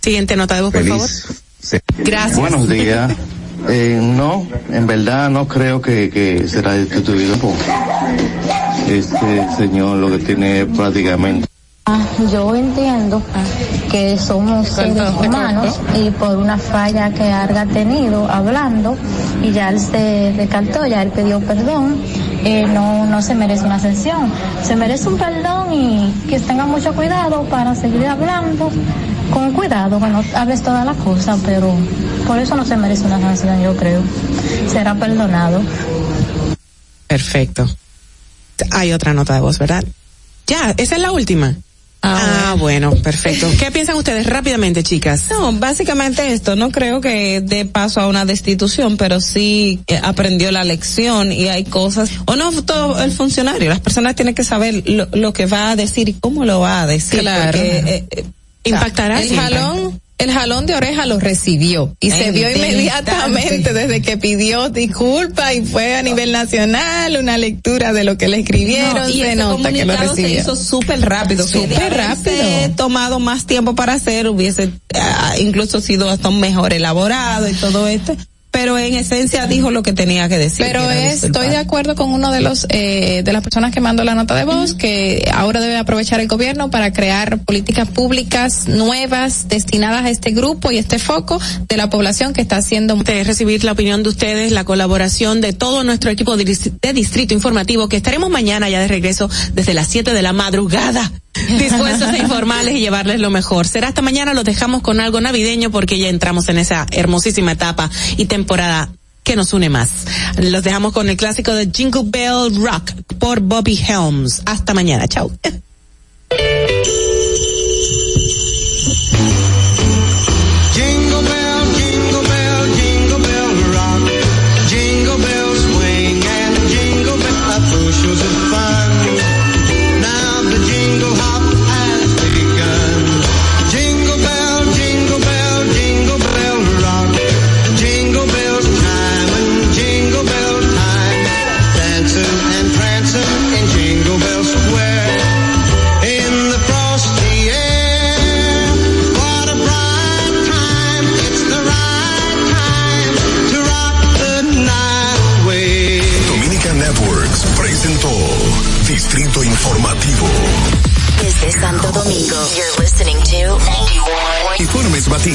Siguiente nota de voz, por favor. Gracias. Buenos días. Eh, no, en verdad no creo que, que será destituido por este señor lo que tiene prácticamente. Ah, Yo entiendo que somos seres humanos y por una falla que Arga ha tenido hablando y ya él se decantó, ya él pidió perdón, eh, no, no se merece una sanción. Se merece un perdón y que tenga mucho cuidado para seguir hablando con cuidado, que no hables toda la cosa, pero por eso no se merece una sanción, yo creo. Será perdonado. Perfecto. Hay otra nota de voz, ¿verdad? Ya, esa es la última. Ah, bueno, perfecto. ¿Qué piensan ustedes rápidamente, chicas? No, básicamente esto, no creo que dé paso a una destitución, pero sí eh, aprendió la lección y hay cosas, o no todo el funcionario, las personas tienen que saber lo, lo que va a decir y cómo lo va a decir. Claro. porque, eh, eh, Impactará. El jalón, el jalón de oreja lo recibió y se vio inmediatamente desde que pidió disculpa y fue a nivel nacional una lectura de lo que le escribieron, No, y se nota que lo comunicado se recibió. hizo súper rápido. Súper rápido. tomado más tiempo para hacer, hubiese ah, incluso sido hasta mejor elaborado y todo esto. Pero en esencia dijo lo que tenía que decir. Pero que es, estoy de acuerdo con uno de los eh, de las personas que mandó la nota de voz que ahora debe aprovechar el gobierno para crear políticas públicas nuevas destinadas a este grupo y este foco de la población que está haciendo de recibir la opinión de ustedes, la colaboración de todo nuestro equipo de Distrito Informativo, que estaremos mañana ya de regreso desde las 7 de la madrugada, dispuestos a informarles y llevarles lo mejor. Será hasta mañana, los dejamos con algo navideño porque ya entramos en esa hermosísima etapa y temporada que nos une más. Los dejamos con el clásico de Jingle Bell Rock por Bobby Helms. Hasta mañana, chao.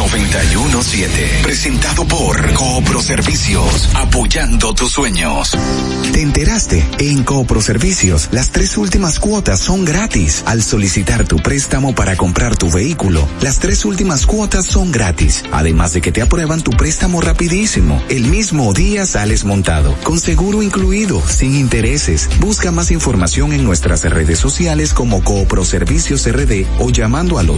917. Presentado por Coopro Servicios, apoyando tus sueños. ¿Te enteraste? En Coopro Servicios, las tres últimas cuotas son gratis. Al solicitar tu préstamo para comprar tu vehículo, las tres últimas cuotas son gratis. Además de que te aprueban tu préstamo rapidísimo. El mismo día sales montado, con seguro incluido, sin intereses. Busca más información en nuestras redes sociales como Coopro Servicios RD o llamando al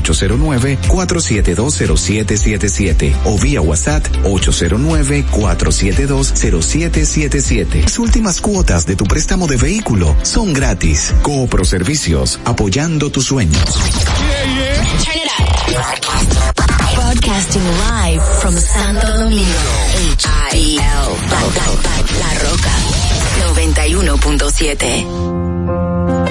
809-4720777 o vía WhatsApp 809-4720777. Las últimas cuotas de tu préstamo de vehículo son gratis. Coopro Servicios, apoyando tus sueños. Broadcasting live from Santo Domingo. H-I-L. La, la, la, la Roca. 91.7.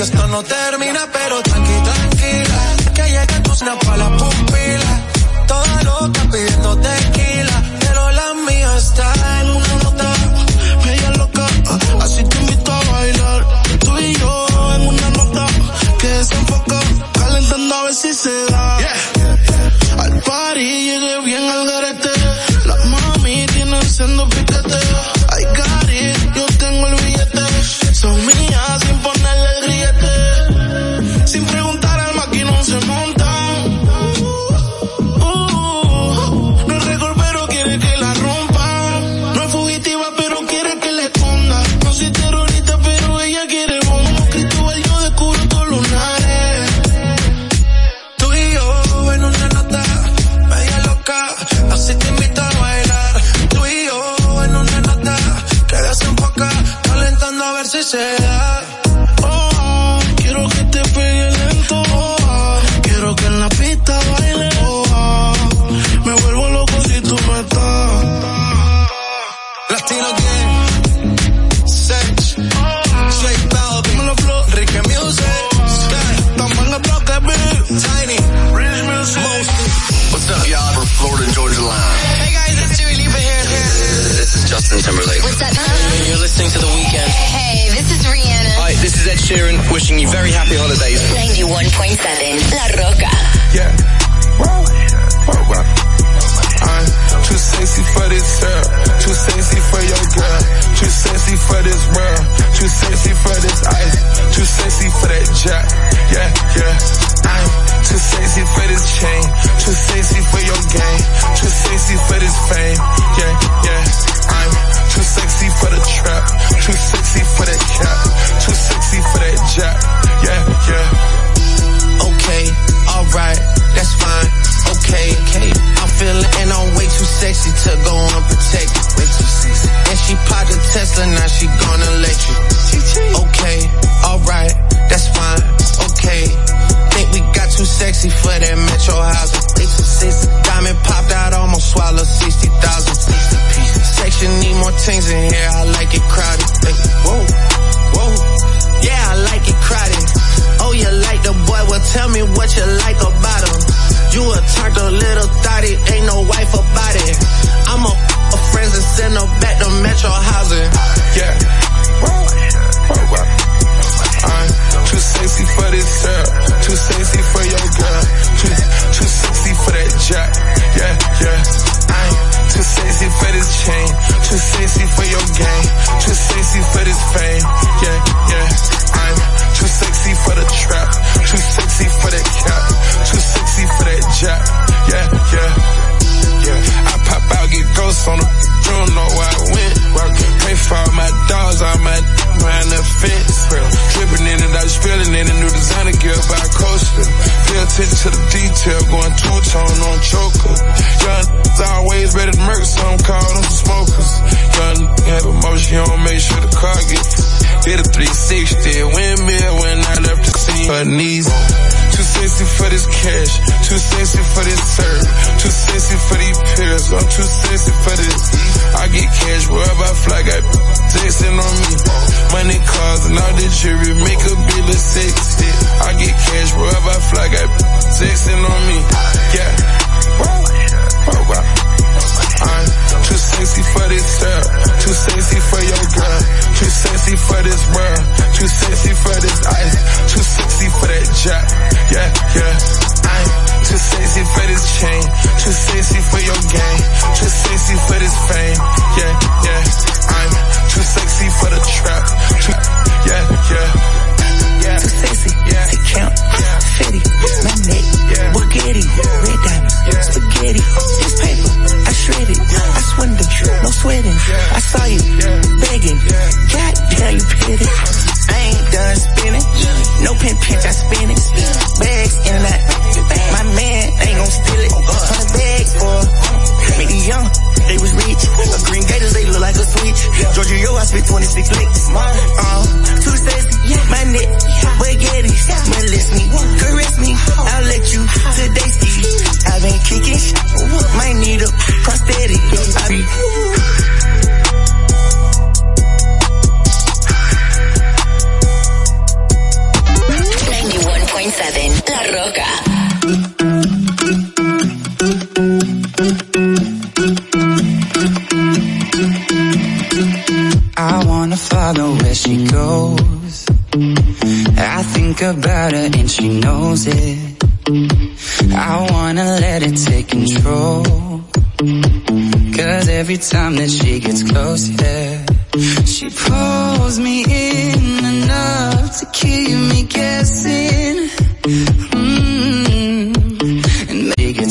esto no termina, pero tranqui, tranquila, que llegan tus napas